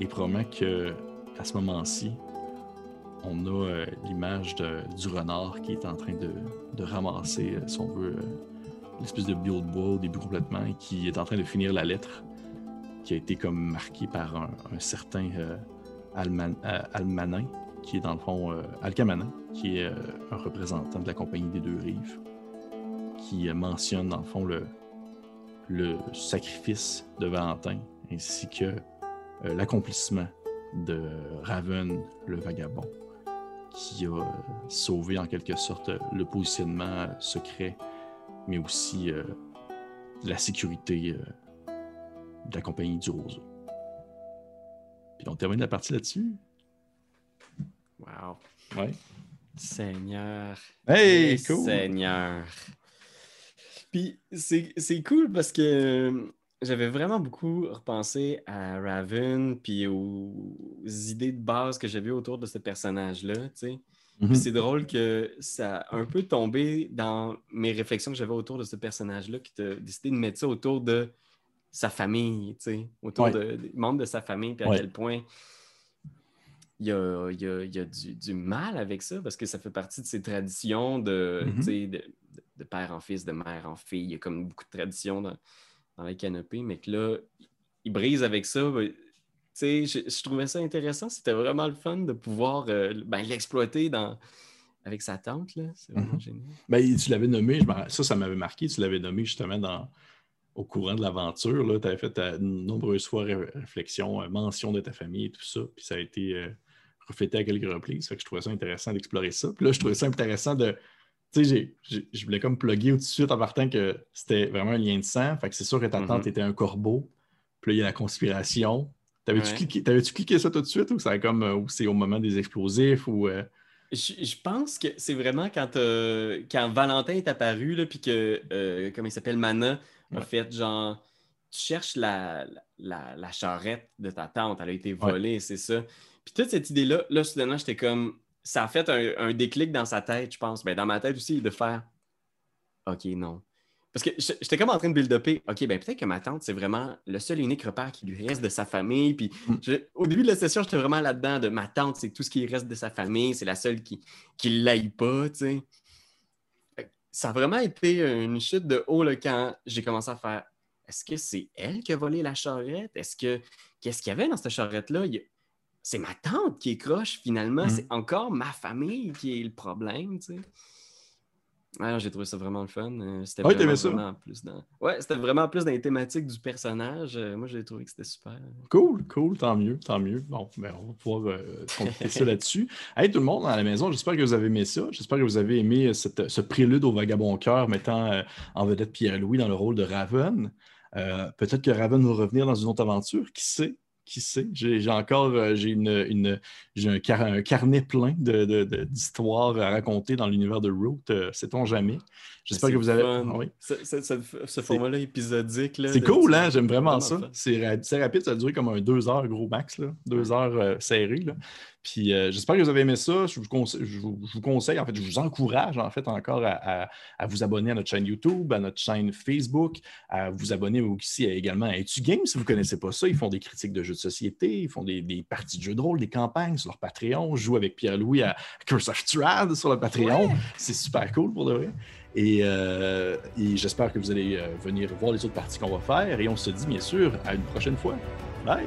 Et probablement que ce moment-ci, on a euh, l'image du renard qui est en train de, ramasser, euh, si on veut, euh, l'espèce de bio de bois au début complètement et qui est en train de finir la lettre qui a été comme marquée par un, certain Alman- Almanin, qui est dans le fond Alcamanin, qui est un représentant de la compagnie des deux rives, qui mentionne dans le fond le, sacrifice de Valentin ainsi que l'accomplissement de Raven le vagabond, qui a euh, sauvé en quelque sorte euh, le positionnement euh, secret, mais aussi euh, la sécurité euh, de la compagnie du roseau. Puis on termine la partie là-dessus. Wow. Ouais. Seigneur. Hey, cool! Seigneur. Puis c'est c'est cool parce que euh, j'avais vraiment beaucoup repensé à Raven puis aux idées de base que j'avais autour de ce personnage-là, tu sais. Mhm. C'est drôle que ça a un peu tombé dans mes réflexions que j'avais autour de ce personnage-là, qui t'a décidé de mettre ça autour de sa famille, tu sais, autour Ouais. de- des membres de sa famille, puis à Ouais. quel point il y a, il y a- il y a du, du mal avec ça, parce que ça fait partie de ses traditions de, Mhm. de, de- de père en fils, de mère en fille. Il y a comme beaucoup de traditions dans, dans les canopées, mais que là, il brise avec ça. ben, tu sais, je, je trouvais ça intéressant. C'était vraiment le fun de pouvoir euh, ben, l'exploiter dans... avec sa tante. là. C'est vraiment Mhm. génial. Ben, tu l'avais nommé, je ça, ça m'avait marqué, tu l'avais nommé justement dans, au courant de l'aventure. Tu avais fait ta nombreuses fois ré- réflexion, euh, mention de ta famille et tout ça. Puis ça a été euh, reflété à quelques reprises. Fait que je trouvais ça intéressant d'explorer ça. Puis là, je trouvais ça intéressant de. Tu sais, je voulais comme plugger tout de suite en partant que c'était vraiment un lien de sang. Fait que c'est sûr que ta tante était un corbeau. Puis là, il y a la conspiration. T'avais-tu Ouais. cliqué, cliqué ça tout de suite ou a comme euh, ou c'est au moment des explosifs ou euh, Je, je pense que c'est vraiment quand, euh, quand Valentin est apparu, là, puis que, comment il s'appelle, Mana Ouais. fait genre, tu cherches la, la, la charrette de ta tante, elle a été volée, c'est ça. Puis toute cette idée-là, là, soudainement, j'étais comme, ça a fait un, un déclic dans sa tête, je pense. Ben, dans ma tête aussi, de faire, OK, non. Parce que j'étais comme en train de build-upper, OK, ben peut-être que ma tante, c'est vraiment le seul et unique repère qui lui reste de sa famille. Puis Mm. je- au début de la session, j'étais vraiment là-dedans de ma tante, c'est tout ce qui reste de sa famille, c'est la seule qui ne l'aille pas, tu sais. Ça a vraiment été une chute de haut là, quand j'ai commencé à faire est-ce que c'est elle qui a volé la charrette? Est-ce que qu'est-ce qu'il y avait dans cette charrette-là? Il y a- C'est ma tante qui est croche finalement, Mm. c'est encore ma famille qui est le problème, tu sais. Ouais, non, j'ai trouvé ça vraiment le fun. Euh, C'était Ouais, vraiment, plus dans. Ouais, c'était vraiment plus dans les thématiques du personnage. Euh, moi, j'ai trouvé que c'était super. Cool, cool, tant mieux, tant mieux. Bon, ben, on va pouvoir euh, compléter ça là-dessus. Hey, tout le monde à la maison, j'espère que vous avez aimé ça. J'espère que vous avez aimé euh, cette- ce prélude au vagabond cœur mettant euh, en vedette Pierre-Louis dans le rôle de Raven. Euh, Peut-être que Raven va revenir dans une autre aventure, qui sait? Qui sait? J'ai encore euh, j'ai une, une- un, car- un carnet plein de- de- de- d'histoires à raconter dans l'univers de Root. Euh, Sait-on jamais? J'espère que vous avez. Ah oui. Ce, format-là épisodique. là, C'est cool, hein? J'aime vraiment ça. C'est ra- c'est rapide, ça a duré comme un deux heures gros max, là. deux heures euh, serré. Là. Puis euh, j'espère que vous avez aimé ça. Je vous, conseille, je, vous, je vous conseille, en fait, je vous encourage en fait encore à, à- à vous abonner à notre chaîne YouTube, à notre chaîne Facebook, à vous abonner aussi également à Etu Games si vous ne connaissez pas ça. Ils font des critiques de jeux de société, ils font des, des parties de jeux de rôle, des campagnes sur leur Patreon. Je joue avec Pierre-Louis à Curse of Strahd sur le Patreon. C'est super cool pour de vrai. Et, euh, et j'espère que vous allez euh, venir voir les autres parties qu'on va faire. Et on se dit bien sûr à une prochaine fois. Bye!